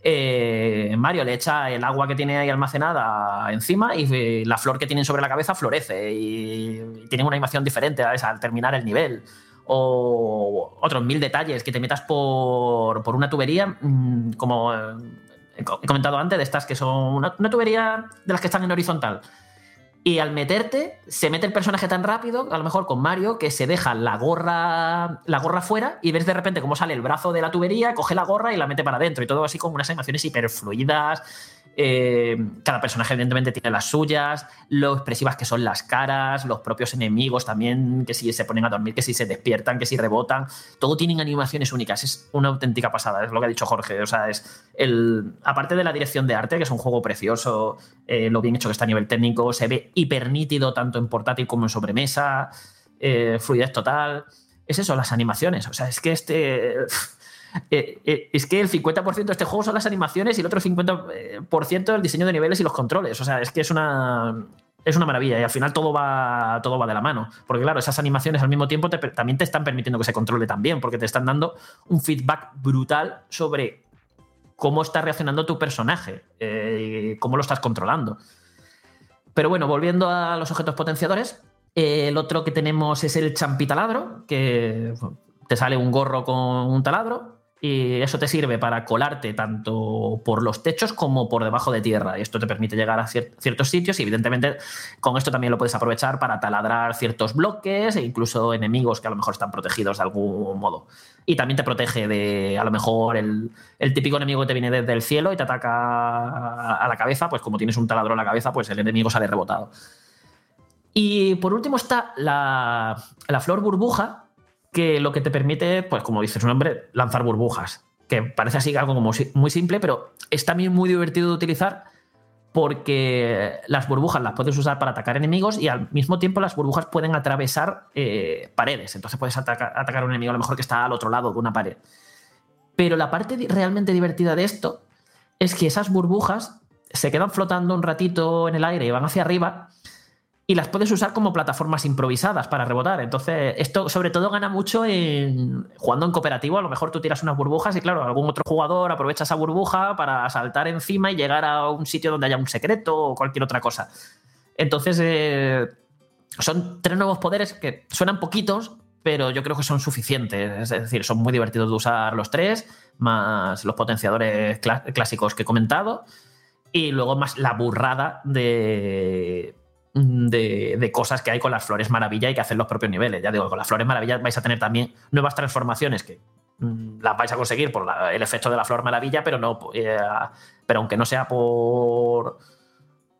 eh, Mario le echa el agua que tiene ahí almacenada encima y eh, la flor que tienen sobre la cabeza florece y, tienen una animación diferente ¿sabes? al terminar el nivel. O otros mil detalles que te metas por, por una tubería, mm, como he co- he comentado antes, de estas que son una tubería de las que están en horizontal. Y al meterte, se mete el personaje tan rápido, a lo mejor con Mario, que se deja la gorra, la gorra fuera y ves de repente cómo sale el brazo de la tubería, coge la gorra y la mete para adentro. Y todo así con unas animaciones hiperfluidas. Eh, cada personaje, evidentemente, tiene las suyas, lo expresivas que son las caras, los propios enemigos también, que si se ponen a dormir, que si se despiertan, que si rebotan. Todo tienen animaciones únicas. Es una auténtica pasada, es lo que ha dicho Jorge. O sea, es el. Aparte de la dirección de arte, que es un juego precioso, eh, lo bien hecho que está a nivel técnico, se ve hiper nítido tanto en portátil como en sobremesa, eh, fluidez total. Es eso, las animaciones. O sea, es que este. Eh, eh, es que el 50% de este juego son las animaciones y el otro 50% el diseño de niveles y los controles. O sea, es que es una. Es una maravilla y al final todo va, todo va de la mano. Porque, claro, esas animaciones al mismo tiempo también te están permitiendo que se controle también, porque te están dando un feedback brutal sobre cómo está reaccionando tu personaje, eh, cómo lo estás controlando. Pero bueno, volviendo a los objetos potenciadores, el otro que tenemos es el champitaladro, que te sale un gorro con un taladro y eso te sirve para colarte tanto por los techos como por debajo de tierra. Y esto te permite llegar a cier- ciertos sitios y evidentemente con esto también lo puedes aprovechar para taladrar ciertos bloques e incluso enemigos que a lo mejor están protegidos de algún modo. Y también te protege de a lo mejor el, el típico enemigo que te viene desde el cielo y te ataca a- a la cabeza, pues como tienes un taladro en la cabeza, pues el enemigo sale rebotado. Y por último está la, la flor burbuja, que lo que te permite, pues como dice su nombre, lanzar burbujas. Que parece así algo como muy simple, pero es también muy divertido de utilizar porque las burbujas las puedes usar para atacar enemigos y al mismo tiempo las burbujas pueden atravesar eh, paredes. Entonces puedes ataca- atacar a un enemigo a lo mejor que está al otro lado de una pared. Pero la parte realmente divertida de esto es que esas burbujas se quedan flotando un ratito en el aire y van hacia arriba y las puedes usar como plataformas improvisadas para rebotar. Entonces, esto sobre todo gana mucho en jugando en cooperativo. A lo mejor tú tiras unas burbujas y, claro, algún otro jugador aprovecha esa burbuja para saltar encima y llegar a un sitio donde haya un secreto o cualquier otra cosa. Entonces, eh, son tres nuevos poderes que suenan poquitos, pero yo creo que son suficientes. Es decir, son muy divertidos de usar los tres, más los potenciadores clá- clásicos que he comentado, y luego más la burrada de, de, de cosas que hay con las flores maravilla y que hacen los propios niveles. Ya digo, con las flores maravilla vais a tener también nuevas transformaciones que mm, las vais a conseguir por el efecto de la flor maravilla, pero no eh, pero aunque no sea por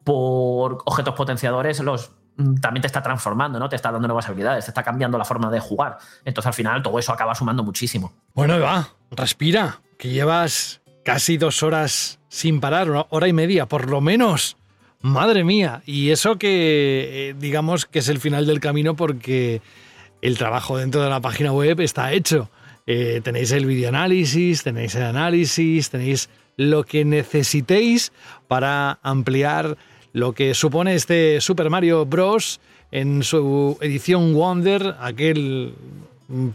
por objetos potenciadores, los mm, también te está transformando, ¿no? Te está dando nuevas habilidades, te está cambiando la forma de jugar. Entonces, al final, todo eso acaba sumando muchísimo. Bueno, va, respira, que llevas casi dos horas sin parar, una hora y media, por lo menos. Madre mía, y eso que eh, digamos que es el final del camino porque el trabajo dentro de la página web está hecho. Eh, tenéis el videoanálisis, tenéis el análisis, tenéis lo que necesitéis para ampliar lo que supone este Super Mario Bros. en su edición Wonder, aquel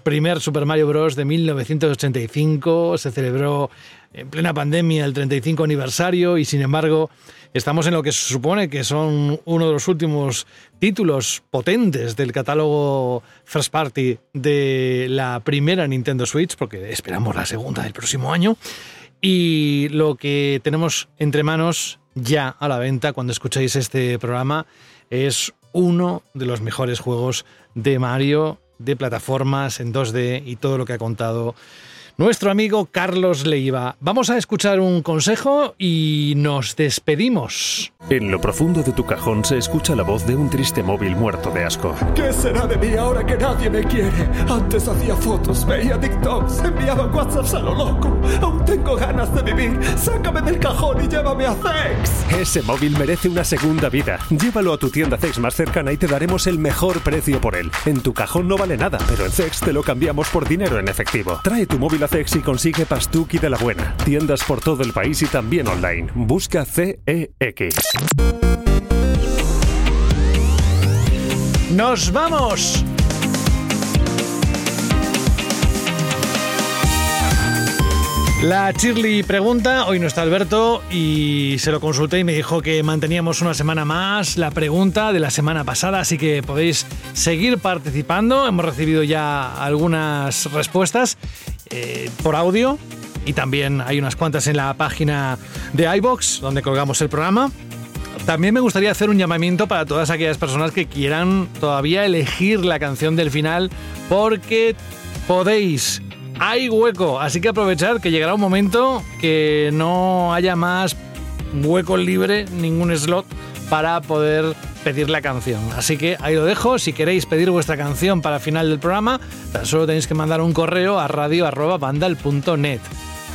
primer Super Mario Bros. de 1985. Se celebró en plena pandemia el 35 aniversario y sin embargo estamos en lo que se supone que son uno de los últimos títulos potentes del catálogo first party de la primera Nintendo Switch, porque esperamos la segunda del próximo año. Y lo que tenemos entre manos ya a la venta cuando escucháis este programa es uno de los mejores juegos de Mario, de plataformas en 2D y todo lo que ha contado nuestro amigo Carlos Leiva. Vamos a escuchar un consejo y nos despedimos. En lo profundo de tu cajón se escucha la voz de un triste móvil muerto de asco. ¿Qué será de mí ahora que nadie me quiere? Antes hacía fotos, veía TikToks, enviaba WhatsApps a lo loco. Aún tengo ganas de vivir. Sácame del cajón y llévame a Zex. Ese móvil merece una segunda vida. Llévalo a tu tienda Zex más cercana y te daremos el mejor precio por él. En tu cajón no vale nada, pero en Zex te lo cambiamos por dinero en efectivo. Trae tu móvil a Zex y consigue Pastuki de la buena. Tiendas por todo el país y también online. Busca CEX. ¡Nos vamos! La Shirley pregunta, hoy no está Alberto y se lo consulté y me dijo que manteníamos una semana más la pregunta de la semana pasada, así que podéis seguir participando. Hemos recibido ya algunas respuestas eh, por audio y también hay unas cuantas en la página de iBox donde colgamos el programa. También me gustaría hacer un llamamiento para todas aquellas personas que quieran todavía elegir la canción del final porque podéis hay hueco, así que aprovechad que llegará un momento que no haya más hueco libre, ningún slot para poder pedir la canción. Así que ahí lo dejo, si queréis pedir vuestra canción para final del programa, tan solo tenéis que mandar un correo a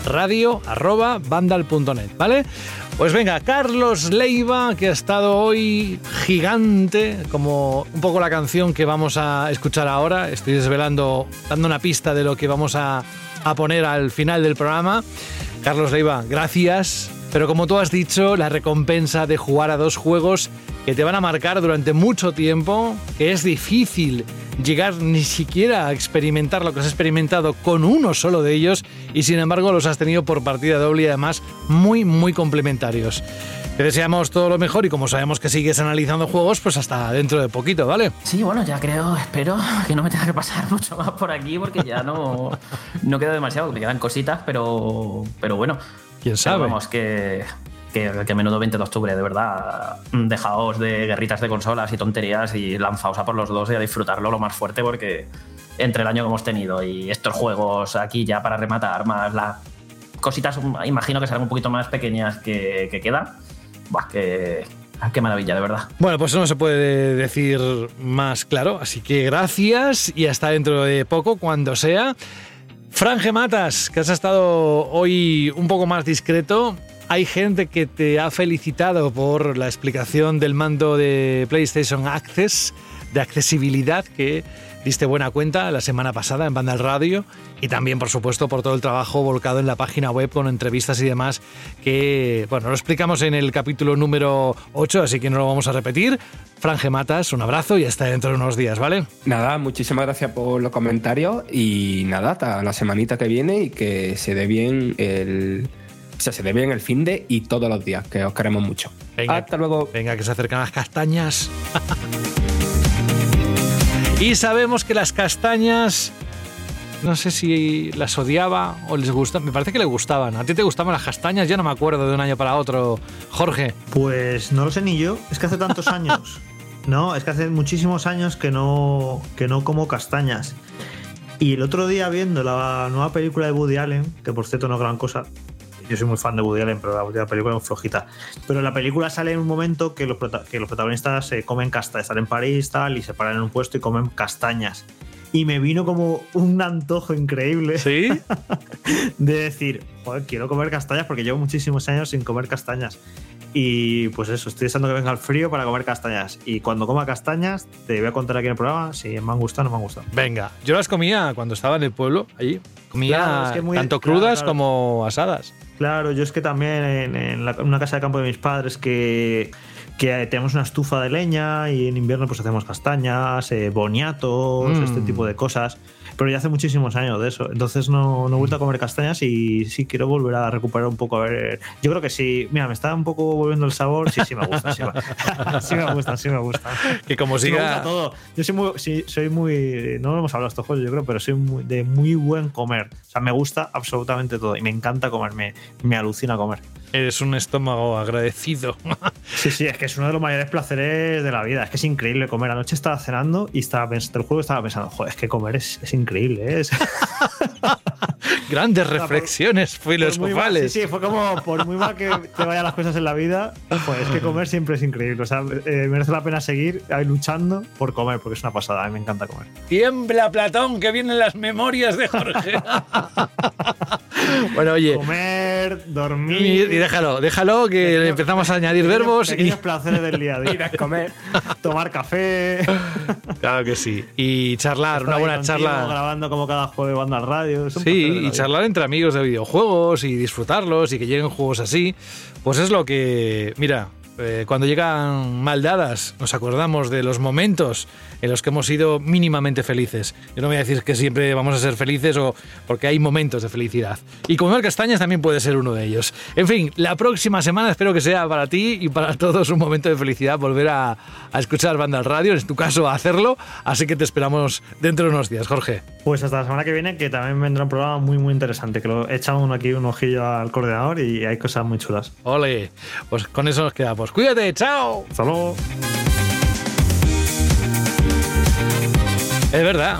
radio@vandal.net. radio@vandal.net, ¿vale? Pues venga, Carlos Leiva, que ha estado hoy gigante, como un poco la canción que vamos a escuchar ahora. Estoy desvelando, dando una pista de lo que vamos a, a poner al final del programa. Carlos Leiva, gracias. Pero como tú has dicho, la recompensa de jugar a dos juegos que te van a marcar durante mucho tiempo, que es difícil llegar ni siquiera a experimentar lo que has experimentado con uno solo de ellos y sin embargo los has tenido por partida doble y además muy muy complementarios. Te deseamos todo lo mejor y como sabemos que sigues analizando juegos, pues hasta dentro de poquito, ¿vale? Sí, bueno, ya creo, espero que no me tenga que pasar mucho más por aquí porque ya no, no queda demasiado, me quedan cositas, pero, pero bueno. ¿Quién Pero sabe? vamos, que, que, que menudo 20 de octubre, de verdad. Dejaos de guerritas de consolas y tonterías y lanzaos a por los dos y a disfrutarlo lo más fuerte porque entre el año que hemos tenido y estos juegos aquí ya para rematar, más las cositas, imagino que serán un poquito más pequeñas que, que quedan. Buah, que, qué maravilla, de verdad. Bueno, pues no se puede decir más claro, así que gracias y hasta dentro de poco, cuando sea. Franje Matas, que has estado hoy un poco más discreto. Hay gente que te ha felicitado por la explicación del mando de PlayStation Access, de accesibilidad, que diste buena cuenta la semana pasada en Banda al Radio. Y también, por supuesto, por todo el trabajo volcado en la página web con entrevistas y demás, que, bueno, lo explicamos en el capítulo número 8, así que no lo vamos a repetir. Franje Matas, un abrazo y hasta dentro de unos días, ¿vale? Nada, muchísimas gracias por los comentarios y nada, hasta la semanita que viene y que se dé bien el. O sea, se dé bien el fin de y todos los días, que os queremos mucho. Venga. Hasta luego. Venga, que se acercan las castañas. y sabemos que las castañas, no sé si las odiaba o les gustaban. Me parece que le gustaban. ¿A ti te gustaban las castañas? Ya no me acuerdo de un año para otro. Jorge. Pues no lo sé ni yo. Es que hace tantos años. No, es que hace muchísimos años que no, que no como castañas. Y el otro día viendo la nueva película de Woody Allen, que por cierto no es gran cosa. Yo soy muy fan de Woody Allen, pero la última película es flojita. Pero la película sale en un momento que los, prota- que los protagonistas se comen castañas. Están en París tal, y se paran en un puesto y comen castañas. Y me vino como un antojo increíble ¿Sí? de decir, joder, quiero comer castañas porque llevo muchísimos años sin comer castañas. Y pues eso, estoy deseando que venga el frío para comer castañas. Y cuando coma castañas, te voy a contar aquí en el programa si me han gustado o no me han gustado. Venga, yo las comía cuando estaba en el pueblo, allí. Comía Claro, es que muy- tanto claro, crudas claro. como asadas. Claro, yo es que también en, en la- en una casa de campo de mis padres que, que tenemos una estufa de leña y en invierno pues hacemos castañas, eh, boniatos, Mm. este tipo de cosas. Pero ya hace muchísimos años de eso. Entonces no, no he vuelto a comer castañas y sí quiero volver a recuperar un poco. A ver, yo creo que sí. Mira, me está un poco volviendo el sabor. Sí, sí me gusta. Sí, me- sí me gusta, sí me gusta. Que como Sí, me gusta siga. todo. Yo soy muy, sí, soy muy. No lo hemos hablado estos juegos, yo creo, pero soy muy- de muy buen comer. O sea, me gusta absolutamente todo y me encanta comer. Me, me alucina comer. Eres un estómago agradecido. Sí, sí, es que es uno de los mayores placeres de la vida. Es que es increíble comer. Anoche estaba cenando y estaba pensando, el juego estaba pensando, joder, es que comer es, es increíble. ¿eh? Es, Grandes por- reflexiones por muy mal- filosofales. sí, sí, fue como, por muy mal que te vayan las cosas en la vida, pues es que comer siempre es increíble. O sea, eh, merece la pena seguir ahí luchando por comer, porque es una pasada. A mí me encanta comer. Tiembla, Platón, que vienen las memorias de Jorge. bueno, oye. Comer, Y, dormir. y déjalo, déjalo, que Pequeños- empezamos a añadir pequeños- verbos y. Pequeños placeres del día a día. Ir a comer. Tomar café. Claro que sí. Y charlar, estar una buena contigo charla. Grabando como cada jueves banda al radio. es un Sí, y vida. charlar entre amigos de videojuegos y disfrutarlos y que lleguen juegos así, pues es lo que, mira, eh, cuando llegan maldadas, nos acordamos de los momentos en los que hemos sido mínimamente felices. Yo no voy a decir que siempre vamos a ser felices o porque hay momentos de felicidad. Y comer castañas también puede ser uno de ellos. En fin, la próxima semana espero que sea para ti y para todos un momento de felicidad volver a, a escuchar Banda al Radio, en tu caso a hacerlo. Así que te esperamos dentro de unos días, Jorge. Pues hasta la semana que viene, que también vendrá un programa muy, muy interesante. Que lo he echado aquí un ojillo al coordinador y hay cosas muy chulas. Ole, pues con eso nos Cuídate, chao. Hasta luego. Es verdad.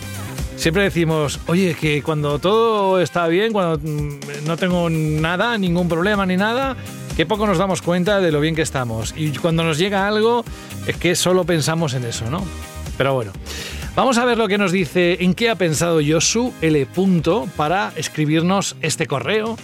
Siempre decimos, oye, que cuando todo está bien, cuando mm, no tengo nada, ningún problema ni nada, que poco nos damos cuenta de lo bien que estamos. Y cuando nos llega algo, es que solo pensamos en eso, ¿no? Pero bueno. Vamos a ver lo que nos dice en qué ha pensado Yosu L. Punto para escribirnos este correo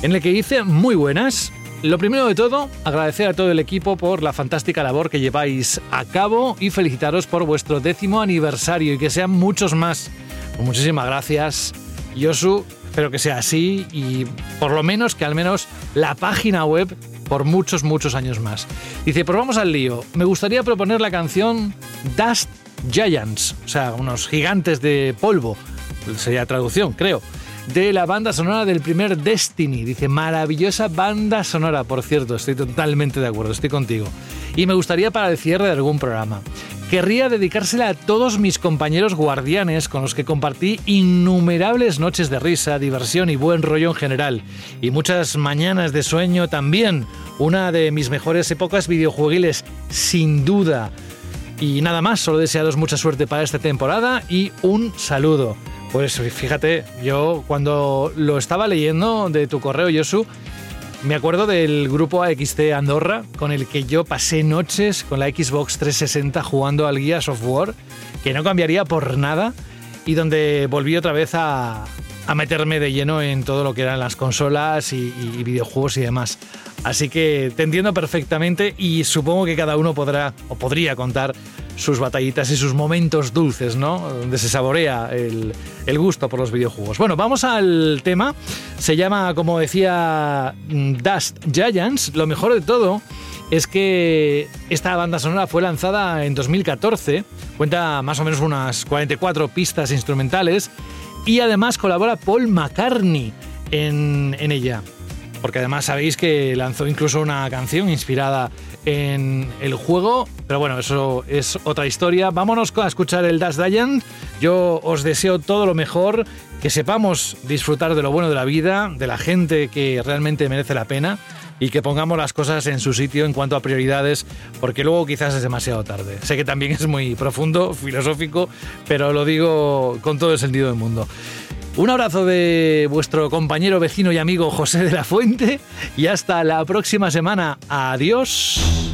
en el que dice muy buenas. Lo primero de todo, agradecer a todo el equipo por la fantástica labor que lleváis a cabo y felicitaros por vuestro décimo aniversario y que sean muchos más. Pues muchísimas gracias, Yosu. Espero que sea así y por lo menos que al menos la página web por muchos, muchos años más. Dice, pues vamos al lío. Me gustaría proponer la canción Dust Giants, o sea, unos gigantes de polvo, sería traducción, creo, de la banda sonora del primer Destiny. Dice, maravillosa banda sonora, por cierto, estoy totalmente de acuerdo, estoy contigo. Y me gustaría para el cierre de algún programa. Querría dedicársela a todos mis compañeros guardianes con los que compartí innumerables noches de risa, diversión y buen rollo en general. Y muchas mañanas de sueño también. Una de mis mejores épocas videojuegiles, sin duda. Y nada más, solo desearos mucha suerte para esta temporada y un saludo. Pues fíjate, yo cuando lo estaba leyendo de tu correo, Yosu, me acuerdo del grupo AXT Andorra, con el que yo pasé noches con la Xbox 360 jugando al Gears of War, que no cambiaría por nada, y donde volví otra vez a, a meterme de lleno en todo lo que eran las consolas y, videojuegos y demás. Así que te entiendo perfectamente y supongo que cada uno podrá o podría contar sus batallitas y sus momentos dulces, ¿no? Donde se saborea el, el gusto por los videojuegos. Bueno, vamos al tema. Se llama, como decía, mm, Dust Giants. Lo mejor de todo es que esta banda sonora fue lanzada en 2014. Cuenta más o menos unas 44 pistas instrumentales y además colabora Paul McCartney en, en ella. Porque además sabéis que lanzó incluso una canción inspirada en el juego. Pero bueno, eso es otra historia. Vámonos a escuchar el Dash Giant. Yo os deseo todo lo mejor, que sepamos disfrutar de lo bueno de la vida, de la gente que realmente merece la pena y que pongamos las cosas en su sitio en cuanto a prioridades, porque luego quizás es demasiado tarde. Sé que también es muy profundo, filosófico, pero lo digo con todo el sentido del mundo. Un abrazo de vuestro compañero, vecino y amigo José de la Fuente y hasta la próxima semana. Adiós.